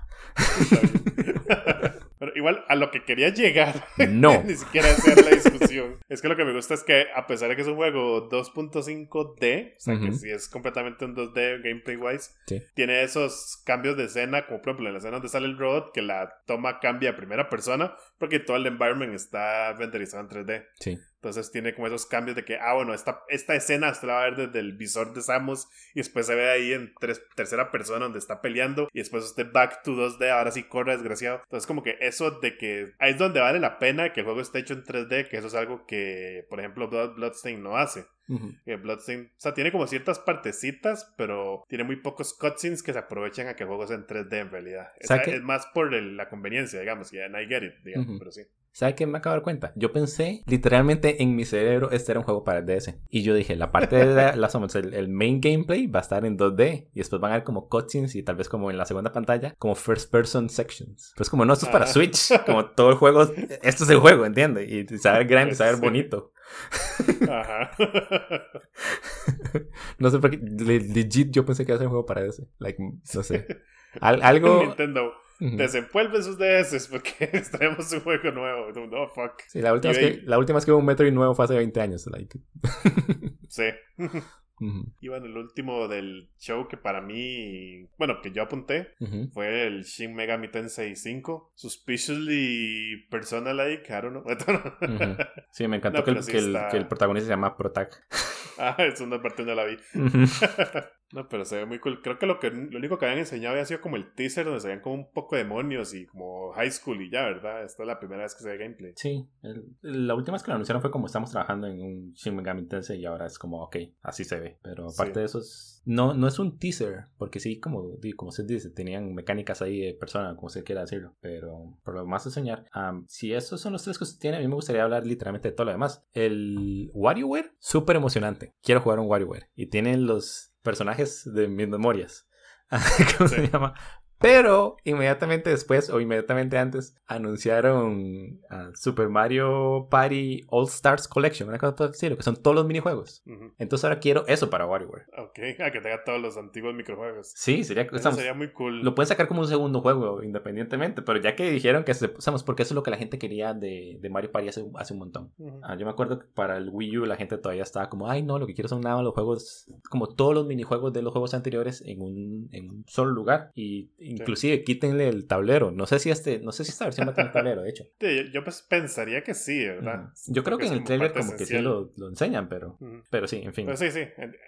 Pero igual a lo que quería llegar, *laughs* no. ni siquiera hacer la discusión. es que lo que me gusta es que a pesar de que es un juego 2.5D, o sea que si es completamente un 2D gameplay wise, sí. tiene esos cambios de escena, como por ejemplo en la escena donde sale el robot, que la toma cambia a primera persona, porque todo el environment está renderizado en 3D. Sí. Entonces tiene como esos cambios de que, ah, bueno, esta, esta escena se la va a ver desde el visor de Samus y después se ve ahí en tres, tercera persona donde está peleando y después este back to 2D, ahora sí corre desgraciado. Entonces como que eso de que ahí es donde vale la pena que el juego esté hecho en 3D, que eso es algo que, por ejemplo, Blood, Bloodstain no hace. Uh -huh. Bloodstain, o sea, tiene como ciertas partecitas, pero tiene muy pocos cutscenes que se aprovechan a que el juego sea en 3D en realidad. O sea, es más por el, la conveniencia, digamos, y I get it, digamos, uh -huh. pero sí. ¿Sabe qué me acabo de dar cuenta? Yo pensé, literalmente en mi cerebro, este era un juego para el DS. Y yo dije, la parte de la, la el, el, main gameplay va a estar en 2D. Y después van a ver como cutscenes y tal vez como en la segunda pantalla, como first person sections. Pues como no, esto es para ah. Switch. Como todo el juego, esto es el juego, ¿entiendes? Y saber grande, saber sí. bonito. Ajá. *laughs* no sé por qué, legit yo pensé que iba a ser un juego para DS. Like, no sé. Al, *laughs* algo... Nintendo. Uh -huh. Desenvuelve sus DS porque *laughs* traemos un juego nuevo. No, fuck. Sí, la última, vez que, la última que hubo un Metroid nuevo fue hace 20 años. Like. *laughs* sí. Uh -huh. Y bueno, el último del show que para mí, bueno, que yo apunté, uh -huh. fue el Shin Megami Tensei 5. Suspiciously Persona-like, I don't know. *laughs* uh -huh. Sí, me encantó no, que, el, sí que, está... el, que, el, protagonista se llama Protag. Ah, es una parte no la vi. No, pero se ve muy cool. Creo que lo, que lo único que habían enseñado había sido como el teaser donde se veían como un poco demonios y como high school y ya, ¿verdad? Esta es la primera vez que se ve gameplay. Sí, el, la última vez que lo anunciaron fue como estamos trabajando en un Shin Megami Tensei y ahora es como, ok, así se ve. Pero aparte sí. de eso, es, no, no es un teaser, porque sí, como, como se dice, tenían mecánicas ahí de persona, como se quiera decirlo. Pero por lo más enseñar, um, si esos son los tres que se tienen, a mí me gustaría hablar literalmente de todo lo demás. El WarioWare, súper emocionante. Quiero jugar un WarioWare. Y tienen los personajes de mis memorias. *laughs* ¿Cómo sí. se llama? Pero inmediatamente después o inmediatamente antes anunciaron uh, Super Mario Party All Stars Collection, una cosa por decirlo, que son todos los minijuegos. Uh -huh. Entonces ahora quiero eso para WarioWare. Ok, *laughs* a que tenga todos los antiguos microjuegos. Sí, sería, estamos, sería muy cool. Lo pueden sacar como un segundo juego independientemente, pero ya que dijeron que se, sabemos porque eso es lo que la gente quería de, de Mario Party hace, hace un montón. Uh -huh. uh, yo me acuerdo que para el Wii U la gente todavía estaba como, ay no, lo que quiero son nada los juegos, como todos los minijuegos de los juegos anteriores en un, en un solo lugar y inclusive quítenle el tablero. No sé si este, no sé si esta versión va a tener tablero, de hecho. *laughs* Yo, yo pues pensaría que sí, ¿verdad? Mm. Yo creo, que, en el trailer como esencial. que sí lo, lo enseñan, pero, mm. pero sí, en fin. Pero sí, sí.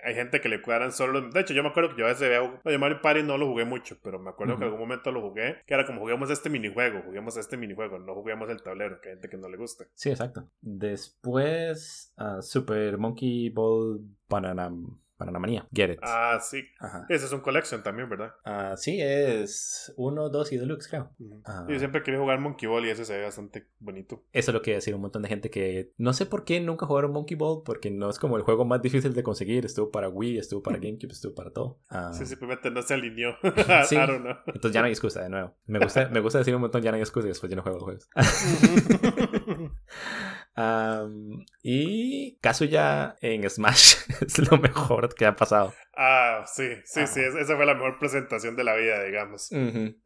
Hay gente que le cuadran solo. De hecho, yo me acuerdo que yo a veces veo. Oye, Mario Party no lo jugué mucho, pero me acuerdo que en algún momento lo jugué. Que era como juguemos este minijuego, juguemos este minijuego, no juguemos el tablero, que hay gente que no le gusta. Sí, exacto. Después, uh, Super Monkey Ball Banana. Manía. Get it. Ah, sí. Ajá. Ese es un collection también, ¿verdad? Ah, sí, es 1, 2 y Deluxe, creo. Uh -huh. ah. Yo siempre quería jugar Monkey Ball y ese se ve bastante bonito. Eso es lo que decir un montón de gente que no sé por qué nunca jugaron Monkey Ball, porque no es como el juego más difícil de conseguir. Estuvo para Wii, estuvo para *laughs* GameCube, estuvo para todo. Ah. Sí, simplemente no se alineó. *laughs* sí. Entonces ya no hay excusa, de nuevo. Me gusta, me gusta decir un montón, ya no hay excusa y después ya no juego los juegos. *laughs* Um, y Kazuya en Smash *laughs* es lo mejor que ha pasado. Ah, sí, sí, ah. sí. Esa fue la mejor presentación de la vida, digamos. Uh *laughs* -huh.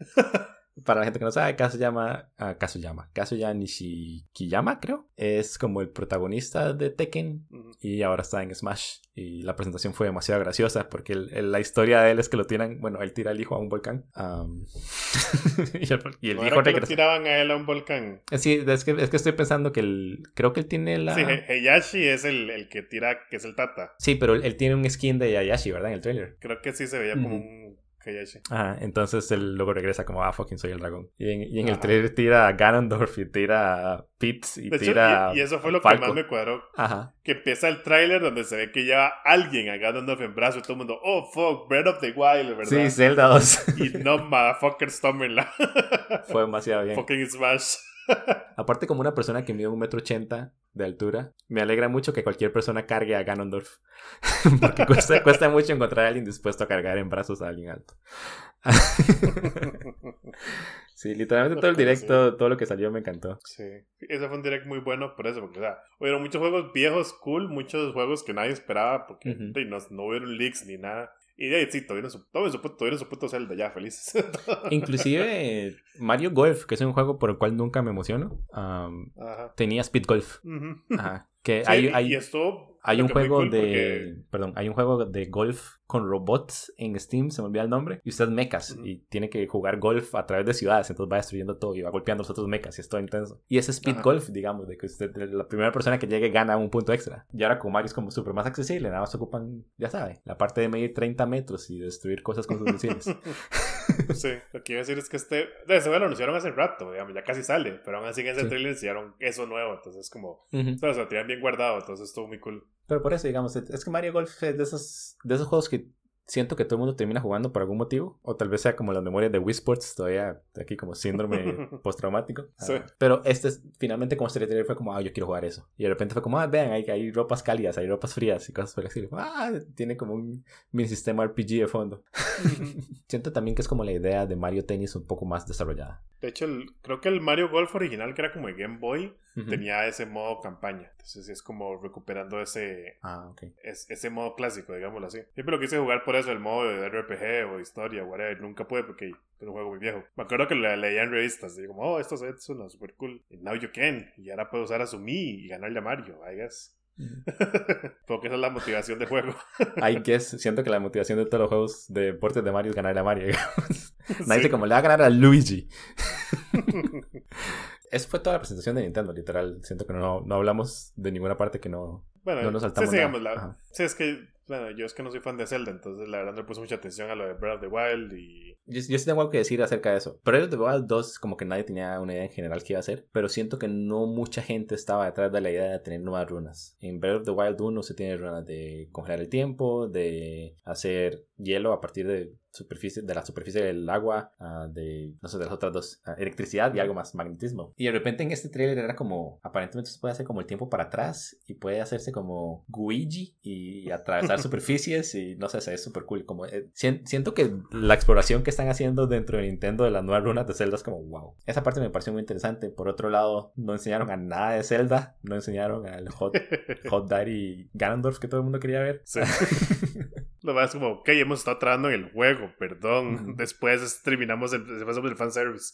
Para la gente que no sabe, Kazuyama, uh, Kazuyama, Kazuya Nishikiyama, creo, es como el protagonista de Tekken y ahora está en Smash. Y la presentación fue demasiado graciosa porque el, el, la historia de él es que lo tiran, bueno, él tira al hijo a un volcán. Um, *laughs* y el, y el hijo regresa. tiraban a él a un volcán? Sí, es que, es que estoy pensando que el, creo que él tiene la... Sí, Heihachi es el, el que tira, que es el Tata. Sí, pero él, tiene un skin de Heihachi, ¿verdad? En el trailer. Creo que sí se veía como un Ajá, entonces él luego regresa como, ah, fucking soy el dragón. Y en, y en el trailer tira a Ganondorf y tira a Pitts y de tira hecho, y, y, eso fue lo Falco. que más me cuadró. Ajá. Que empieza el tráiler donde se ve que lleva alguien a Ganondorf en brazo y todo el mundo, oh, fuck, Breath of the Wild, ¿verdad? Sí, Zelda 2. *laughs* y no, motherfuckers, tómenla. fue demasiado bien. Fucking Smash. *laughs* Aparte, como una persona que mide un metro ochenta de altura, me alegra mucho que cualquier persona cargue a Ganondorf. *laughs* Porque cuesta, cuesta mucho encontrar a alguien dispuesto a cargar en brazos a alguien alto. *laughs* Sí, literalmente todo el directo, todo lo que salió me encantó. Sí, ese fue un direct muy bueno por eso, porque, o sea, hubieron muchos juegos viejos, cool, muchos juegos que nadie esperaba, porque no, no hubieron leaks ni nada. Y de ahí sí, tuvieron su, su, tuvieron su puto Zelda ya, felices. *laughs* Inclusive Mario Golf, que es un juego por el cual nunca me emociono, tenía Speed Golf. Ajá. Que hay, hay, hay un juego de. Perdón, hay un juego de golf con robots en Steam, se me olvida el nombre, y usted es mechas y tiene que jugar golf a través de ciudades, entonces va destruyendo todo y va golpeando a los otros mechas y es todo intenso. Y ese speed golf, digamos, de que usted, la primera persona que llegue gana un punto extra. Y ahora con Mario es como súper más accesible, nada más ocupan, ya sabe, la parte de medir 30 metros y destruir cosas con sus misiles. *laughs* sí, lo que a decir es que este, ese lo anunciaron hace rato, digamos, ya casi sale, pero aún así en ese sí. trailer enseñaron eso nuevo, entonces como, uh o sea, lo tenían bien guardado, entonces estuvo muy cool. Pero por eso, digamos, es que Mario Golf es de esos, de esos juegos que siento que todo el mundo termina jugando por algún motivo. O tal vez sea como las memorias de Wii Sports, todavía aquí como síndrome *laughs* postraumático. Sí. Ah, pero este es, finalmente como Street fue como, ah, yo quiero jugar eso. Y de repente fue como, ah, vean, hay, hay ropas cálidas, hay ropas frías y cosas por el Ah, tiene como un mini sistema RPG de fondo. *laughs* siento también que es como la idea de Mario Tennis un poco más desarrollada. De hecho, el, creo que el Mario Golf original, que era como el Game Boy, tenía ese modo campaña. Entonces es como recuperando ese, ah, okay. es, ese modo clásico, digámoslo así. Siempre lo quise jugar por eso, el modo de RPG o historia, whatever. Nunca pude porque es un juego muy viejo. Me acuerdo que le leía en revistas. Y como, oh, esto suena super cool. Y now you can. Y ahora puedo usar a su Mi y ganarle a Mario, I guess. *laughs* Porque esa es la motivación de juego. *laughs* I guess, siento que la motivación de todos los juegos de deportes de Mario es ganarle a Mario. *laughs* Nadie dice como le va a ganar a Luigi. Eso fue toda la presentación de Nintendo, literal. Siento que no, no hablamos de ninguna parte que no, bueno, no nos saltamos. Sí, digamos, la, sí, es que bueno, yo es que no soy fan de Zelda, entonces la verdad no le puse mucha atención a lo de Breath of the Wild y... Yo, yo sí tengo algo que decir acerca de eso. Of the Wild 2 como que nadie tenía una idea en general que iba a hacer, pero siento que no mucha gente estaba detrás de la idea de tener nuevas runas. En Breath of the Wild 1 se tiene runas de congelar el tiempo, de hacer hielo a partir de superficie, de la superficie del agua, uh, de, no sé, de las otras dos, uh, electricidad y algo más, magnetismo. Y de repente en este trailer era como, aparentemente se puede hacer como el tiempo para atrás y puede hacerse como Guigi y atravesar *laughs* superficies y no sé, ve súper cool. Como, eh, siento que la exploración que están haciendo dentro de Nintendo de las nuevas runas de Zelda es como wow. Esa parte me pareció muy interesante. Por otro lado, no enseñaron a nada de Zelda, no enseñaron al Hot, *laughs* Hot Daddy Ganondorf que todo el mundo quería ver. Sí. *laughs* Lo más como, ok, hemos estado trabajando en el juego, perdón. Después terminamos el, después el fanservice.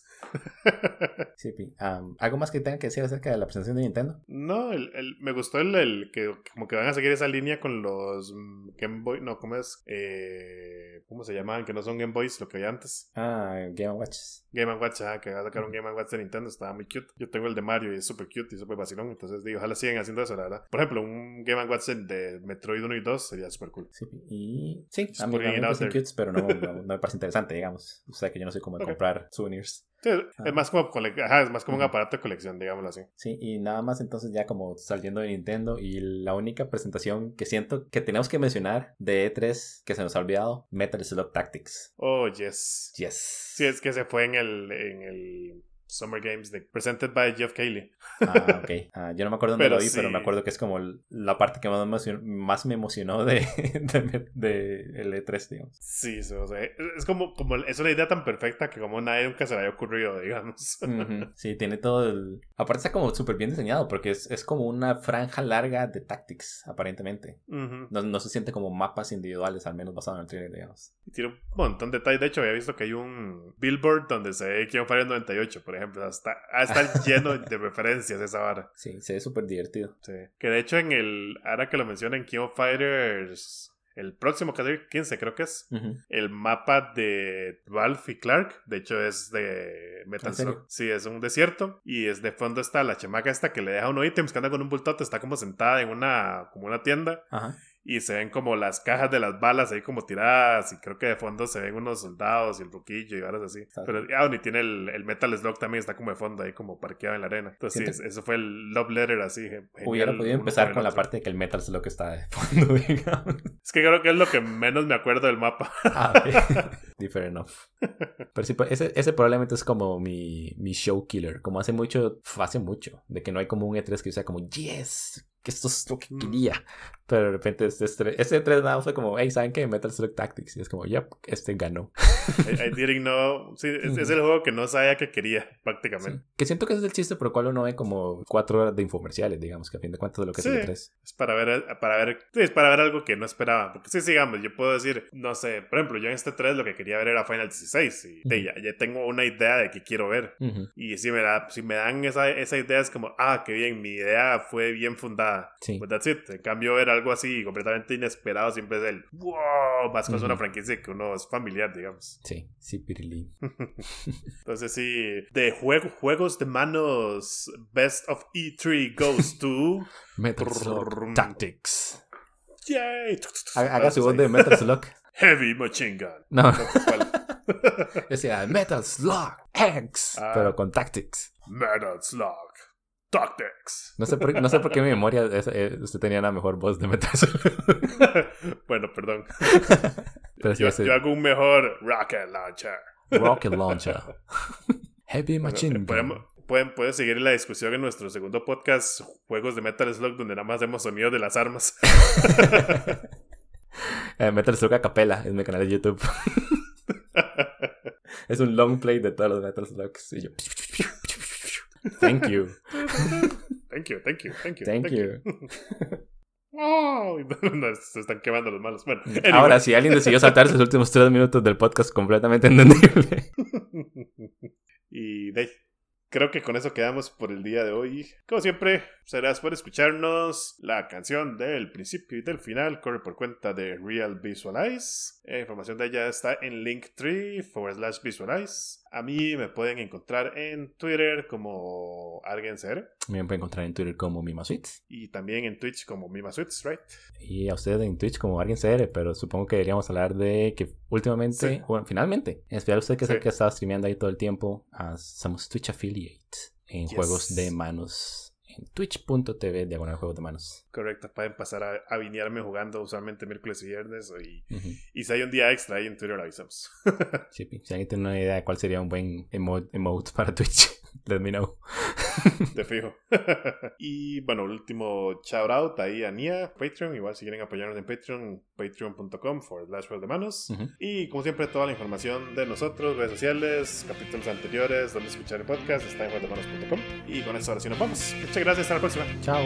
*laughs* sí, um, ¿Algo más que tengan que decir acerca de la presentación de Nintendo? No, el, el, me gustó el, el, que como que van a seguir esa línea con los Game Boy, no, ¿cómo es? Eh, ¿Cómo se llamaban? Que no son Game Boys, lo que había antes. Ah, Game Watch. Game Watch, ah, que va a sacar un Game Watch de Nintendo, estaba muy cute. Yo tengo el de Mario y es súper cute y súper vacilón, entonces digo, ojalá sigan haciendo eso, la verdad. Por ejemplo, un Game Watch de Metroid 1 y 2 sería súper cool. Sí, y sí, a mí, me parecen cutes, pero *laughs* no, no, me parece interesante, digamos. O sea, que yo no sé cómo comprar souvenirs. Sí, es, más como Ajá, es más como un aparato de colección, digámoslo así. Sí, y nada más entonces ya como saliendo de Nintendo y la única presentación que siento que tenemos que mencionar de E3 que se nos ha olvidado, Metal Slug Tactics. Oh, yes. Yes. Sí, es que se fue en el, en el Summer Games de Presented by Jeff Cayley. Ah, ok. *laughs* Ah, yo no me acuerdo dónde lo vi, pero me acuerdo que es como la parte que más me emocionó, más me emocionó de, *laughs* de, de, el E3, digamos. Sí, o sea, es como, como es una idea tan perfecta que como nadie nunca se le haya ocurrido, digamos. *laughs* Sí, tiene todo el... Aparte está como súper bien diseñado porque es, es, como una franja larga de tactics, aparentemente. no, no, se siente como mapas individuales, al menos basado en el trailer, digamos. Y tiene un montón de detalles. De hecho, había visto que hay un billboard donde se ve King of Fighters 98, por ejemplo ejemplo. Está, está lleno de referencias esa vara. *laughs* Sí, se ve súper divertido. Sí. Que de hecho en el, ahora que lo mencionan, King of Fighters, el próximo que 15 creo que es, el mapa de Ralph y Clark, de hecho es de Metal. Sí, es un desierto y es de fondo está la chamaca esta que le deja unos ítems que anda con un bultote, está como sentada en una, como una tienda. Ajá y se ven como las cajas de las balas ahí como tiradas y creo que de fondo se ven unos soldados y el ruquillo y varas así. Pero ya ni tiene el, el, Metal Slug también está como de fondo ahí como parqueado en la arena. Entonces sí, eso fue el love letter así. Genial, Hubiera podido empezar con la parte de que el Metal Slug está de fondo, *laughs* digamos. Es que creo que es lo que menos me acuerdo del mapa. Ah, *laughs* Different enough. Pero sí, pues, ese, ese probablemente es como mi, mi show killer. Como hace mucho, hace mucho, de que no hay como un E3 que sea como, yes, que esto es lo que mm. quería. Pero de repente este, este, 3 nada fue como, hey, ¿saben qué? Metal Slug Tactics. Y es como, yep, este ganó. I, I didn't know. Sí, es, es, el juego que no sabía que quería, prácticamente. Sí. Que siento que ese es el chiste por el cual uno ve como cuatro horas de infomerciales, digamos, que a fin de cuentas de lo que sí, es el 3. Es para ver, para ver, sí, es para ver algo que no esperaba. Porque sí, sigamos, yo puedo decir, no sé, por ejemplo, yo en este 3 lo que quería ver era Final 16 y uh -huh. ya, ya, tengo una idea de qué quiero ver. Uh -huh. Y si me, da, si me dan esa, esa idea es como, ah, qué bien, mi idea fue bien fundada. Sí. Pues that's it. En cambio, ver algo así completamente inesperado siempre es el, wow, más con una franquicia que uno es familiar, digamos. Sí, sí, Pirilín. *laughs* *laughs* Entonces sí, de juego, juegos de manos, Best of E3 goes to... *laughs* Metal Slug Tactics. Yay. Haga su voz de Metal Slug. Heavy Machine Gun. No. Decía Metal Slug X, ah. pero con Tactics. Metal Slug Tactics. No sé por, no sé por qué mi memoria es, es, usted tenía la mejor voz de Metal *laughs* bueno, perdón. *laughs* Pero sí, yo, hago un mejor Rocket Launcher. Rocket Launcher. *laughs* Heavy Machine. Podemos, pueden, pueden seguir la discusión en nuestro segundo podcast, Juegos de Metal Slug, donde nada más hacemos sonidos de las armas. eh, Metal Slug a capela en mi canal de YouTube. es un long play de todos los Metal Slugs. Y yo... Thank you. *laughs* Thank you, thank you, thank you. Thank, thank you. you. *laughs* Oh, *laughs* se están quemando los malos. Bueno, anyway. Ahora, si alguien decidió saltarse los últimos tres minutos del podcast, completamente entendible. y de creo que con eso quedamos por el día de hoy. Como siempre, serás por escucharnos. La canción del principio y del final corre por cuenta de Real Visualize. La información de ella está en Linktree forward slash Visualize. A mí me pueden encontrar en Twitter como AlguenCR. Me pueden encontrar en Twitter como MimaSweets. Y también en Twitch como MimaSweets, ¿right? Y a ustedes en Twitch como AlguenCR, pero supongo que deberíamos hablar de que últimamente, sí. bueno, finalmente, en especial usted que es sí. el que está streameando ahí todo el tiempo, uh, somos Twitch Affiliate en yes. juegos de manos en twitch.tv diagonal juegos de manos. Correcto, pueden pasar a, a vinearme jugando usualmente miércoles y viernes y, uh -huh. y si hay un día extra ahí en Twitter avisamos. *laughs* sí, si alguien tiene una idea de cuál sería un buen emote, emote para Twitch, let me know. Te fijo. *laughs* y bueno, último shout out ahí a Nia, Patreon. Igual si quieren apoyarnos en Patreon, patreon.com for de manos. Y como siempre, toda la información de nosotros, redes sociales, capítulos anteriores, donde escuchar el podcast, está en jueldemanos.com. Y con eso ahora sí nos vamos. Muchas gracias, hasta la próxima. Chao.